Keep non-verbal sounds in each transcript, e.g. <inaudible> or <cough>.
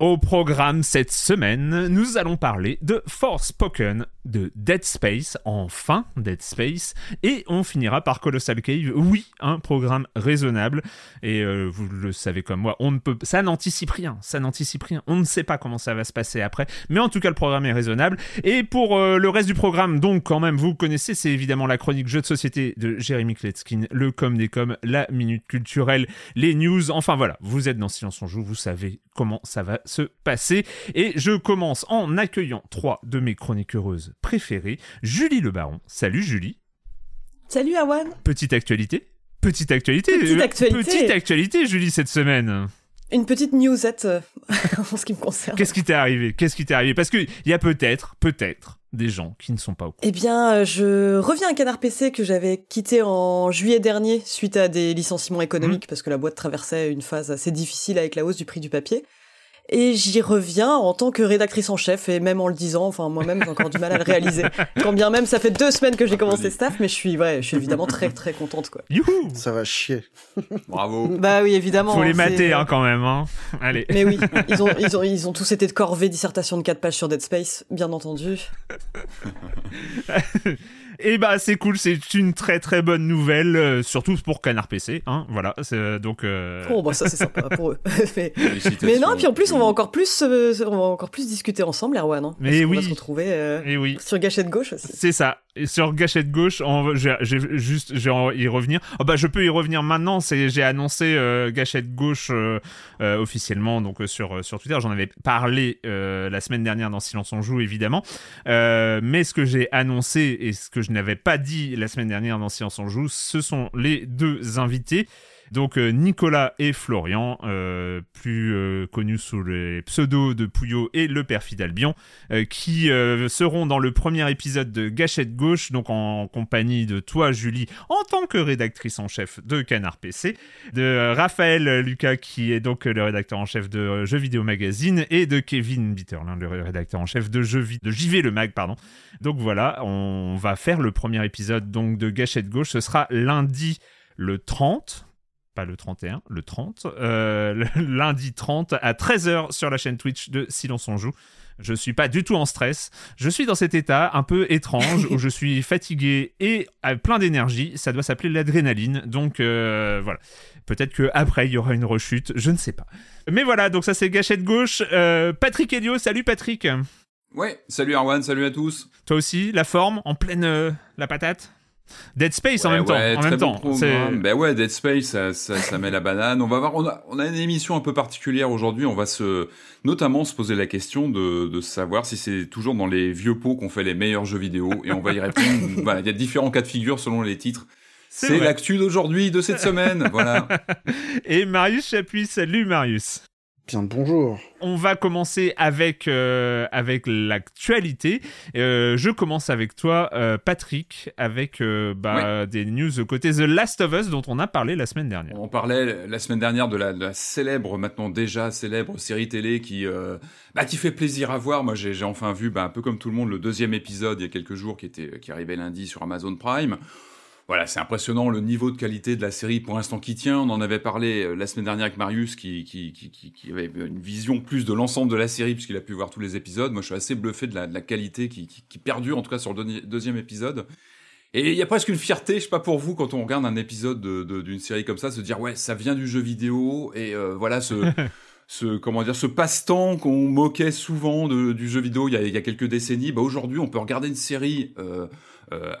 Au programme cette semaine, nous allons parler de Forspoken, de Dead Space, enfin Dead Space, et on finira par Colossal Cave. Oui, un programme raisonnable, et euh, vous le savez comme moi, on ne peut, ça n'anticipe rien, ça n'anticipe rien. On ne sait pas comment ça va se passer après, mais en tout cas le programme est raisonnable. Et pour euh, le reste du programme, donc quand même, vous connaissez, c'est évidemment la chronique jeu de société de Jérémy Kletskin, le com des com, la minute culturelle, les news. Enfin voilà, vous êtes dans Silence on joue, vous savez comment ça va se passer. Et je commence en accueillant trois de mes chroniques heureuses préférées. Julie Le Baron. Salut Julie. Salut Awan. Petite actualité Petite actualité Petite actualité. Petite actualité, Julie, cette semaine. Une petite newsette euh, <laughs> en ce qui me concerne. Qu'est-ce qui t'est arrivé? Qu'est-ce qui t'est arrivé? Parce qu'il y a peut-être, peut-être, des gens qui ne sont pas au courant. Eh bien, euh, je reviens à Canard PC que j'avais quitté en juillet dernier suite à des licenciements économiques parce que la boîte traversait une phase assez difficile avec la hausse du prix du papier. Et j'y reviens en tant que rédactrice en chef, et même en le disant, enfin moi-même j'ai encore du mal à le réaliser. <laughs> Quand bien même ça fait deux semaines que j'ai commencé staff, mais je suis, ouais, je suis évidemment très très contente quoi. Youhou Ça va chier. Bravo. Bah oui évidemment. Faut les hein, mater hein, quand même. Hein. Allez. Mais oui, <laughs> ils ont, ils ont, ils ont tous été de corvée dissertation de 4 pages sur Dead Space, bien entendu. <laughs> Et bah c'est cool, c'est une très très bonne nouvelle, euh, surtout pour Canard PC. Hein, voilà, c'est- donc. euh, Bon bah ça c'est sympa pour eux. <laughs> mais, non, puis en plus on va encore plus, euh, on va encore plus discuter ensemble, Erwan. Hein, Mais oui. va se retrouver euh, Et oui. sur Gâchette Gauche aussi. C'est ça. Et sur Gâchette Gauche, on- j'ai j'ai juste, je vais en- y revenir. Oh bah, je peux y revenir maintenant. C'est, j'ai annoncé euh, Gâchette Gauche euh, euh, officiellement, donc euh, sur euh, sur Twitter. J'en avais parlé euh, la semaine dernière dans Silence on joue, évidemment. Euh, mais ce que j'ai annoncé et ce que je n'avais pas dit la semaine dernière dans Silence on joue, ce sont les deux invités. Donc euh, Nicolas et Florian, euh, plus euh, connus sous les pseudos de Pouillot et le perfide Albion, qui seront dans le premier épisode de Gâchette Gauche, donc en compagnie de toi, Julie, en tant que rédactrice en chef de Canard PC, de Raphaël Lucas, qui est donc le rédacteur en chef de Jeux Vidéo Magazine, et de Kevin Bitterlin, le rédacteur en chef de Jeux de JV Le Mag, pardon. Donc voilà, on va faire le premier épisode donc de Gâchette Gauche. Ce sera lundi le 30 pas le 31, le 30, euh, le <laughs> lundi 30 à 13h sur la chaîne Twitch de Silence on joue. Je suis pas du tout en stress. Je suis dans cet état un peu étrange <laughs> où je suis fatigué et à plein d'énergie. Ça doit s'appeler l'adrénaline. Donc euh, voilà. Peut-être que après il y aura une rechute. Je ne sais pas. Mais voilà. Donc ça c'est gâchette gauche. Euh, Patrick Elio. Salut Patrick. Ouais, salut Arwan, salut à tous. Toi aussi. La forme en pleine euh, la patate? Dead Space en même temps. en même temps. Ben ouais, Dead Space, ça, ça, met la banane. On va voir. On a, on a une émission un peu particulière aujourd'hui. On va se, notamment se poser la question de, de savoir si c'est toujours dans les vieux pots qu'on fait les meilleurs jeux vidéo. Et on va y répondre. <laughs> voilà, il y a différents cas de figure selon les titres. C'est l'actu d'aujourd'hui, de cette semaine. voilà. <laughs> Et Marius Chapuis, salut Marius. Bien bonjour. On va commencer avec euh, avec l'actualité. Euh, je commence avec toi, euh, Patrick, avec bah, des news côté The Last of Us dont on a parlé la semaine dernière. On parlait la semaine dernière de la, célèbre, maintenant déjà célèbre série télé qui bah, qui fait plaisir à voir. Moi, j'ai enfin vu, bah, un peu comme tout le monde, le deuxième épisode il y a quelques jours qui était qui arrivait lundi sur Amazon Prime voilà, c'est impressionnant le niveau de qualité de la série pour l'instant qui tient. On en avait parlé euh, la semaine dernière avec Marius qui, qui, qui, qui avait une vision plus de l'ensemble de la série puisqu'il a pu voir tous les épisodes. Moi, je suis assez bluffé de la, de la qualité qui, qui, perdure, en tout cas sur le deuxième épisode. Et il y a presque une fierté, je sais pas pour vous, quand on regarde un épisode d'une série comme ça, se dire ouais, ça vient du jeu vidéo et euh, voilà ce <laughs> ce comment dire ce passe-temps qu'on moquait souvent de, du jeu vidéo il y a, il y a quelques décennies. Bah aujourd'hui, on peut regarder une série. Euh, euh,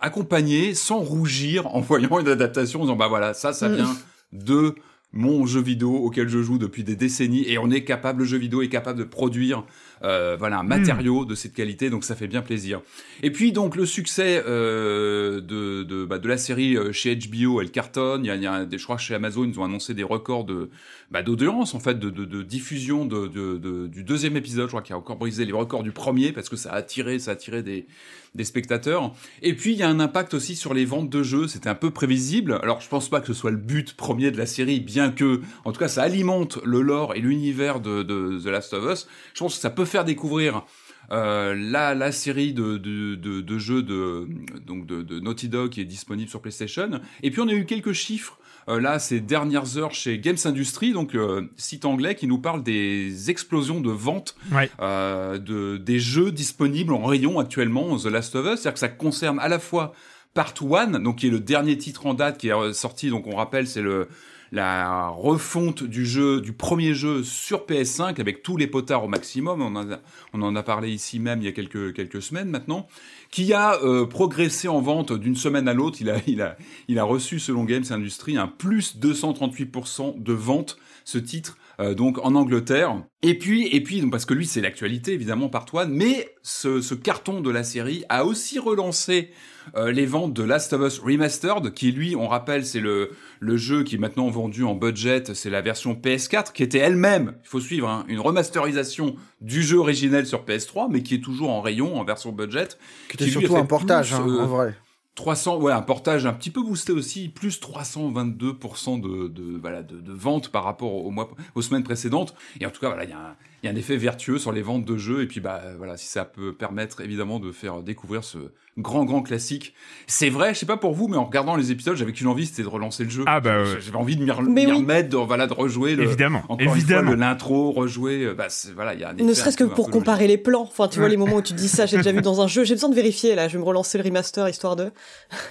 accompagné sans rougir en voyant une adaptation en disant bah voilà ça ça mm. vient de mon jeu vidéo auquel je joue depuis des décennies et on est capable le jeu vidéo est capable de produire euh, voilà un matériau de cette qualité donc ça fait bien plaisir et puis donc le succès euh, de de, bah, de la série euh, chez HBO elle cartonne il y a, il y a des, je crois chez Amazon ils ont annoncé des records de bah, d'audience en fait de, de, de diffusion de, de, du deuxième épisode je crois qu'il a encore brisé les records du premier parce que ça a attiré ça a attiré des des spectateurs. Et puis il y a un impact aussi sur les ventes de jeux, c'était un peu prévisible. Alors je pense pas que ce soit le but premier de la série, bien que, en tout cas, ça alimente le lore et l'univers de, de The Last of Us. Je pense que ça peut faire découvrir euh, la, la série de, de, de, de jeux de, donc de, Naughty Dog qui est disponible sur PlayStation. Et puis on a eu quelques chiffres euh, là ces dernières heures chez Games Industry, donc euh, site anglais qui nous parle des explosions de vente de, des jeux disponibles en rayon actuellement The Last of Us. C'est-à-dire que ça concerne à la fois Part 1, donc qui est le dernier titre en date qui est sorti, donc on rappelle c'est le la refonte du jeu, du premier jeu sur PS5 avec tous les potards au maximum. On, en a parlé ici même il y a quelques, semaines maintenant qui a euh, progressé en vente d'une semaine à l'autre. Il a reçu, selon Games Industry, un plus 238% de vente, ce titre, euh, donc en Angleterre. Et puis, et puis, parce que lui, c'est l'actualité, évidemment, par toi, mais ce, ce, carton de la série a aussi relancé euh, les ventes de Last of Us Remastered, qui lui, on rappelle, c'est le, le jeu qui est maintenant vendu en budget, c'est la version PS4, qui était elle-même, il faut suivre, hein, une remasterisation du jeu originel sur PS3, mais qui est toujours en rayon, en version budget. Qui était surtout un portage, hein, en vrai. 300, ouais, un portage un petit peu boosté aussi, plus 322% de, de, voilà, de, ventes par rapport au mois, aux semaines précédentes. Et en tout cas, voilà, il y a un, il y a un effet vertueux sur les ventes de jeux. Et puis bah voilà si ça peut permettre évidemment de faire découvrir ce grand grand classique. C'est vrai je sais pas pour vous mais en regardant les épisodes j'avais qu'une envie c'était de relancer le jeu. Ah bah j'avais envie de m'y remettre de, voilà de rejouer le, évidemment encore évidemment. l'intro rejouer euh, bah voilà il y a un ne serait-ce que pour comparer les plans. Enfin tu vois les moments où tu dis ça j'ai déjà vu dans un jeu. J'ai besoin de vérifier là. Je vais me relancer le remaster histoire de.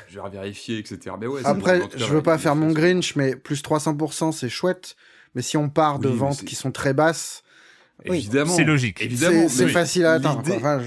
Je vais vérifier etc mais ouais après je veux pas faire mon Grinch mais plus 300% c'est chouette. Mais si on part de ventes qui sont très basses Évidemment. C'est logique. Évidemment. C'est facile à atteindre. Enfin,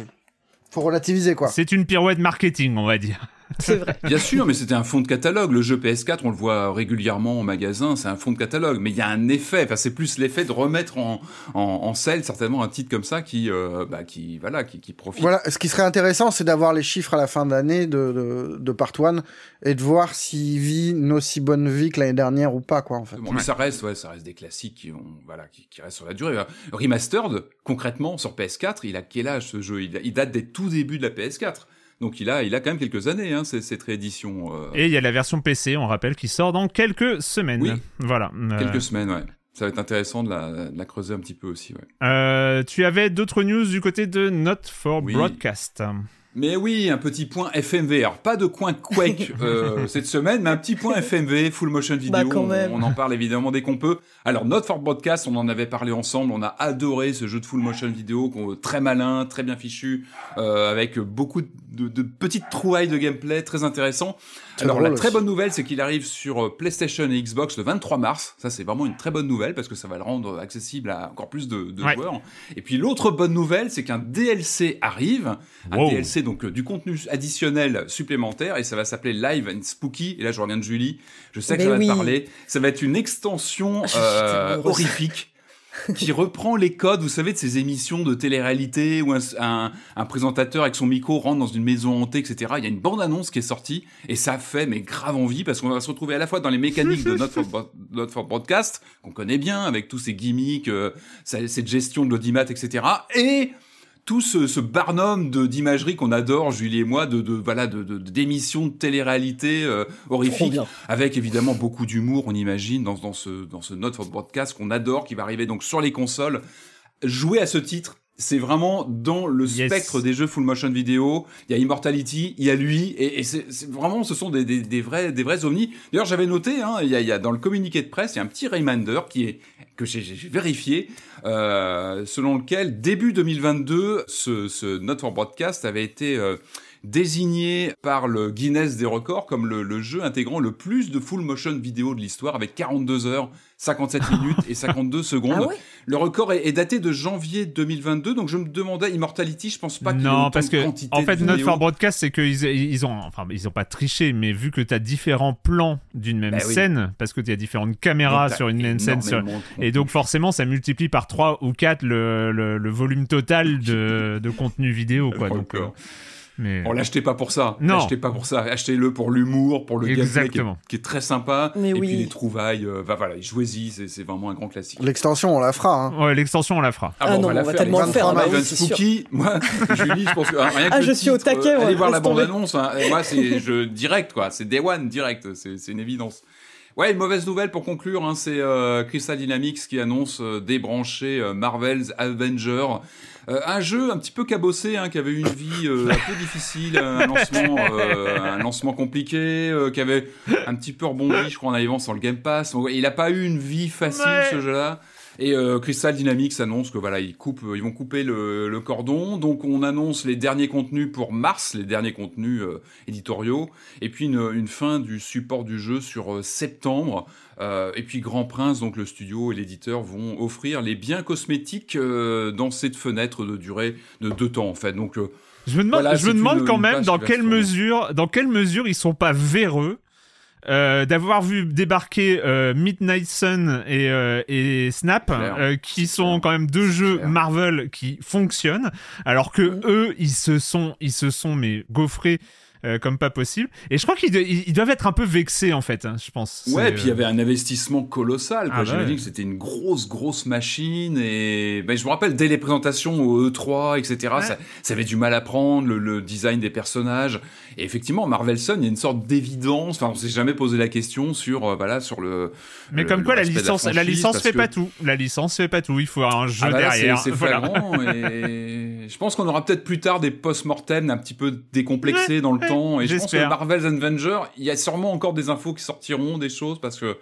faut relativiser, quoi. C'est une pirouette marketing, on va dire. C'est vrai. Bien sûr, mais c'était un fond de catalogue. Le jeu PS4, on le voit régulièrement en magasin, c'est un fond de catalogue. Mais il y a un effet, enfin, c'est plus l'effet de remettre en, en, en, selle certainement un titre comme ça qui, euh, bah, qui, voilà, qui, qui, profite. Voilà, ce qui serait intéressant, c'est d'avoir les chiffres à la fin d'année de, de, de Part 1 et de voir s'il vit une aussi bonne vie que l'année dernière ou pas, quoi, en fait. Bon, mais ça reste, ouais, ça reste des classiques qui, ont, voilà, qui, qui restent sur la durée. Remastered, concrètement, sur PS4, il a quel âge ce jeu? Il, il date des tout débuts de la PS4. Donc il a, il a quand même quelques années, hein, cette réédition. Euh... Et il y a la version PC, on rappelle, qui sort dans quelques semaines. Oui. Voilà. Quelques euh... semaines, ouais. Ça va être intéressant de la, de la creuser un petit peu aussi. Ouais. Euh, tu avais d'autres news du côté de Not for oui. Broadcast. Mais oui, un petit point FMV. Alors, pas de coin Quake <laughs> euh, cette semaine, mais un petit point FMV, full motion vidéo. Bah, on, on, en parle évidemment dès qu'on peut. Alors, Not for Broadcast, on en avait parlé ensemble. On a adoré ce jeu de full motion vidéo, très malin, très bien fichu, euh, avec beaucoup de, de, petites trouvailles de gameplay très intéressant. Alors, la très bonne nouvelle, c'est qu'il arrive sur euh, PlayStation et Xbox le 23 mars. Ça, c'est vraiment une très bonne nouvelle parce que ça va le rendre accessible à encore plus de, de ouais. joueurs. Et puis, l'autre bonne nouvelle, c'est qu'un DLC arrive. Un wow. DLC donc du contenu additionnel supplémentaire et ça va s'appeler Live and Spooky. Et là, je reviens de Julie. Je sais que ça va oui. te parler. Ça va être une extension euh, horrifique qui reprend les codes, vous savez, de ces émissions de télé-réalité où un, un- un présentateur avec son micro rentre dans une maison hantée, etc. Il y a une bande-annonce qui est sortie et ça fait mais grave envie parce qu'on va se retrouver à la fois dans les mécaniques de notre for, Not for Broadcast qu'on connaît bien avec tous ces gimmicks, euh, cette gestion de l'audimat, etc. Et tout ce, ce barnum de d'imagerie qu'on adore, Julie et moi, de, de voilà, de de- d'émissions de, télé-réalité euh, horrifiques avec évidemment beaucoup d'humour, on imagine, dans, dans ce, dans ce Note for Broadcast qu'on adore, qui va arriver donc sur les consoles. Jouer à ce titre, c'est vraiment dans le Yes. spectre des jeux full motion vidéo. Il y a Immortality, il y a lui, et, et c'est vraiment, ce sont des, des, des vrais, des vrais ovnis. D'ailleurs, j'avais noté, hein, il, y a, il y a dans le communiqué de presse, il y a un petit reminder qui est que j'ai vérifié, euh, selon lequel début 2022, ce, ce Note for Broadcast avait été euh, désigné par le Guinness des records comme le, le jeu intégrant le plus de full motion vidéo de l'histoire avec 42 heures, 57 minutes et 52 <laughs> secondes. Ah ouais? Le record est, est daté de janvier 2022, donc je me demandais Immortality, je pense pas qu'il y ait non, parce que quantité en fait, de Not vidéos. for Broadcast, c'est qu'ils ils ont, enfin, ils ont pas triché, mais vu que tu as différents plans d'une même Bah oui. scène, parce que tu as différentes caméras sur une même scène, sur- et donc forcément, ça multiplie par 3 ou 4 le, le, le volume total de, de contenu vidéo, quoi. Le Donc, euh, record. Mais On l'achetez pas pour ça. Non. L'achetez pas pour ça. Achetez-le pour l'humour, pour le gameplay qui est, Exactement. qui est très sympa. Mais et oui. puis les trouvailles, euh, bah voilà, jouez-y, c'est c'est vraiment un grand classique. L'extension, on la fera. Hein. ouais, l'extension, on la fera. Ah non, la on va faire, tellement le faire, 23 bah oui. Spooky. Moi, <laughs> Julie, je pense que hein, rien que Ah, le je suis au titre, euh, taquet, ouais, Allez voir la bande-annonce. hein. Moi, c'est je direct quoi. C'est Day One direct. C'est c'est une évidence. Ouais, une mauvaise nouvelle pour conclure, hein, c'est euh, Crystal Dynamics qui annonce euh, débrancher euh, Marvel's Avenger. Euh, un jeu un petit peu cabossé, hein, qui avait une vie euh, un peu difficile, un lancement, euh, un lancement compliqué, qui avait un petit peu rebondi, je crois, en arrivant sur le Game Pass. Il n'a pas eu une vie facile, Ouais. ce jeu-là. Et euh, Crystal Dynamics annonce que voilà, ils coupent, ils vont couper le, le cordon. Donc on annonce les derniers contenus pour mars, les derniers contenus euh, éditoriaux, et puis une, une fin du support du jeu sur euh, septembre. Euh, et puis Grand Prince, donc le studio et l'éditeur vont offrir les biens cosmétiques euh, dans cette fenêtre de durée de deux temps en fait. Donc euh, Je me demande, Voilà, je me demande une- quand une même dans quelle mesure, dans quelle mesure ils sont pas véreux. Euh, d'avoir vu débarquer euh, Midnight Sun et, euh, et Snap, euh, qui sont quand même deux jeux clair. Marvel qui fonctionnent, alors que eux, ils se sont, ils se sont mais gaufrés euh, comme pas possible. Et je crois qu'ils ils doivent être un peu vexés en fait, hein, je pense. Ouais, et puis il y euh, avait un investissement colossal. Ah Quoi. bah J'imagine ouais. que c'était une grosse, grosse machine. Et ben, je me rappelle dès les présentations au E3, etc., Ouais. ça, ça avait du mal à prendre, le, le design des personnages. Et effectivement, Marvel Sun, il y a une sorte d'évidence. Enfin, on s'est jamais posé la question sur, euh, voilà, sur le. Mais le- comme quoi, la licence, la, licence fait que- pas tout. La licence fait pas tout. Il faut un jeu Ah bah derrière. C'est <laughs> Voilà. et <laughs> je pense qu'on aura peut-être plus tard des post-mortem un petit peu décomplexés dans le ouais, temps. Et je pense que. Marvel's Avenger, il y a sûrement encore des infos qui sortiront, des choses, parce que.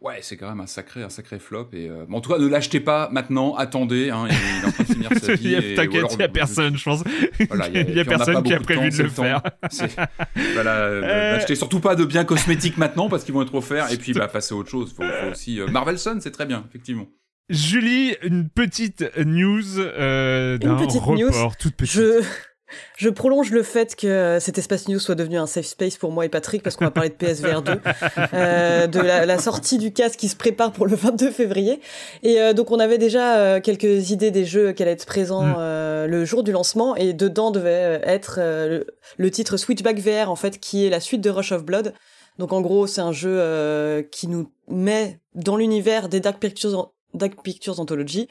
Ouais, c'est quand même un sacré, un sacré flop. Et euh, bon, en tout cas, ne l'achetez pas maintenant. Attendez, hein, il est en train de finir <laughs> sa vie. Il y a- T'inquiète, il personne, je pense. Voilà, il y a, <laughs> personne qui a prévu temps, de le faire. <laughs> Voilà, euh, Euh, n'achetez surtout pas de biens cosmétiques maintenant parce qu'ils vont être offerts. Et puis, bah, passez à autre chose. Faut, faut aussi. euh, Marvel Sun, c'est très bien, effectivement. Julie, une petite news euh, d'un petite report, news. toute petite. Je, <laughs> je prolonge le fait que cet espace news soit devenu un safe space pour moi et Patrick parce qu'on va parler de PSVR 2, <laughs> euh, de la, la sortie du casque qui se prépare pour le 22 février. Et euh, donc on avait déjà euh, quelques idées des jeux qui allaient être présents Mm. euh, le jour du lancement et dedans devait euh, être euh, le, le titre Switchback VR en fait qui est la suite de Rush of Blood. Donc en gros c'est un jeu euh, qui nous met dans l'univers des Dark Pictures, Dark Pictures Anthology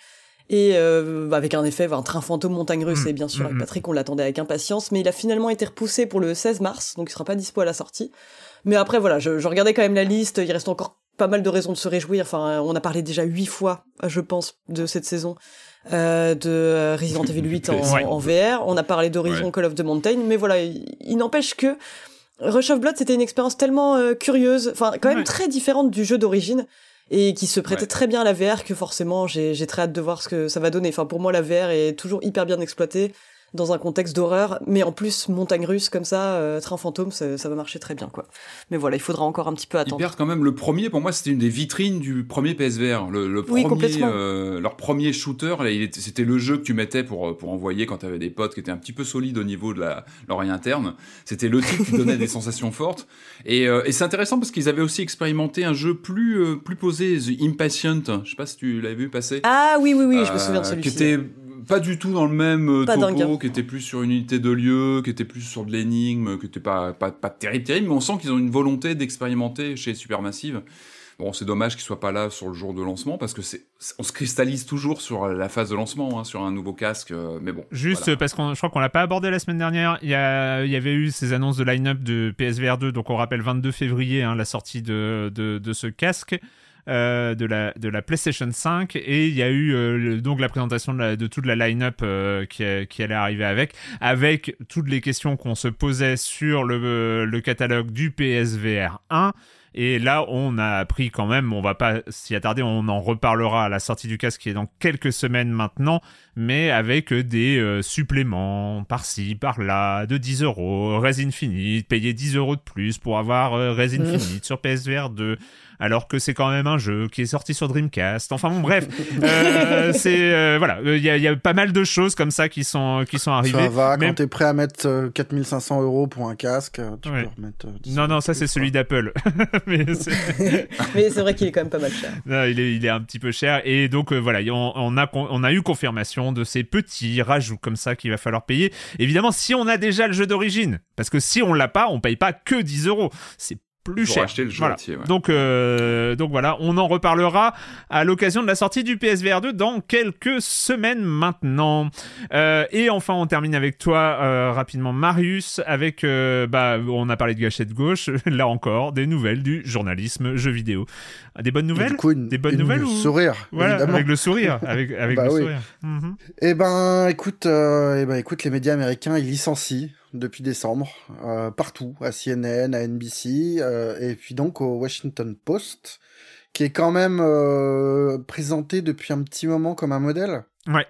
et euh, avec un effet, un train fantôme montagne russe, Mm, et bien sûr, mm, avec mm. Patrick, on l'attendait avec impatience, mais il a finalement été repoussé pour le 16 mars, donc il sera pas dispo à la sortie. Mais après, voilà, je, je regardais quand même la liste, il reste encore pas mal de raisons de se réjouir, enfin, on a parlé déjà huit fois, je pense, de cette saison. euh, de euh, Resident Evil 8 en, <laughs> Ouais. en VR, on a parlé d'Horizon Ouais. Call of the Mountain, mais voilà, il, il n'empêche que Rush of Blood, c'était une expérience tellement euh, curieuse, enfin, quand même Ouais. très différente du jeu d'origine, et qui se prêtait Ouais. très bien à la VR que forcément j'ai j'ai très hâte de voir ce que ça va donner. Enfin pour moi la VR est toujours hyper bien exploitée. Dans un contexte d'horreur, mais en plus montagne russe comme ça, euh, train fantôme, ça, ça, va marcher très bien quoi. Mais voilà, il faudra encore un petit peu attendre. Ils perdent quand même le premier. Pour moi, c'était une des vitrines du premier PSVR. Le, le Oui, premier, euh, leur premier shooter, c'était le jeu que tu mettais pour pour envoyer quand t'avais des potes qui étaient un petit peu solides au niveau de la l'oreille interne. C'était le truc qui <laughs> donnait des sensations fortes. Et, euh, et c'est intéressant parce qu'ils avaient aussi expérimenté un jeu plus euh, plus posé, The Impatient. Je sais pas si tu l'avais vu passer. Ah oui, oui, oui, je me souviens de Euh, celui-ci. Qui était pas du tout dans le même euh, Pas topo, dingue. qui était plus sur une unité de lieu, qui était plus sur de l'énigme, qui était pas, pas, pas terrible, terrible, mais on sent qu'ils ont une volonté d'expérimenter chez Supermassive. Bon, c'est dommage qu'ils soient pas là sur le jour de lancement, parce que c'est, on se cristallise toujours sur la phase de lancement, hein, sur un nouveau casque, euh, mais bon. Juste voilà. parce qu'on, je crois qu'on l'a pas abordé la semaine dernière. Il y, a, il y avait eu ces annonces de line-up de PSVR 2, donc on rappelle 22 février hein, la sortie de, de, de ce casque. Euh, de, la, de la PlayStation 5 et il y a eu euh, le- donc la présentation de, la- de toute la line-up euh, qui, qui allait arriver avec avec toutes les questions qu'on se posait sur le, le catalogue du PSVR 1 et là, on a appris quand même, on va pas s'y attarder, on en reparlera à la sortie du casque qui est dans quelques semaines maintenant, mais avec des euh, suppléments par-ci, par-là, de 10 euros, Res Infinite, payer 10 euros de plus pour avoir euh, Res. Infinite sur PSVR 2, alors que c'est quand même un jeu qui est sorti sur Dreamcast. Enfin bon, bref, euh, <laughs> c'est euh, voilà, il y, a- il y a pas mal de choses comme ça qui sont qui sont arrivées. Ça va, mais- quand t'es prêt à mettre euh, 4500 euros pour un casque, euh, tu Ouais. peux remettre. euh, 10 Non, non, ça c'est celui d'Apple. <laughs> mais c'est- <laughs> Mais c'est vrai qu'il est quand même pas mal cher. Non, il, est, il est un petit peu cher. Et donc, euh, voilà, on, on a, on a eu confirmation de ces petits rajouts comme ça qu'il va falloir payer. Évidemment, si on a déjà le jeu d'origine, parce que si on l'a pas, on paye pas que 10 euros. C'est plus cher. acheter le jeu Voilà. entier, ouais. Donc, euh, donc voilà, on en reparlera à l'occasion de la sortie du PSVR 2 dans quelques semaines maintenant. Euh, et enfin, on termine avec toi euh, rapidement, Marius, avec, euh, bah, on a parlé de gâchette gauche, <laughs> là encore, des nouvelles du journalisme jeu vidéo. Des bonnes nouvelles du coup, une, Des bonnes une nouvelles news ou- sourire, voilà, évidemment. avec le sourire, <laughs> avec, avec Bah le oui. sourire. Mhm. Eh ben, écoute, euh, eh ben, écoute, les médias américains, ils licencient depuis décembre, euh, partout, à CNN, à NBC, euh, et puis donc au Washington Post, qui est quand même euh, présenté depuis un petit moment comme un modèle. Ouais.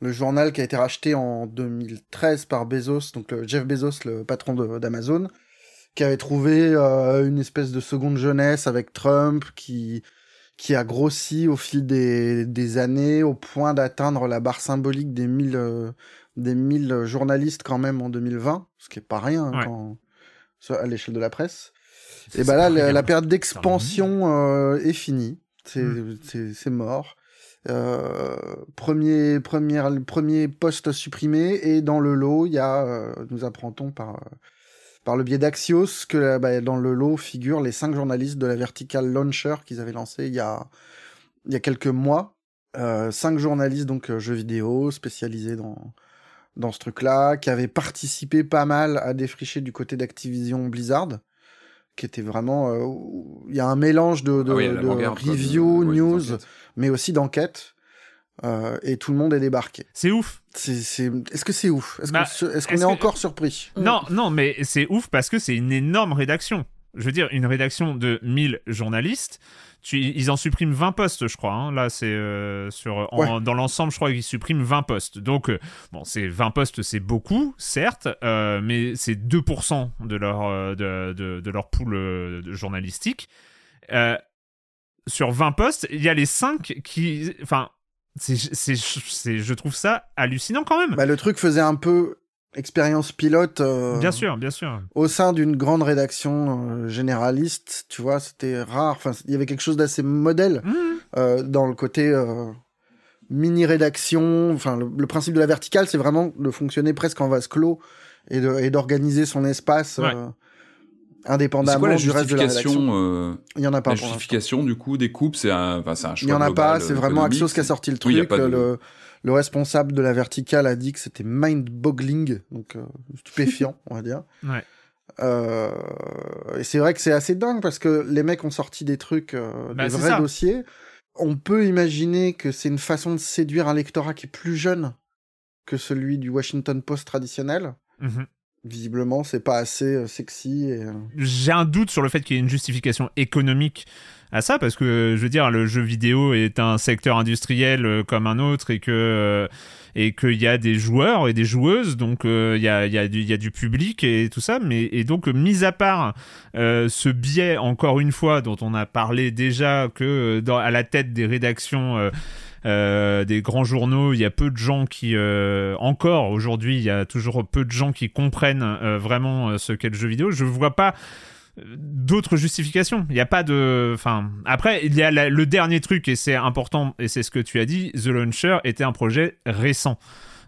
Le journal qui a été racheté en 2013 par Bezos, donc le Jeff Bezos, le patron d'Amazon, qui avait trouvé une espèce de seconde jeunesse avec Trump, qui qui a grossi au fil des, des années au point d'atteindre la barre symbolique des 1000 euh, des 1000 journalistes quand même en 2020, ce qui est pas rien hein, Ouais. quand, à l'échelle de la presse. Et bah là, la, période d'expansion euh, est finie, c'est Mm. c'est mort. Euh, premier, premier, premier poste supprimé et dans le lot, il y a, euh, nous apprendons par, par le biais d'Axios que bah, dans le lot figurent les cinq journalistes de la Vertical Launcher qu'ils avaient lancé il y a, il y a quelques mois. Cinq journalistes donc jeux vidéo spécialisés dans, dans ce truc-là, qui avaient participé pas mal à défricher du côté d'Activision Blizzard, qui était vraiment... euh, Il y a un mélange de, de, Ah oui, de review, de- news, enquêtes. mais aussi d'enquête. euh, et tout le monde est débarqué. C'est ouf. Est-ce que c'est ouf? Est-ce Bah, qu'on, est que- encore surpris? Non, non, mais c'est ouf parce que c'est une énorme rédaction. Je veux dire, une rédaction de 1000 journalistes. Tu, ils en suppriment 20 postes, je crois. hein. Là, c'est euh, sur en- dans l'ensemble, je crois qu'ils suppriment 20 postes. Donc, euh, bon, c'est 20 postes, c'est beaucoup, certes, euh, mais c'est 2% de leur euh, de, de, de leur pool euh, journalistique. Euh, sur 20 postes, il y a les 5 qui, enfin, c'est, c'est, c'est, je trouve ça hallucinant quand même. bah, Le truc faisait un peu expérience pilote euh, Bien sûr, bien sûr. au sein d'une grande rédaction euh, généraliste. Tu vois, c'était rare. Enfin, il y avait quelque chose d'assez modèle Mmh. euh, dans le côté euh, mini-rédaction. Enfin, le, le principe de la verticale, c'est vraiment de fonctionner presque en vase clos et, de, et d'organiser son espace Ouais. euh, indépendamment quoi la du reste de la rédaction. justification euh, Il y en a pas La justification du coup des coupes, c'est un, enfin, c'est un Il choix y en a global, pas, c'est vraiment. Axios qui a sorti le Oui, y a truc. pas de- le, le responsable de la verticale a dit que c'était mind-boggling, donc euh, stupéfiant, <laughs> on va dire. Ouais. Euh, et c'est vrai que c'est assez dingue parce que les mecs ont sorti des trucs, euh, Bah, des c'est vrais ça. dossiers. On peut imaginer que c'est une façon de séduire un lectorat qui est plus jeune que celui du Washington Post traditionnel. Mhm. Visiblement, c'est pas assez sexy. Et... J'ai un doute sur le fait qu'il y ait une justification économique à ça parce que je veux dire le jeu vidéo est un secteur industriel comme un autre et que et qu'il y a des joueurs et des joueuses, donc euh, il y, a, y, a du, y, a, du public et tout ça. Mais, et donc, mis à part euh, ce biais, encore une fois, dont on a parlé déjà, que à la tête des rédactions. Euh, des grands journaux, il y a peu de gens qui, encore aujourd'hui, il y a toujours peu de gens qui comprennent vraiment ce qu'est le jeu vidéo. Je vois pas d'autres justifications. Il n'y a pas de. Enfin, après, il y a le dernier truc, et c'est important, et c'est ce que tu as dit The Launcher était un projet récent.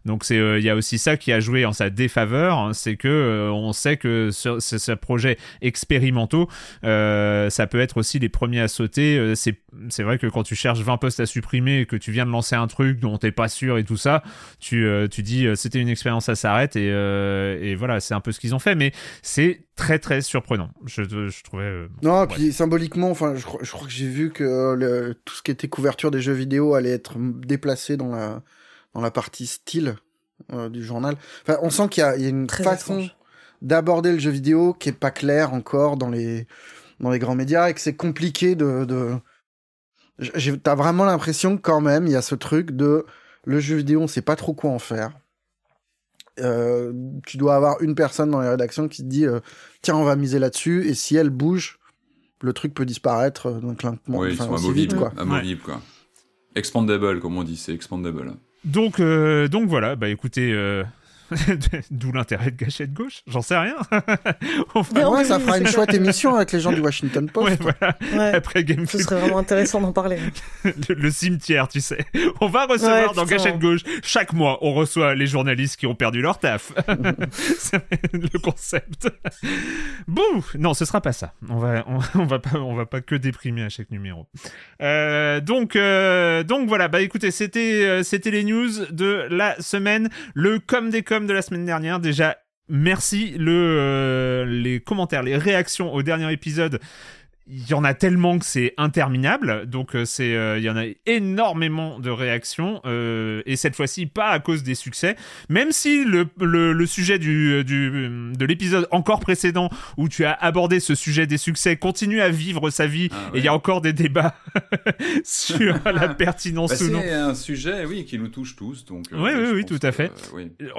Donc c'est euh, il y a aussi ça qui a joué en sa défaveur, hein, c'est que euh, on sait que ce, ce, projet expérimentaux, euh, ça peut être aussi les premiers à sauter. c'est c'est vrai que quand tu cherches 20 postes à supprimer et que tu viens de lancer un truc dont t'es pas sûr et tout ça, tu tu dis c'était une expérience, ça s'arrête et et voilà c'est un peu ce qu'ils ont fait, mais c'est très très surprenant. Je, je trouvais. non, puis symboliquement, enfin, je, je, crois que j'ai vu que le, tout ce qui était couverture des jeux vidéo allait être déplacé dans la dans la partie style euh, du journal. Enfin, on sent qu'il y, y, a une façon d'aborder le jeu vidéo qui est pas claire encore dans les dans les grands médias et que c'est compliqué de, de... t'as vraiment l'impression que quand même il y a ce truc de le jeu vidéo on sait pas trop quoi en faire euh, tu dois avoir une personne dans les rédactions qui te dit euh, tiens on va miser là-dessus et si elle bouge le truc peut disparaître donc oui, ils sont amovibles, quoi. Amovibles, quoi. Expandable comme on dit c'est expandable donc, euh, donc voilà, bah écoutez, euh, <laughs> D'où l'intérêt de Gâchette Gauche, j'en sais rien. <laughs> ouais, ça fera une chouette émission avec les gens du Washington <laughs> Post. Après Game Ce serait vraiment intéressant d'en parler. le, cimetière, tu sais. On va recevoir dans Gâchette Gauche, chaque mois, on reçoit les journalistes qui ont perdu leur taf. C'est le concept. Bon, non, ce sera pas ça. On va, on, va pas, on va pas que déprimer à chaque numéro. Euh, donc, euh, donc voilà. Bah écoutez, c'était, euh, c'était les news de la semaine. Le comme des comme de la semaine dernière. Déjà, merci. Le, euh, les commentaires, les réactions au dernier épisode il y en a tellement que c'est interminable. Donc euh, c'est, euh, il y en a énormément de réactions euh, et cette fois-ci pas à cause des succès. Même si le, le, sujet du, du de l'épisode encore précédent où tu as abordé ce sujet des succès continue à vivre sa vie ah et il y a encore des débats <laughs> sur <laughs> la pertinence bah, ou non. C'est un sujet, oui, qui nous touche tous. Donc. oui, oui, oui, tout à fait.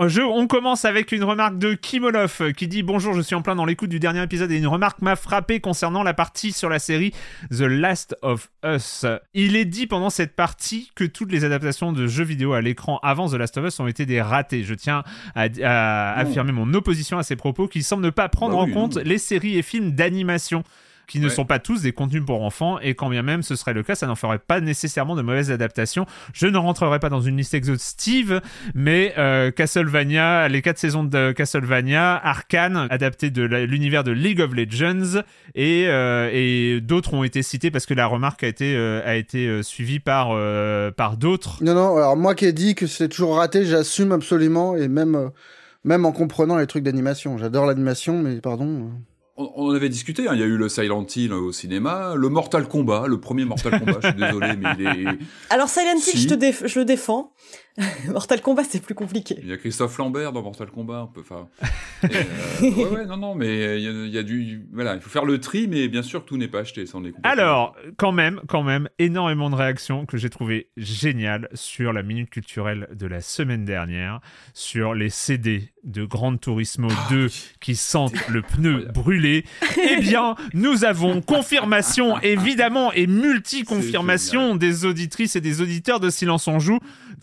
Je, on commence avec une remarque de Kimolov qui dit bonjour, je suis en plein dans l'écoute du dernier épisode et une remarque m'a frappé concernant la partie sur la série The Last of Us. Il est dit pendant cette partie que toutes les adaptations de jeux vidéo à l'écran avant The Last of Us ont été des ratés. Je tiens à, affirmer mon opposition à ces propos qui semblent ne pas prendre bah en compte les séries et films d'animation qui ne sont pas tous des contenus pour enfants, et quand bien même ce serait le cas, ça n'en ferait pas nécessairement de mauvaises adaptations. Je ne rentrerai pas dans une liste exhaustive, mais euh, Castlevania, les quatre saisons de Castlevania, Arkane, adapté de l'univers de League of Legends, et, euh, et d'autres ont été cités parce que la remarque a été, euh, a été suivie par, par d'autres. Non, non, alors moi qui ai dit que c'est toujours raté, j'assume absolument, et même, même en comprenant les trucs d'animation. J'adore l'animation, mais pardon on, avait discuté, hein. il y a eu le Silent Hill au cinéma, le Mortal Kombat, le premier Mortal Kombat, je suis désolé, mais il est... Alors Silent Hill, je, te je le défends. <laughs> Mortal Kombat, c'est plus compliqué. Il y a Christophe Lambert dans Mortal Kombat, un peu. Enfin, euh, ouais, ouais, non, non, mais il y, a, du, voilà, il faut faire le tri, mais bien sûr, tout n'est pas acheté, ça est Alors, quand même, quand même, énormément de réactions que j'ai trouvé géniales sur la minute culturelle de la semaine dernière, sur les CD de Grand Turismo 2 qui sentent le pneu brûlé. eh bien, nous avons confirmation, <laughs> évidemment, et multi-confirmation des auditrices et des auditeurs de Silence on Joue,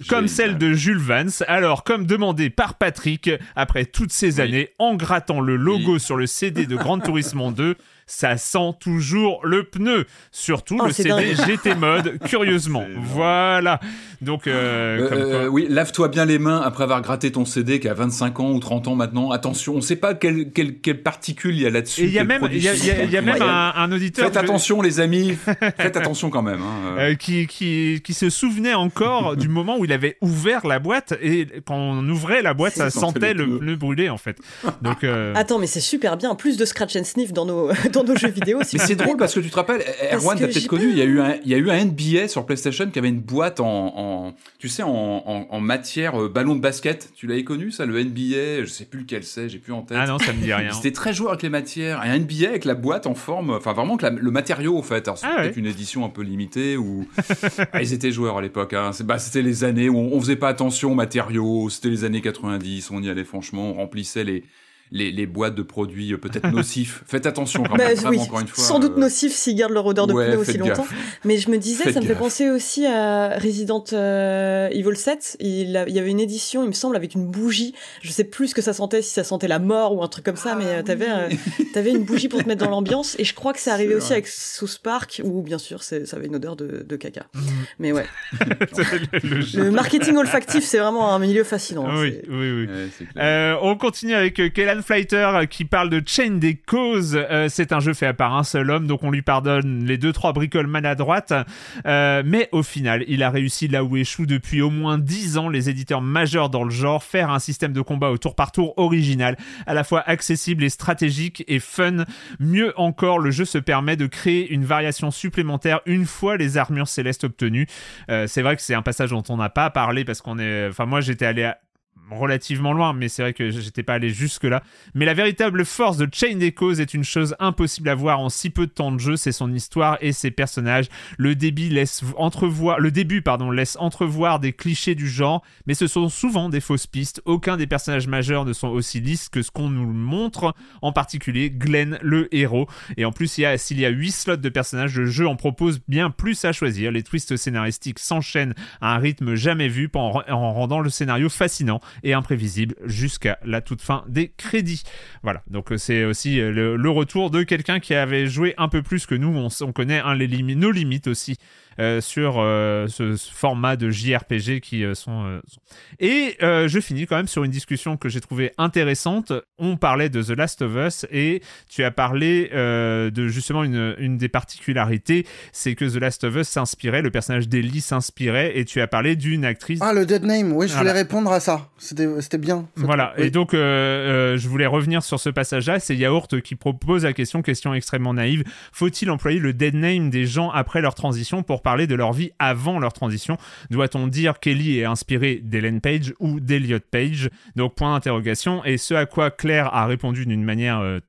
comme celle de Jules Vance. Alors, comme demandé par Patrick, après toutes ces années, en grattant le logo sur le CD de Grand Turismo 2, <laughs> ça sent toujours le pneu. Surtout oh, le CD GT Mode, <laughs> curieusement. Voilà. Donc, euh, euh, euh, oui, lave-toi bien les mains après avoir gratté ton CD qui a 25 ans ou 30 ans maintenant. Attention, on ne sait pas quelles quelle, particules il y a là-dessus. Il y a même, y a, y a même un, auditeur. Faites attention, les amis. <laughs> Faites attention quand même. Hein, qui, qui, qui se souvenait encore <laughs> du moment où il avait ouvert la boîte et quand on ouvrait la boîte, ça sentait le pneu brûlé en fait. Donc, Attends, mais c'est super bien. Plus de scratch and sniff dans nos dans nos jeux vidéo. Mais c'est drôle parce que tu te rappelles, Erwan, t'as peut-être connu, il y, a eu un, il y a eu un NBA sur PlayStation qui avait une boîte en, en tu sais, en, en, matière euh, ballon de basket. Tu l'avais connu, ça, le NBA Je sais plus lequel c'est, j'ai plus en tête. Ah non, ça me dit rien. C'était très joueur avec les matières. Un NBA avec la boîte en forme, enfin vraiment que le matériau, en fait. Alors, c'était ah une édition un peu limitée où <laughs> ah, ils étaient joueurs à l'époque. Hein. Bah, c'était les années où on, on faisait pas attention aux matériaux. C'était les années 90. On y allait franchement, on remplissait les les, boîtes de produits euh, peut-être <laughs> nocifs. Faites attention quand même, bah, encore une fois. Sans doute euh, nocifs s'ils gardent leur odeur de poulet aussi longtemps. Mais je me disais, ça me fait penser aussi à Resident euh, Evil 7. Il, il, y avait une édition, il me semble, avec une bougie. Je sais plus ce que ça sentait, si ça sentait la mort ou un truc comme ça, mais ah, t'avais avais une bougie pour te mettre dans l'ambiance. Et je crois que c'est <laughs> arrivé aussi avec South Park, où bien sûr ça avait une odeur de, de caca. Mhm. Mais ouais. <laughs> le, marketing olfactif, c'est vraiment un milieu fascinant. Hein, oui, oui, oui. on continue avec Kellan Fighter euh, qui parle de Chain des causes. Euh, c'est un jeu fait par un seul homme, donc on lui pardonne les deux trois bricoles maladroites. Euh, mais au final, il a réussi là où échoue depuis au moins 10 ans les éditeurs majeurs dans le genre, faire un système de combat au tour par tour original, à la fois accessible et stratégique et fun. Mieux encore, le jeu se permet de créer une variation supplémentaire une fois les armures célestes obtenues. c'est vrai que c'est un passage dont on n'a pas parlé parce qu'on est, enfin moi j'étais allé à relativement loin, mais c'est vrai que j'étais pas allé jusque là. Mais la véritable force de Chain Echoes est une chose impossible à voir en si peu de temps de jeu, c'est son histoire et ses personnages. Le débit laisse entrevoir, le début pardon laisse entrevoir des clichés du genre, mais ce sont souvent des fausses pistes. Aucun des personnages majeurs ne sont aussi lisses que ce qu'on nous montre, en particulier Glenn le héros. Et en plus, s'il y a 8 slots de personnages, le jeu en propose bien plus à choisir. Les twists scénaristiques s'enchaînent à un rythme jamais vu en rendant le scénario fascinant et imprévisible jusqu'à la toute fin des crédits. Voilà, donc euh, c'est aussi euh, le, retour de quelqu'un qui avait joué un peu plus que nous. On, connaît les nos limites aussi euh, sur euh, ce, format de JRPG qui euh, sont. Et je finis quand même sur une discussion que j'ai trouvée intéressante. On parlait de The Last of Us et tu as parlé de justement une, une des particularités, c'est que The Last of Us s'inspirait, le personnage d'Ellie s'inspirait et tu as parlé d'une actrice. Ah, le Dead Name, oui, je voulais répondre à ça. C'était bien. Voilà, et donc je voulais revenir sur ce passage-là. C'est Yaourt qui propose la question, question extrêmement naïve. Faut-il employer le Dead Name des gens après leur transition pour parler de leur vie avant leur transition? Doit-on dire qu'Ellie est inspirée d'Ellen Page ou d'Eliot Page? Donc point d'interrogation. Et ce à quoi Claire a répondu d'une manière euh,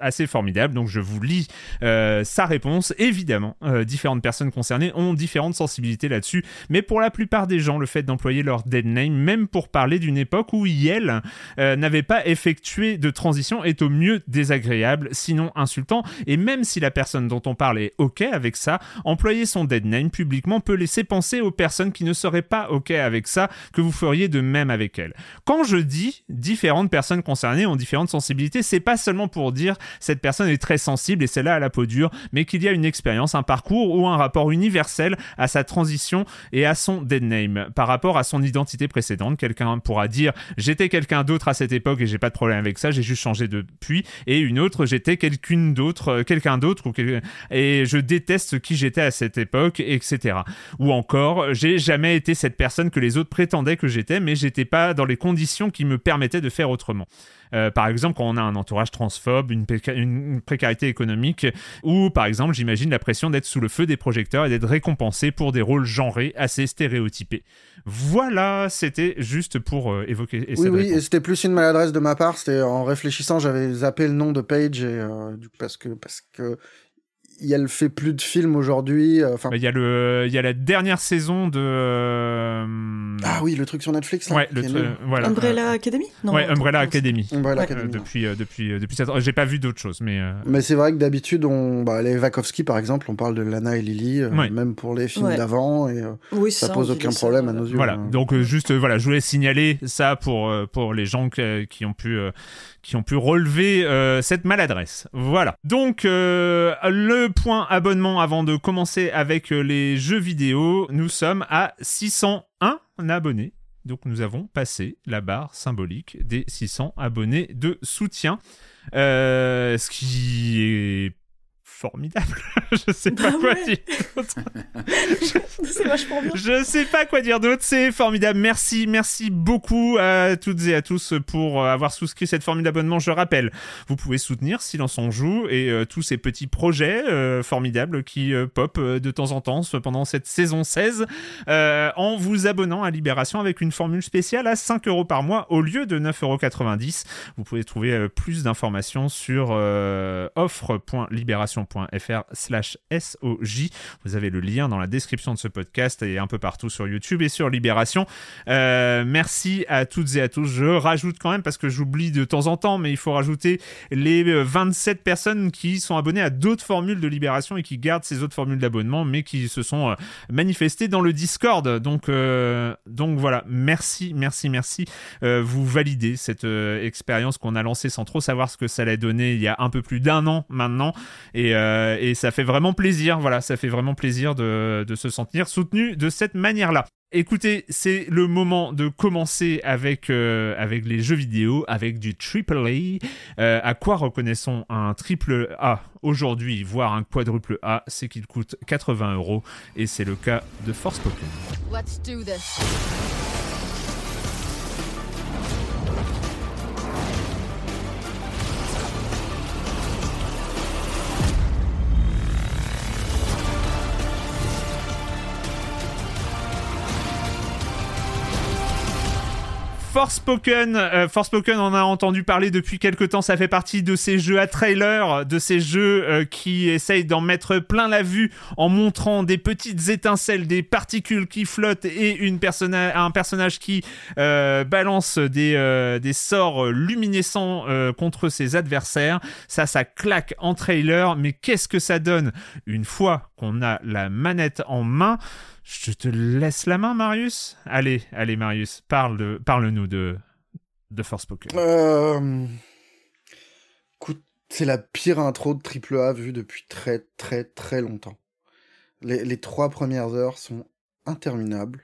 assez formidable. Donc je vous lis euh, sa réponse. Évidemment, euh, différentes personnes concernées ont différentes sensibilités là-dessus, mais pour la plupart des gens, le fait d'employer leur dead name, même pour parler d'une époque où Yel euh, n'avait pas effectué de transition, est au mieux désagréable, sinon insultant. Et même si la personne dont on parle est ok avec ça, employer son dead name publiquement peut laisser penser aux personnes qui ne seraient pas ok avec ça que vous feriez de même avec elles. Quand je dis différentes personnes concernées ont différentes sensibilités, c'est pas seulement pour dire cette personne est très sensible et c'est là à la peau dure, mais qu'il y a une expérience, un parcours ou un rapport universel à sa transition et à son dead name. Par rapport à son identité précédente, quelqu'un pourra dire j'étais quelqu'un d'autre à cette époque et j'ai pas de problème avec ça, j'ai juste changé depuis, et une autre j'étais quelqu'une d'autre, euh, quelqu'un d'autre et je déteste qui j'étais à cette époque, etc. Ou encore j'ai jamais été cette personne que les autres prétendaient que j'étais, mais j'étais pas dans les conditions qui me permettaient de faire autrement. Euh, par exemple, quand on a un entourage transphobe, une, précarité économique, ou par exemple, j'imagine la pression d'être sous le feu des projecteurs et d'être récompensé pour des rôles genrés assez stéréotypés. Voilà, c'était juste pour euh, évoquer. oui, oui, et c'était plus une maladresse de ma part. C'était en réfléchissant, j'avais zappé le nom de Page et, euh, parce que parce que elle fait plus de films aujourd'hui. Euh, enfin, il y a le, il y a la dernière saison de. Euh, ah oui, le truc sur Netflix. ouais, le voilà. Umbrella Academy. Non, ouais, Umbrella Academy. Umbrella Academy. depuis, euh, depuis, depuis cette... J'ai pas vu d'autres choses, mais. Mais c'est vrai que d'habitude, on, bah, les Wachowski par exemple, on parle de Lana et Lily, même pour les films d'avant, et oui, ça, pose aucun problème à nos yeux. Voilà. Hein. Donc juste, voilà, je voulais signaler ça pour pour les gens qui ont pu qui ont pu relever euh, cette maladresse. Voilà. Donc, euh, le point abonnement avant de commencer avec euh, les jeux vidéo, nous sommes à 601 abonnés. Donc, nous avons passé la barre symbolique des 600 abonnés de soutien. ce qui est formidable. <laughs> je sais pas ah quoi dire. <laughs> c'est vachement bien. Je sais pas quoi dire d'autre, c'est formidable. Merci, merci beaucoup à toutes et à tous pour avoir souscrit cette formule d'abonnement. Je rappelle, vous pouvez soutenir Silence on joue et euh, tous ces petits projets euh, formidables qui euh, pop euh, de temps en temps pendant cette saison 16 euh, en vous abonnant à Libération avec une formule spéciale à 5 euros par mois au lieu de 9,90 euros. Vous pouvez trouver plus d'informations sur euh, offre.libération.fr slash SOJ. Vous avez le lien dans la description de ce podcast et un peu partout sur YouTube et sur Libération. Euh, merci à toutes et à tous. Je rajoute quand même, parce que j'oublie de temps en temps, mais il faut rajouter les euh, 27 personnes qui sont abonnées à d'autres formules de Libération et qui gardent ces autres formules d'abonnement, mais qui se sont euh, manifestées dans le Discord. Donc, euh, donc voilà, merci, merci, merci. Euh, vous validez cette euh, expérience qu'on a lancée sans trop savoir ce que ça allait donner il y a un peu plus d'un an maintenant. Et, euh, et ça fait vraiment plaisir, voilà, ça fait vraiment plaisir de, se sentir soutenu de cette manière-là. Écoutez, c'est le moment de commencer avec, euh, les jeux vidéo, avec du AAA. Euh, à quoi reconnaissons un triple A aujourd'hui, voire un quadruple A C'est qu'il coûte 80 euros et c'est le cas de Forspoken. Let's do this. Forspoken, euh, Forspoken, on a entendu parler depuis quelques temps. Ça fait partie de ces jeux à trailer, de ces jeux euh, qui essayent d'en mettre plein la vue en montrant des petites étincelles, des particules qui flottent et un personnage qui euh, balance des, euh, des sorts luminescents contre ses adversaires. Ça, ça claque en trailer. Mais qu'est-ce que ça donne? Une fois qu'on a la manette en main je te laisse la main, Marius. Allez, allez, Marius, parle de, parle-nous de, de Forspoken. Euh... Écoute, c'est la pire intro de AAA vue depuis très très très longtemps. Les, les trois premières heures sont interminables,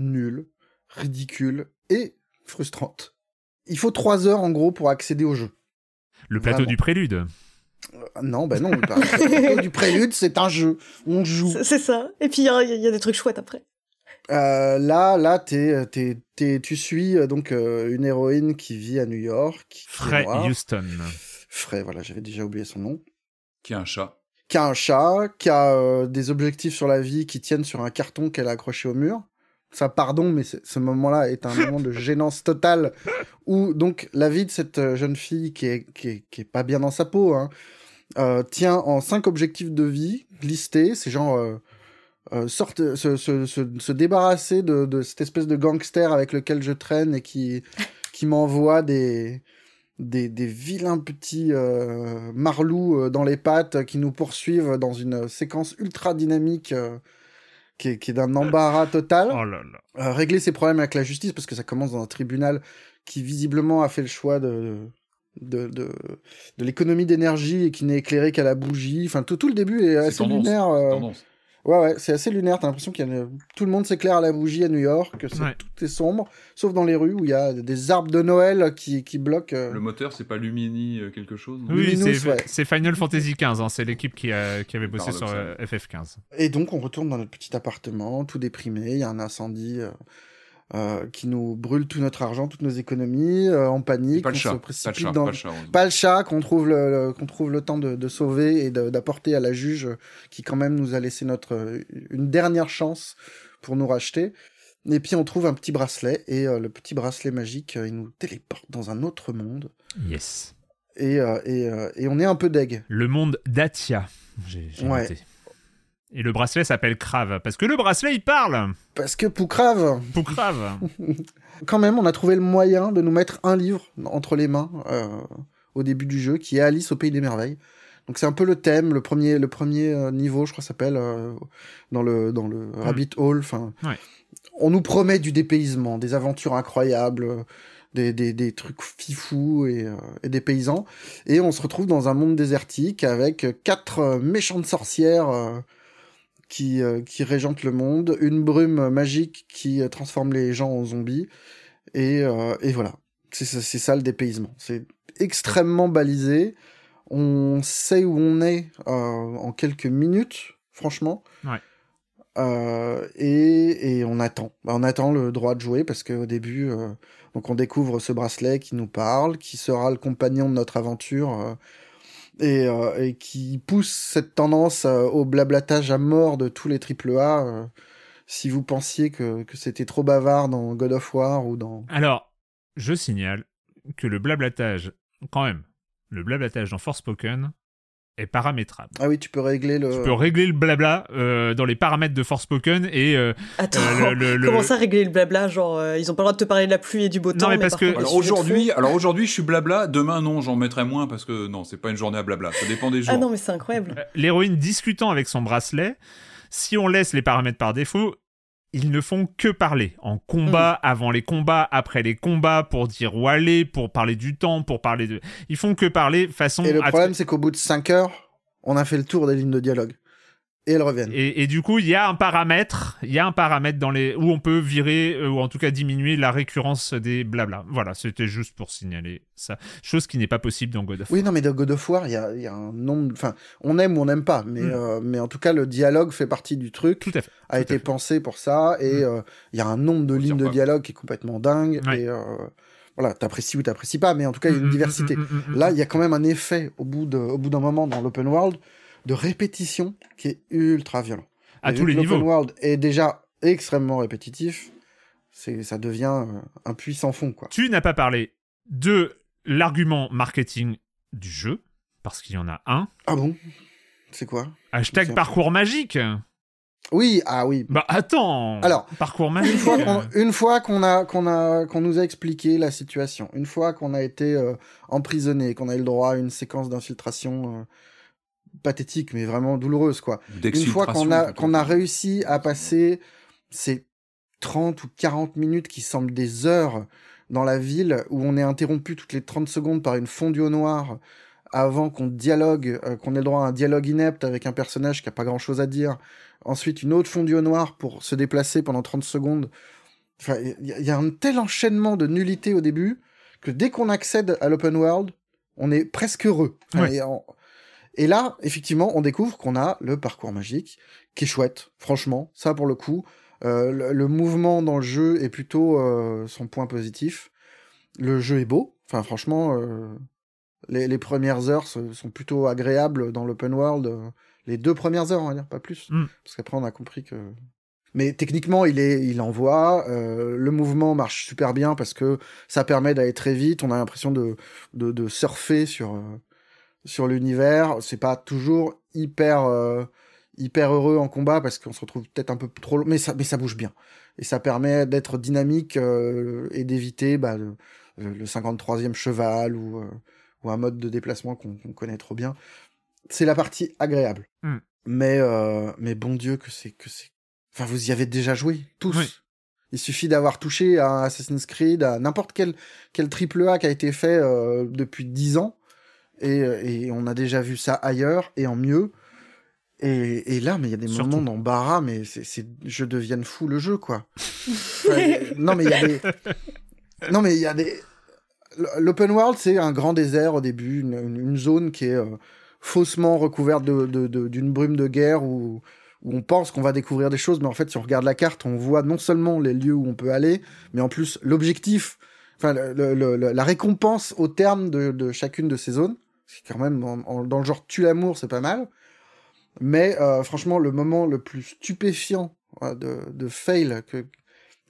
nulles, ridicules et frustrantes. Il faut trois heures en gros pour accéder au jeu. Le plateau Vraiment. du prélude. Euh, Non, ben non, bah, du prélude, c'est un jeu. On joue. C'est ça. Et puis il y, a- il y a des trucs chouettes après. Euh, là, là, t'es, t'es, t'es- tu suis euh, donc euh, une héroïne qui vit à New York. Frey. Houston. Frey, voilà, j'avais déjà oublié son nom. Qui a un chat. Qui a un chat, qui a euh, des objectifs sur la vie qui tiennent sur un carton qu'elle a accroché au mur. Ça, pardon, mais ce moment-là est un moment de <laughs> gênance totale où donc la vie de cette euh, jeune fille qui est, qui est, qui est pas bien dans sa peau hein, euh, tient en cinq objectifs de vie listés. C'est genre euh, euh, sorte, se, se, se, se débarrasser de, de cette espèce de gangster avec lequel je traîne et qui, qui m'envoie des, des, des vilains petits marlous dans les pattes qui nous poursuivent dans une séquence ultra dynamique qui est, qui est d'un embarras total. Oh là là. Euh, régler ses problèmes avec la justice parce que ça commence dans un tribunal qui visiblement a fait le choix de de, de, de l'économie d'énergie et qui n'est éclairé qu'à la bougie. Enfin, tout, tout le début est assez tendance, lunaire. euh, Tendance. Ouais, ouais, c'est assez lunaire. T'as l'impression qu'il y a une- tout le monde s'éclaire à la bougie à New York, que Ouais. tout est sombre, sauf dans les rues où il y a des arbres de Noël qui, qui bloquent. euh, Le moteur, c'est pas Lumini euh, quelque chose non Oui, c'est ouais. Final Fantasy XV. hein, C'est l'équipe qui, a- qui avait bossé sur euh, FF15. Et donc, on retourne dans notre petit appartement, tout déprimé. Il y a un incendie euh, qui nous brûle tout notre argent, toutes nos économies, euh, en panique. Pas le on chat. se Pas le précipite chat. dans Pas le chat. heureusement. pas le chat qu'on trouve le, le- qu'on trouve le temps de, de sauver et de- d'apporter à la juge qui quand même nous a laissé notre une dernière chance pour nous racheter. Et puis on trouve un petit bracelet et euh, le petit bracelet magique euh, il nous téléporte dans un autre monde Yes. et euh, et, euh, et on est un peu deg. Le monde d'Atia. J'ai j'ai Ouais. noté. Et le bracelet s'appelle Crave. Parce que le bracelet, il parle Parce que Poucrave, Pour Crave. <laughs> quand même, on a trouvé le moyen de nous mettre un livre entre les mains euh, au début du jeu, qui est Alice au pays des merveilles. Donc c'est un peu le thème, le premier, le premier euh, niveau, je crois, s'appelle euh, dans le dans le Rabbit Hole. Enfin, Ouais. on nous promet du dépaysement, des aventures incroyables, des, des, des trucs fifous et, euh, et des paysans. Et on se retrouve dans un monde désertique avec quatre méchantes sorcières. euh, qui, euh, qui régente le monde, une brume magique qui euh, transforme les gens en zombies, et, euh, et voilà. C'est ça- le dépaysement. C'est extrêmement balisé. On sait où on est euh, en quelques minutes, franchement. Ouais. Euh, et, et on attend. Bah, on attend le droit de jouer parce qu'au début, euh, donc on découvre ce bracelet qui nous parle, qui sera le compagnon de notre aventure et, euh, et qui pousse cette tendance euh, au blablatage à mort de tous les triple A. euh, si vous pensiez que, que c'était trop bavard dans God of War ou dans... Alors, je signale que le blablatage, quand même, le blablatage dans Forspoken est paramétrable. Ah oui, tu peux régler le... Tu peux régler le blabla euh, dans les paramètres de Forspoken et euh, Attends, Euh, le- le- comment le- ça régler le blabla Genre, euh, ils ont pas le droit de te parler de la pluie et du beau Non, temps. mais parce par que- Alors aujourd'hui, alors aujourd'hui, je suis blabla. Demain, non, j'en mettrai moins parce que non, c'est pas une journée à blabla. Ça dépend des jours. Ah non, mais c'est incroyable. l'héroïne discutant avec son bracelet, si on laisse les paramètres par défaut, ils ne font que parler. En combat, avant les combats, après les combats, pour dire où aller, pour parler du temps, pour parler de... Ils font que parler façon... Et le problème, c'est qu'au bout de 5 heures, on a fait le tour des lignes de dialogue. Et elles reviennent. Et, et du coup, il y a un paramètre, il y a un paramètre dans les où on peut virer euh, ou en tout cas diminuer la récurrence des blabla. Voilà, c'était juste pour signaler ça. Chose qui n'est pas possible dans God of War. Oui, non, mais dans God of War, il y a, il y a un nombre... Enfin, on aime ou on n'aime pas, mais, Mm. euh, mais en tout cas, le dialogue fait partie du truc, Tout à fait. a tout été fait. pensé pour ça, et Mm. euh, il y a un nombre de lignes de dialogue qui est complètement dingue, Ouais. et voilà, t'apprécies ou t'apprécies pas, mais en tout cas, il y a une mm, diversité. Là, il y a quand même un effet, au bout de- au bout d'un moment, dans l'open world, de répétition qui est ultra violent. à Et tous les niveaux. world est déjà extrêmement répétitif, c'est, ça devient euh, un puissant fond, quoi. Tu n'as pas parlé de l'argument marketing du jeu parce qu'il y en a un. Ah bon? C'est quoi? Hashtag parcours magique. Oui, ah oui. Bah attends. Alors, parcours Une magique. fois qu'on, une fois qu'on a, qu'on a, qu'on nous a expliqué la situation, une fois qu'on a été euh, emprisonné, qu'on a eu le droit à une séquence d'infiltration euh, pathétique, mais vraiment douloureuse, quoi. Une fois qu'on a, qu'on a réussi à passer ces 30 ou 40 minutes qui semblent des heures dans la ville, où on est interrompu toutes les 30 secondes par une fondue au noir, avant qu'on dialogue, euh, qu'on ait le droit à un dialogue inepte avec un personnage qui a pas grand chose à dire, ensuite une autre fondue au noir pour se déplacer pendant 30 secondes. Enfin, il y, a- il y a un tel enchaînement de nullité au début que dès qu'on accède à l'open world, on est presque heureux. Enfin, Ouais. et, en- et là, effectivement, on découvre qu'on a le parcours magique, qui est chouette, franchement. Ça, pour le coup, euh, le, le mouvement dans le jeu est plutôt euh, son point positif. Le jeu est beau. Enfin, franchement, euh, les, les premières heures sont plutôt agréables dans l'open world. les deux premières heures, on va dire, pas plus. Mm. Parce qu'après, on a compris que... Mais techniquement, il est, il envoie. le mouvement marche super bien parce que ça permet d'aller très vite. On a l'impression de, de, de surfer sur, sur l'univers. C'est pas toujours hyper, euh, hyper heureux en combat parce qu'on se retrouve peut-être un peu trop long, mais ça, mais ça bouge bien. Et ça permet d'être dynamique euh, et d'éviter bah, le, le 53e cheval ou, euh, ou un mode de déplacement qu'on connaît trop bien. C'est la partie agréable. Mm. Mais, euh, mais bon Dieu, que c'est que c'est. Enfin, vous y avez déjà joué, tous. Oui. Il suffit d'avoir touché à Assassin's Creed, à n'importe quel, quel triple A qui a été fait euh, depuis 10 ans. Et, et on a déjà vu ça ailleurs et en mieux. Et, et là, mais il y a des Surtout. moments d'embarras, mais c'est, c'est, je devienne fou le jeu, quoi. <laughs> Enfin, non, mais il y a des. Non, mais il y a des. L'open world, c'est un grand désert au début, une, une- une zone qui est euh, faussement recouverte de, de- de- d'une brume de guerre où, où on pense qu'on va découvrir des choses, mais en fait, si on regarde la carte, on voit non seulement les lieux où on peut aller, mais en plus l'objectif, enfin le- le- le- le- la récompense au terme de, de chacune de ces zones. C'est quand même en- en- dans le genre tue l'amour, c'est pas mal. Mais euh, franchement, le moment le plus stupéfiant euh, de, de fail que,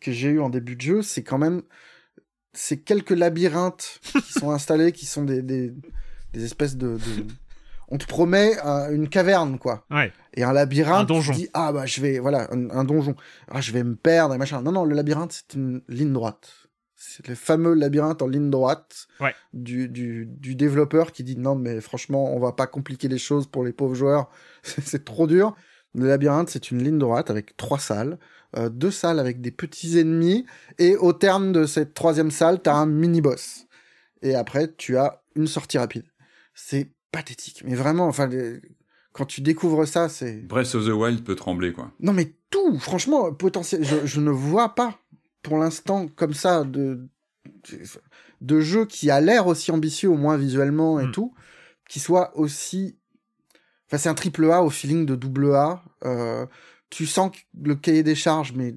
que j'ai eu en début de jeu, c'est quand même ces quelques labyrinthes qui sont <laughs> installés, qui sont des, des, des espèces de, de- On te promet euh, une caverne, quoi. Ouais. Et un labyrinthe, Un donjon. tu dis, ah bah je vais, voilà, un, un donjon. Ah, je vais me perdre et machin. Non, non, le labyrinthe, c'est une ligne droite. C'est le fameux labyrinthe en ligne droite Ouais. du, du, du développeur qui dit, non, mais franchement, on va pas compliquer les choses pour les pauvres joueurs. <laughs> C'est trop dur. Le labyrinthe, c'est une ligne droite avec trois salles, euh, deux salles avec des petits ennemis, et au terme de cette troisième salle, t'as un mini-boss. Et après, tu as une sortie rapide. C'est pathétique. Mais vraiment, enfin, les- quand tu découvres ça, c'est... Breath of the Wild peut trembler, quoi. Non, mais tout, franchement, potentiel. Je, je ne vois pas, pour l'instant, comme ça, de, de jeu qui a l'air aussi ambitieux, au moins visuellement et Mm. tout, qui soit aussi. Enfin, c'est un triple A au feeling de double A, euh, tu sens que le cahier des charges, mais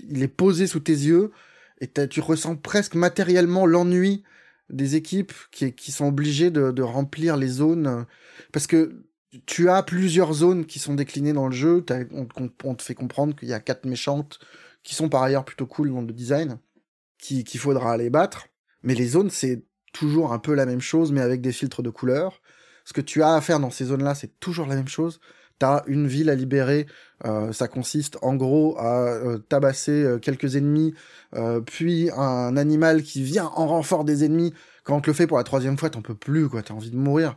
il est posé sous tes yeux et tu ressens presque matériellement l'ennui des équipes qui, qui sont obligées de, de, remplir les zones parce que tu as plusieurs zones qui sont déclinées dans le jeu. On, on, te fait comprendre qu'il y a quatre méchantes qui sont par ailleurs plutôt cool dans le design, qu'il faudra aller battre. Mais les zones, c'est toujours un peu la même chose, mais avec des filtres de couleurs. Ce que tu as à faire dans ces zones-là, c'est toujours la même chose. T'as une ville à libérer, euh, ça consiste en gros à euh, tabasser euh, quelques ennemis, puis un animal qui vient en renfort des ennemis. Quand on te le fait pour la troisième fois, t'en peux plus, quoi. T'as envie de mourir.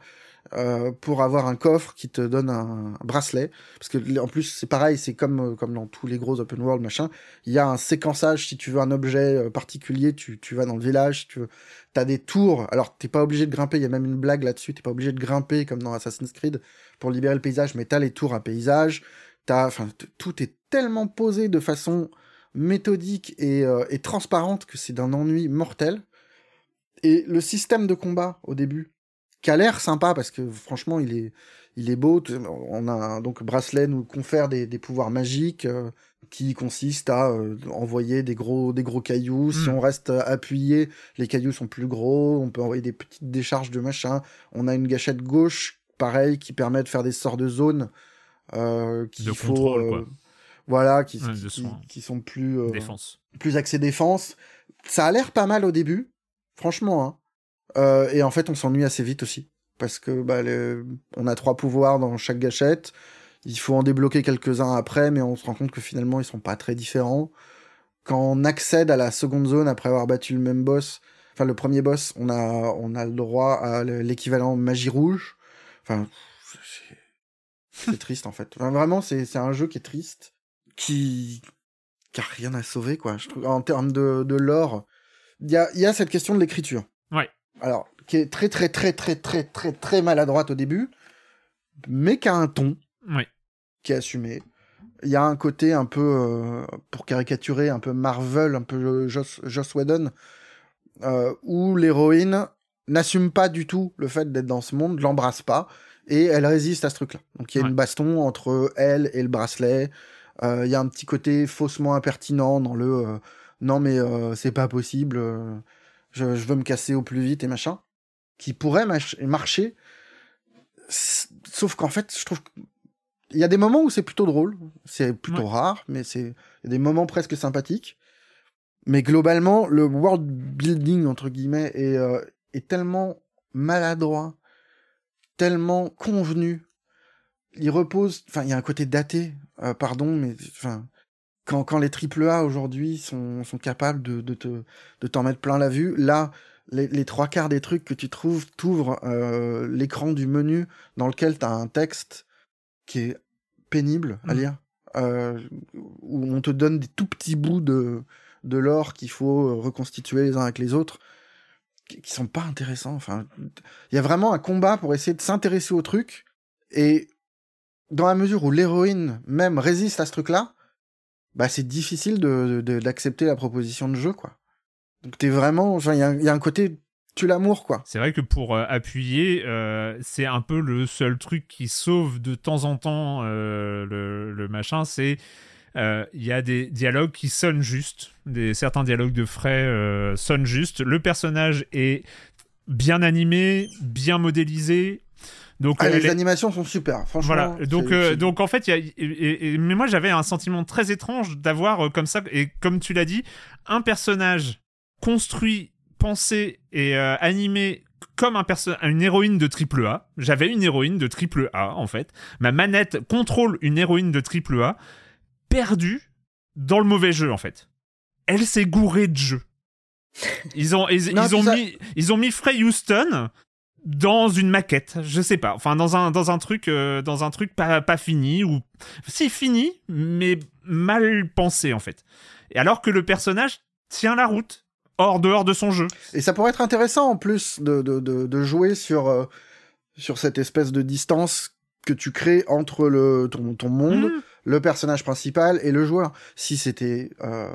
Euh, pour avoir un coffre qui te donne un, bracelet. Parce que en plus c'est pareil c'est comme euh, comme dans tous les gros open world machin. Il y a un séquençage si tu veux un objet euh, particulier tu, tu vas dans le village tu as des tours. Alors t'es pas obligé de grimper. Il y a même une blague là-dessus. T'es pas obligé de grimper comme dans Assassin's Creed pour libérer le paysage mais t'as les tours à paysage. T'as enfin tout est tellement posé de façon méthodique et, et transparente que c'est d'un ennui mortel. Et le système de combat au début qui a l'air sympa parce que franchement il est il est beau. On a donc bracelet nous confère des, des pouvoirs magiques euh, qui consistent à euh, envoyer des gros des gros cailloux. Si hmm. on reste appuyé, les cailloux sont plus gros. On peut envoyer des petites décharges de machin. On a une gâchette gauche, pareil, qui permet de faire des sorts de zone. Euh, qu'il faut, contrôle, quoi. Voilà, qui, qui, qui, sont plus défense. plus axés défense. Ça a l'air pas mal au début, franchement. Hein. Euh, et en fait, on s'ennuie assez vite aussi. Parce que bah, on a trois pouvoirs dans chaque gâchette. Il faut en débloquer quelques-uns après, mais on se rend compte que finalement, ils sont pas très différents. Quand on accède à la seconde zone après avoir battu le même boss, enfin le premier boss, on a, on a le droit à l'équivalent magie rouge. Enfin, c'est triste en fait. vraiment, c'est un jeu qui est triste, qui, qui a rien à sauver quoi. Je trouve en termes de, de lore, il y a, y a cette question de l'écriture. Ouais alors, qui est très, très, très, très, très, très, très maladroite au début, mais qui a un ton. Qui est assumé. Il y a un côté un peu, euh, pour caricaturer, un peu Marvel, un peu Joss, Joss Whedon, euh, où l'héroïne n'assume pas du tout le fait d'être dans ce monde, l'embrasse pas, et elle résiste à ce truc-là. Donc il y a une baston entre elle et le bracelet. Euh, il y a un petit côté faussement impertinent dans le non mais c'est pas possible je, veux me casser au plus vite et machin, qui pourrait marcher. Sauf qu'en fait, je trouve il y a des moments où c'est plutôt drôle, c'est plutôt rare, mais c'est des moments presque sympathiques. Mais globalement, le world building entre guillemets est, euh, est tellement maladroit, tellement convenu. Il repose, enfin, il y a un côté daté, euh, pardon, mais enfin, quand, quand les AAA aujourd'hui sont, sont capables de, de, te, de t'en mettre plein la vue, là, les, les, trois quarts des trucs que tu trouves, t'ouvrent euh, l'écran du menu dans lequel tu as un texte qui est pénible à mmh. lire, euh, où on te donne des tout petits bouts de, de l'or qu'il faut reconstituer les uns avec les autres, qui, qui sont pas intéressants. Enfin, il y a vraiment un combat pour essayer de s'intéresser au truc, et dans la mesure où l'héroïne même résiste à ce truc-là, bah c'est difficile de, d'accepter la proposition de jeu quoi. Donc t'es vraiment, il y, a un côté tu l'amour quoi. C'est vrai que pour euh, appuyer, euh, c'est un peu le seul truc qui sauve de temps en temps euh, le, le, machin, c'est il y a des dialogues qui sonnent juste, des certains dialogues de frais sonnent juste. Le personnage est bien animé, bien modélisé, donc ah, les animations sont super, franchement. Voilà. Donc euh, donc en fait, il y a, mais moi j'avais un sentiment très étrange d'avoir euh, comme ça et comme tu l'as dit, un personnage construit, pensé et euh, animé comme un une héroïne de triple A. J'avais une héroïne de triple A en fait. Ma manette contrôle une héroïne de triple A perdue dans le mauvais jeu en fait. Elle s'est gourée de jeu. Ils ont ils, ont mis ils ont mis Frey Houston dans une maquette, je sais pas, enfin dans un dans un truc euh, dans un truc pas pas fini ou si fini mais mal pensé en fait. Et alors que le personnage tient la route hors dehors de son jeu. Et ça pourrait être intéressant en plus de de, de, jouer sur euh, sur cette espèce de distance que tu crées entre le ton, ton monde, mmh. le personnage principal et le joueur. Si c'était euh,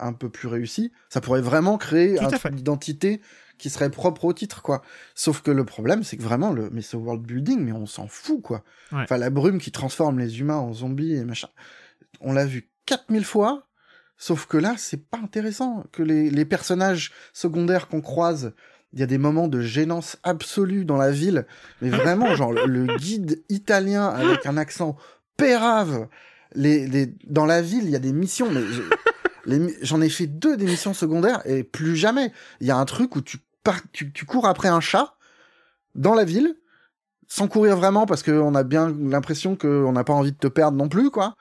un peu plus réussi, ça pourrait vraiment créer une identité qui serait propre au titre, quoi. Sauf que le problème, c'est que vraiment, le, mais ce world building, mais on s'en fout, quoi. Enfin, la brume qui transforme les humains en zombies et machin. on l'a vu 4000 fois, sauf que là, c'est pas intéressant. Que les, les personnages secondaires qu'on croise, il y a des moments de gênance absolue dans la ville, mais vraiment, genre, le, le guide italien avec un accent pérave, les, les, dans la ville, il y a des missions, mais j'en ai fait deux des missions secondaires et plus jamais. Il y a un truc où tu, tu, tu cours après un chat dans la ville, sans courir vraiment parce qu'on a bien l'impression qu'on n'a pas envie de te perdre non plus, quoi.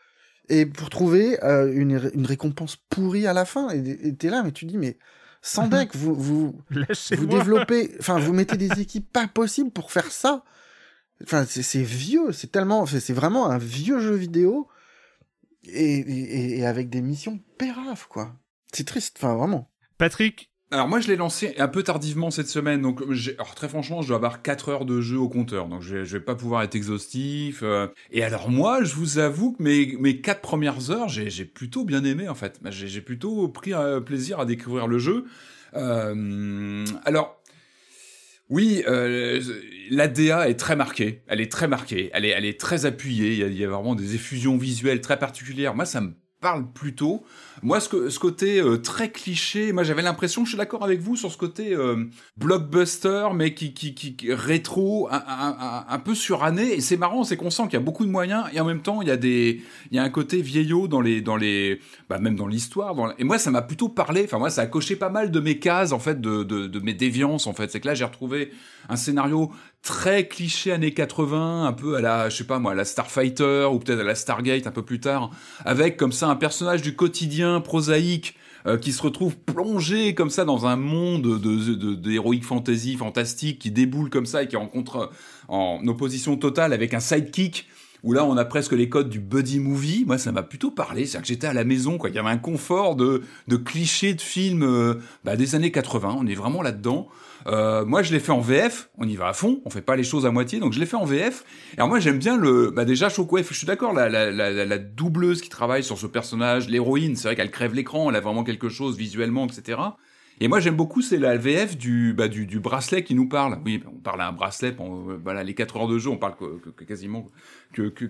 Et pour trouver euh, une, ré- une récompense pourrie à la fin. Et t'es là, mais tu dis, mais sans <laughs> deck, vous, vous, vous développez, enfin, vous mettez des équipes pas possibles pour faire ça. Enfin, c'est vieux, c'est tellement, c'est vraiment un vieux jeu vidéo et, et, et avec des missions péraves, quoi. C'est triste, enfin, vraiment. Patrick, Alors moi je l'ai lancé un peu tardivement cette semaine, donc alors, très franchement je dois avoir 4 heures de jeu au compteur, donc je je vais pas pouvoir être exhaustif. euh. Et alors moi je vous avoue que mes, mes 4 premières heures j'ai plutôt bien aimé en fait, j'ai j'ai plutôt pris euh, plaisir à découvrir le jeu. Euh, alors oui, euh, l'ADA est très marquée, elle est très marquée, elle est, elle est très appuyée, il y, a, il y a vraiment des effusions visuelles très particulières. Moi ça me parle plutôt. Moi, ce, que, ce côté euh, très cliché, moi j'avais l'impression, je suis d'accord avec vous sur ce côté euh, blockbuster, mais qui, qui, qui, rétro, un, un, peu suranné. Et c'est marrant, c'est qu'on sent qu'il y a beaucoup de moyens et en même temps il y a des, il y a un côté vieillot dans les, dans les, bah même dans l'histoire. Et moi, ça m'a plutôt parlé. Enfin moi, ça a coché pas mal de mes cases en fait, de, de, de mes déviances en fait. C'est que là, j'ai retrouvé un scénario très cliché années 80, un peu à la, je sais pas moi, à la Starfighter ou peut-être à la Stargate un peu plus tard, avec comme ça un personnage du quotidien prosaïque euh, qui se retrouve plongé comme ça dans un monde de, de, fantasy fantastique qui déboule comme ça et qui rencontre en opposition totale avec un sidekick où là on a presque les codes du buddy movie. Moi ça m'a plutôt parlé, c'est-à-dire que j'étais à la maison, quoi. Il y avait un confort de, de clichés de films euh, bah, des années 80. On est vraiment là-dedans. Euh, moi, je l'ai fait en VF. On y va à fond. On fait pas les choses à moitié. Donc, je l'ai fait en VF. Et alors, moi, j'aime bien le. Bah, déjà, Shockwave. Je suis d'accord. La, la, la, la- doubleuse qui travaille sur ce personnage, l'héroïne, c'est vrai qu'elle crève l'écran. Elle a vraiment quelque chose visuellement, etc. Et moi, j'aime beaucoup, c'est la VF du, bah, du, du bracelet qui nous parle. Oui, on parle à un bracelet. pendant, euh, voilà, les 4 heures de jeu, on parle que, que- quasiment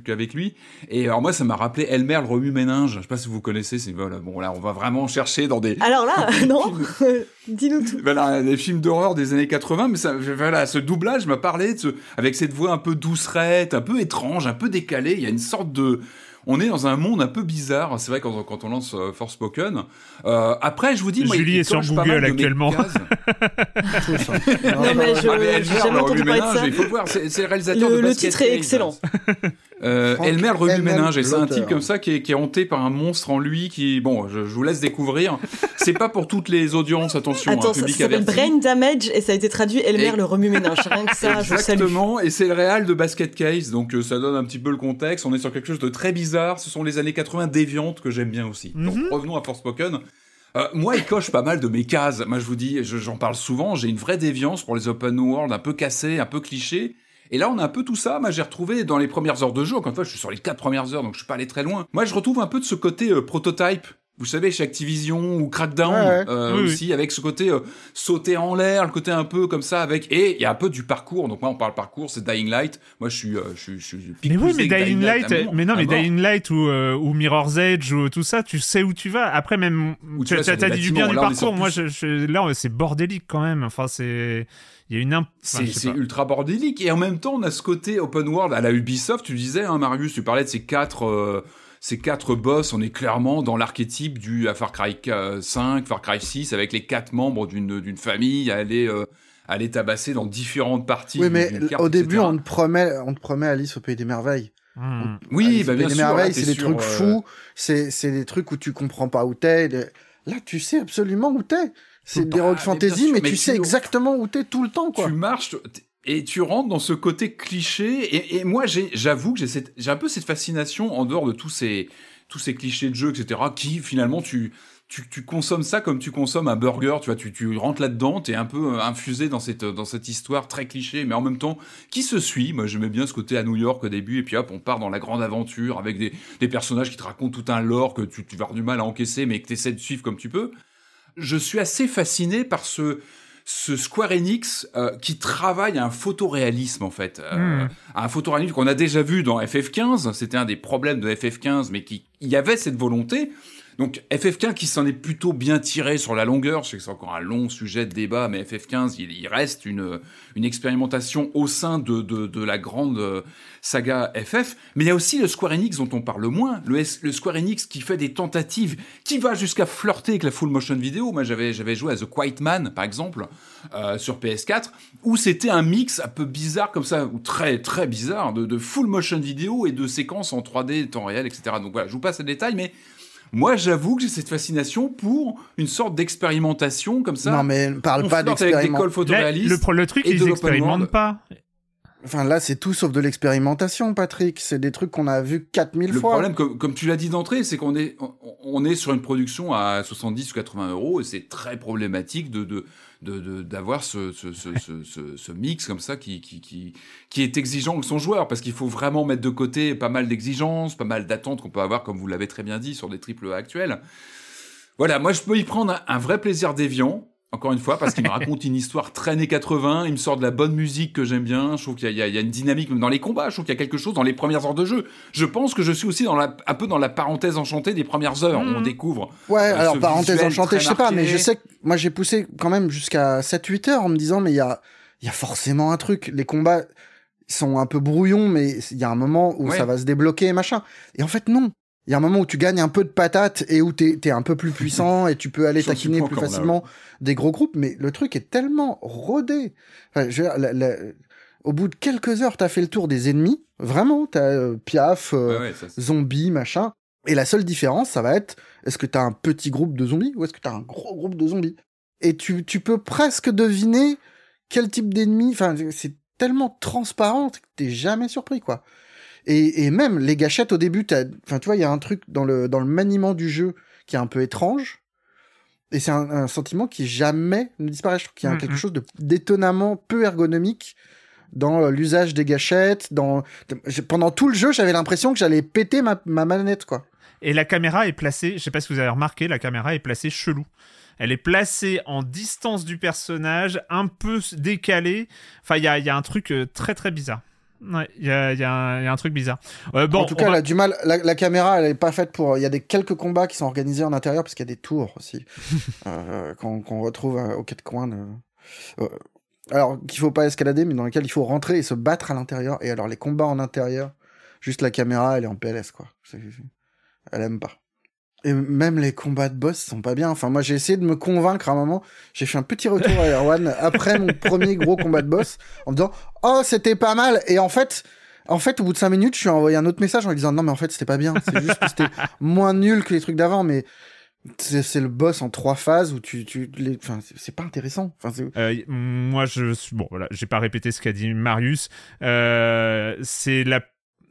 qu'avec lui. Et alors, moi, ça m'a rappelé Elmer le remue-méninge. Je sais pas si vous connaissez. C'est voilà. Bon, là, on va vraiment chercher dans des. Alors là, <laughs> non, <laughs> dis-nous tout. Voilà, des films d'horreur des années 80, mais ça, voilà, ce doublage m'a parlé de ce, avec cette voix un peu doucerette, un peu étrange, un peu décalée. Il y a une sorte de, on est dans un monde un peu bizarre. C'est vrai quand, quand on lance euh, Forspoken. Euh, après, je vous dis, moi, Julie il est sur Google actuellement. cases. <laughs> Non, mais je- Ah, mais j'ai jamais le entendu parler de remue-ménage, ça. il faut le voir, c'est le réalisateur Le, de le titre est excellent. Euh, Elmer le remue-ménage, et c'est un type comme ça qui est, qui est hanté par un monstre en lui qui, bon, je, je vous laisse découvrir. C'est pas pour toutes les audiences, attention, Attends, ça, s'appelle. Brain Damage et ça a été traduit Elmer Et- le remue-ménage. Rien que ça, je salue. Exactement, et c'est le réal de Basket Case, donc euh, ça donne un petit peu le contexte. On est sur quelque chose de très bizarre. Ce sont les années 80 déviantes que j'aime bien aussi. Donc Mhm. revenons à Forspoken. Euh, moi, il coche pas mal de mes cases. Moi, je vous dis, je- j'en parle souvent. J'ai une vraie déviance pour les open world un peu cassés, un peu clichés. Et là, on a un peu tout ça. Moi, j'ai retrouvé dans les premières heures de jeu. Encore une fois, je suis sur les quatre premières heures, donc je suis pas allé très loin. Moi, je retrouve un peu de ce côté euh, prototype. Vous savez, chez Activision ou Crackdown Ouais, ouais. euh, Oui, oui. aussi, avec ce côté euh, sauter en l'air, le côté un peu comme ça, avec et il y a un peu du parcours. Donc moi, on parle parcours, c'est Dying Light. Moi, je suis, euh, je suis, je suis Mais oui, mais Dying Light, mais non, mais mort. Dying Light ou, euh, ou Mirror's Edge ou tout ça, tu sais où tu vas. Après, même, tu tu vas sur as, dit du bien du parcours. Moi, je, je- là, c'est bordélique quand même. Enfin, c'est, il y a une imp... enfin, C'est ultra bordélique et en même temps on a ce côté open world à la Ubisoft. Tu disais, hein, Marius, tu parlais de ces quatre, euh, ces quatre boss. On est clairement dans l'archétype du à Far Cry euh, 5, Far Cry 6, avec les quatre membres d'une d'une famille à aller euh, à aller tabasser dans différentes parties. Oui, mais carte, au début, etc. on te promet, on te promet Alice au pays des merveilles. Hmm. oui, Alice bah au bien pays des sûr. merveilles, c'est des sur, trucs euh, fous, c'est c'est des trucs où tu comprends pas où t'es. Là, tu sais absolument où t'es. C'est des rock fantasy, mais, mais tu tu- sais exactement où t'es tout le temps, quoi. Tu marches et tu rentres dans ce côté cliché. Et, et moi, j'avoue que j'ai un peu cette fascination en dehors de tous ces, tous ces clichés de jeu, etc., qui finalement, tu, tu, tu consommes ça comme tu consommes un burger. Tu vois, tu, tu rentres là-dedans, t'es un peu euh, infusé dans cette, dans cette histoire très cliché, mais en même temps, qui se suit? Moi, j'aimais bien ce côté à New York au début, et puis hop, on part dans la grande aventure avec des, des personnages qui te racontent tout un lore que tu, tu vas avoir du mal à encaisser, mais que tu essaies de suivre comme tu peux. Je suis assez fasciné par ce, ce Square Enix euh, qui travaille à un photoréalisme en fait, euh, hmm. un photoréalisme qu'on a déjà vu dans FF15. C'était un des problèmes de FF15, mais qui il y avait cette volonté. Donc FF15 qui s'en est plutôt bien tiré sur la longueur, je que c'est encore un long sujet de débat, mais FF15 il, reste une, une expérimentation au sein de, de, de, la grande euh, saga FF, mais il y a aussi le Square Enix dont on parle moins, le, le Square Enix qui fait des tentatives, qui va jusqu'à flirter avec la full motion vidéo. Moi j'avais j'avais joué à The Quiet Man par exemple euh, sur PS4, où c'était un mix un peu bizarre comme ça, ou très très bizarre, de, de full motion vidéo et de séquences en 3D temps réel, etc. Donc voilà, je vous passe les détails, mais moi, j'avoue que j'ai cette fascination pour une sorte d'expérimentation comme ça. Non, mais parle pas d'expérimentation. Le, le truc, ils n'expérimentent pas. Enfin, là, c'est tout sauf de l'expérimentation, Patrick. C'est des trucs qu'on a vus 4000 fois. Le problème, comme, tu l'as dit d'entrée, c'est qu'on est, on, est sur une production à 70 ou 80 euros et c'est très problématique de, de, d'avoir ce, ce, ce, ce, mix comme ça qui, qui, qui, qui est exigeant avec son joueur parce qu'il faut vraiment mettre de côté pas mal d'exigences, pas mal d'attentes qu'on peut avoir, comme vous l'avez très bien dit, sur des triples actuels. Voilà, moi je peux y prendre un vrai plaisir déviant encore une fois, parce qu'il me raconte une histoire très années 80, il me sort de la bonne musique que j'aime bien, je trouve qu'il y, y, a une dynamique même dans les combats, je trouve qu'il y a quelque chose dans les premières heures de jeu. Je pense que je suis aussi dans la, un peu dans la parenthèse enchantée des premières heures, où on mhm. découvre. Ouais, euh, alors parenthèse enchantée, je sais pas, mais je sais que moi j'ai poussé quand même jusqu'à 7-8 heures en me disant, mais il y a, y a forcément un truc, les combats sont un peu brouillons, mais il y a un moment où ça va se débloquer et machin. Et en fait, non il y a un moment où tu gagnes un peu de patates et où tu es, un peu plus puissant et tu peux aller taquiner plus facilement des gros groupes, mais le truc est tellement rodé. au bout de quelques heures, tu as fait le tour des ennemis, vraiment, t'as euh, Piaf, euh, zombies, machin. Et la seule différence, ça va être, est-ce que tu as un petit groupe de zombies ou est-ce que tu as un gros groupe de zombies? Et tu, tu peux presque deviner quel type d'ennemi, enfin, c'est tellement transparent que t'es jamais surpris, quoi. Et, même les gâchettes au début, enfin, tu vois, il y a un truc dans le, dans le maniement du jeu qui est un peu étrange. Et c'est un, sentiment qui jamais ne disparaît. Je trouve qu'il y a mm, quelque mm. chose d'étonnamment peu ergonomique dans euh, l'usage des gâchettes. Dans... Pendant tout le jeu, j'avais l'impression que j'allais péter ma, ma, manette, quoi. Et la caméra est placée, je sais pas si vous avez remarqué, la caméra est placée chelou. Elle est placée en distance du personnage, un peu décalée. Enfin, il y a, y a, un truc euh, très très bizarre. Ouais, il y a, y, y a, un truc bizarre. bon, en tout cas, elle a du mal. La, caméra, elle est pas faite pour. Il y a des quelques combats qui sont organisés en intérieur parce qu'il y a des tours aussi <laughs> euh, qu'on retrouve euh, aux quatre coins. De... Euh, alors qu'il faut pas escalader, mais dans lesquels il faut rentrer et se battre à l'intérieur. Et alors les combats en intérieur, juste la caméra, elle est en PLS quoi. Elle aime pas. Et même les combats de boss sont pas bien. Enfin, moi, j'ai essayé de me convaincre à un moment. J'ai fait un petit retour à Erwan <laughs> après mon premier gros combat de boss en me disant, oh, c'était pas mal. Et en fait, en fait, au bout de 5 minutes, je suis envoyé un autre message en lui disant, non, mais en fait, c'était pas bien. C'est juste que c'était <laughs> moins nul que les trucs d'avant, mais c'est le boss en trois phases où tu, tu les, enfin, c'est pas intéressant. Enfin, euh, moi, je suis bon, voilà, j'ai pas répété ce qu'a dit Marius. Euh, c'est la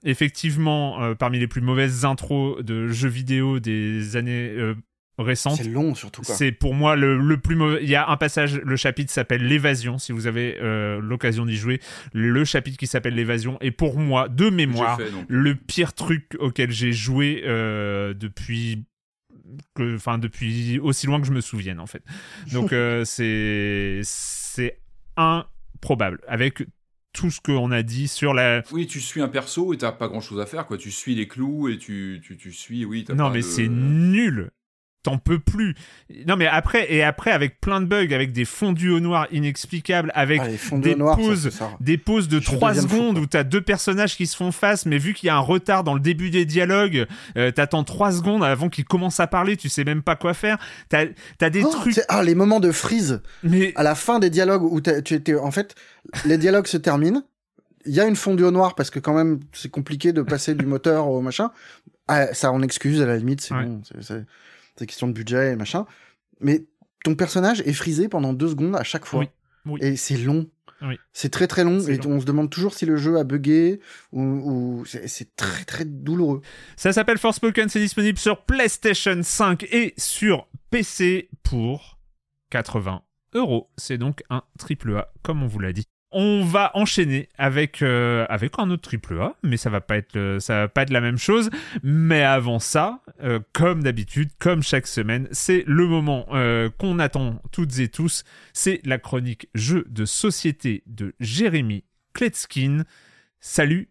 effectivement euh, parmi les plus mauvaises intros de jeux vidéo des années euh, récentes. C'est long surtout. C'est pour moi le, plus mauvais. Il y a un passage, le chapitre s'appelle l'évasion. Si vous avez euh, l'occasion d'y jouer, le chapitre qui s'appelle l'évasion est pour moi de mémoire le pire truc auquel j'ai joué depuis enfin depuis aussi loin que je me souvienne en fait. Donc <laughs> c'est c'est improbable avec tout ce qu'on a dit sur la. Oui, tu suis un perso et t'as pas grand chose à faire, quoi. Tu suis les clous et tu, tu, tu suis, oui. non, mais c'est nul t'en peux plus. Non mais après et après avec plein de bugs, avec des fondus au noir inexplicables, avec ah, des pauses, des pauses de 3 secondes où t'as deux personnages qui se font face, mais vu qu'il y a un retard dans le début des dialogues, euh, t'attends 3 secondes avant qu'ils commencent à parler, tu sais même pas quoi faire. T'as as des oh, trucs. Ah les moments de freeze. Mais à la fin des dialogues où tu étais en fait, les dialogues se terminent. Il y a une fondue au noir parce que quand même c'est compliqué de passer du moteur au machin. Ah, ça on excuse à la limite, c'est bon c'est question de budget et machin. Mais ton personnage est frisé pendant deux secondes à chaque fois. Et c'est long. C'est très très long et on se demande toujours si le jeu a bugué ou, c'est très très douloureux. Ça s'appelle Forspoken, c'est disponible sur PlayStation 5 et sur PC pour 80 euros. C'est donc un triple A comme on vous l'a dit. On va enchaîner avec euh, avec un autre triple A, mais ça va pas être ça va pas être la même chose. Mais avant ça, euh, comme d'habitude, comme chaque semaine, c'est le moment euh, qu'on attend toutes et tous. C'est la chronique jeu de société de Jérémy Kletskin. Salut,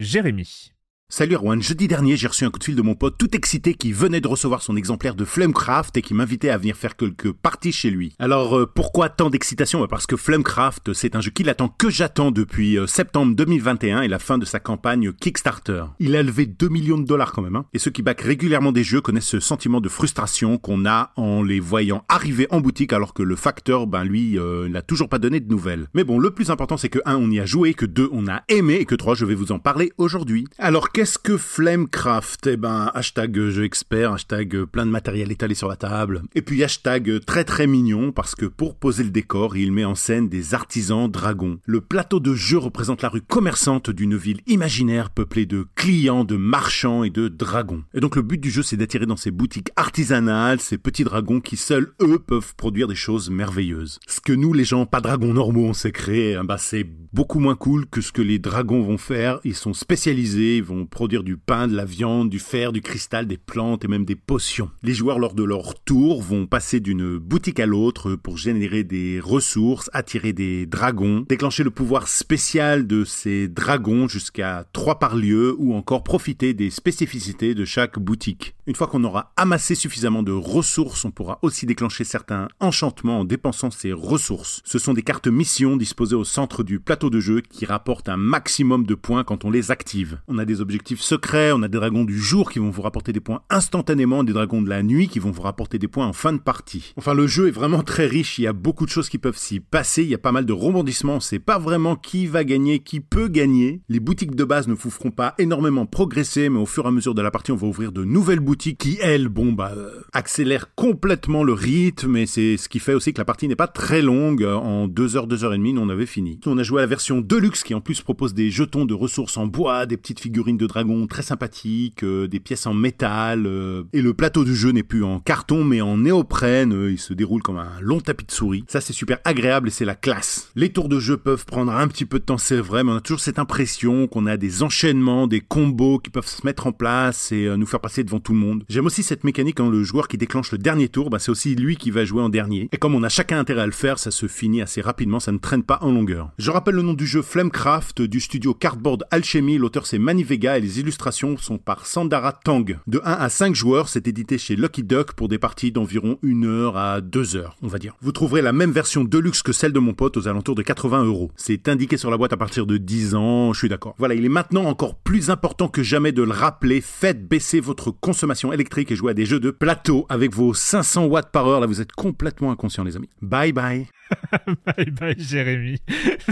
Jérémy. Salut Erwan, jeudi dernier j'ai reçu un coup de fil de mon pote tout excité qui venait de recevoir son exemplaire de Flamecraft et qui m'invitait à venir faire quelques parties chez lui. Alors euh, pourquoi tant d'excitation? Bah, Parce que Flamecraft c'est un jeu qu'il attend que j'attends depuis euh, septembre 2021 et la fin de sa campagne Kickstarter. Il a levé 2 millions de dollars quand même hein. et ceux qui backent régulièrement des jeux connaissent ce sentiment de frustration qu'on a en les voyant arriver en boutique alors que le facteur ben lui euh, n'a toujours pas donné de nouvelles. Mais bon le plus important c'est que 1 on y a joué, que 2 on a aimé et que 3 je vais vous en parler aujourd'hui. Alors Qu'est-ce que Flamecraft? Eh ben, hashtag jeu expert, hashtag plein de matériel étalé sur la table. Et puis hashtag très très mignon parce que pour poser le décor, il met en scène des artisans dragons. Le plateau de jeu représente la rue commerçante d'une ville imaginaire peuplée de clients, de marchands et de dragons. Et donc le but du jeu, c'est d'attirer dans ces boutiques artisanales ces petits dragons qui seuls, eux, peuvent produire des choses merveilleuses. Ce que nous, les gens pas dragons normaux, on s'est créé, bah, c'est beaucoup moins cool que ce que les dragons vont faire. Ils sont spécialisés, ils vont produire du pain, de la viande, du fer, du cristal, des plantes et même des potions. Les joueurs lors de leur tour vont passer d'une boutique à l'autre pour générer des ressources, attirer des dragons, déclencher le pouvoir spécial de ces dragons jusqu'à 3 par lieu ou encore profiter des spécificités de chaque boutique. Une fois qu'on aura amassé suffisamment de ressources, on pourra aussi déclencher certains enchantements en dépensant ces ressources. Ce sont des cartes missions disposées au centre du plateau de jeu qui rapportent un maximum de points quand on les active. On a des objectifs secrets, on a des dragons du jour qui vont vous rapporter des points instantanément, des dragons de la nuit qui vont vous rapporter des points en fin de partie. Enfin, le jeu est vraiment très riche, il y a beaucoup de choses qui peuvent s'y passer, il y a pas mal de rebondissements, on sait pas vraiment qui va gagner, qui peut gagner. Les boutiques de base ne vous feront pas énormément progresser, mais au fur et à mesure de la partie, on va ouvrir de nouvelles boutiques qui, elles, bon, bah, accélèrent complètement le rythme, et c'est ce qui fait aussi que la partie n'est pas très longue. En 2 heures, 2 heures et demie, nous, on avait fini. On a joué à la version Deluxe qui en plus propose des jetons de ressources en bois, des petites figurines de dragons très sympathiques, euh, des pièces en métal, euh, et le plateau du jeu n'est plus en carton mais en néoprène, euh, il se déroule comme un long tapis de souris. Ça c'est super agréable et c'est la classe. Les tours de jeu peuvent prendre un petit peu de temps, c'est vrai, mais on a toujours cette impression qu'on a des enchaînements, des combos qui peuvent se mettre en place et nous faire passer devant tout le monde. J'aime aussi cette mécanique quand le joueur qui déclenche le dernier tour, bah, c'est aussi lui qui va jouer en dernier. Et comme on a chacun intérêt à le faire, ça se finit assez rapidement, ça ne traîne pas en longueur. Je rappelle le nom du jeu Flamecraft du studio Cardboard Alchemy, l'auteur c'est Manny Vega et les illustrations sont par Sandara Tang. De 1 à 5 joueurs, c'est édité chez Lucky Duck pour des parties d'environ 1 heure à 2 heures, on va dire. Vous trouverez la même version de luxe que celle de mon pote aux alentours de 80 euros. C'est indiqué sur la boîte à partir de 10 ans, je suis d'accord. Voilà, il est maintenant encore plus important que jamais de le rappeler. Faites baisser votre consommation électrique et jouez à des jeux de plateau avec vos 500 watts par heure. Là, vous êtes complètement inconscient, les amis. Bye bye. <laughs> bye bye, Jérémy.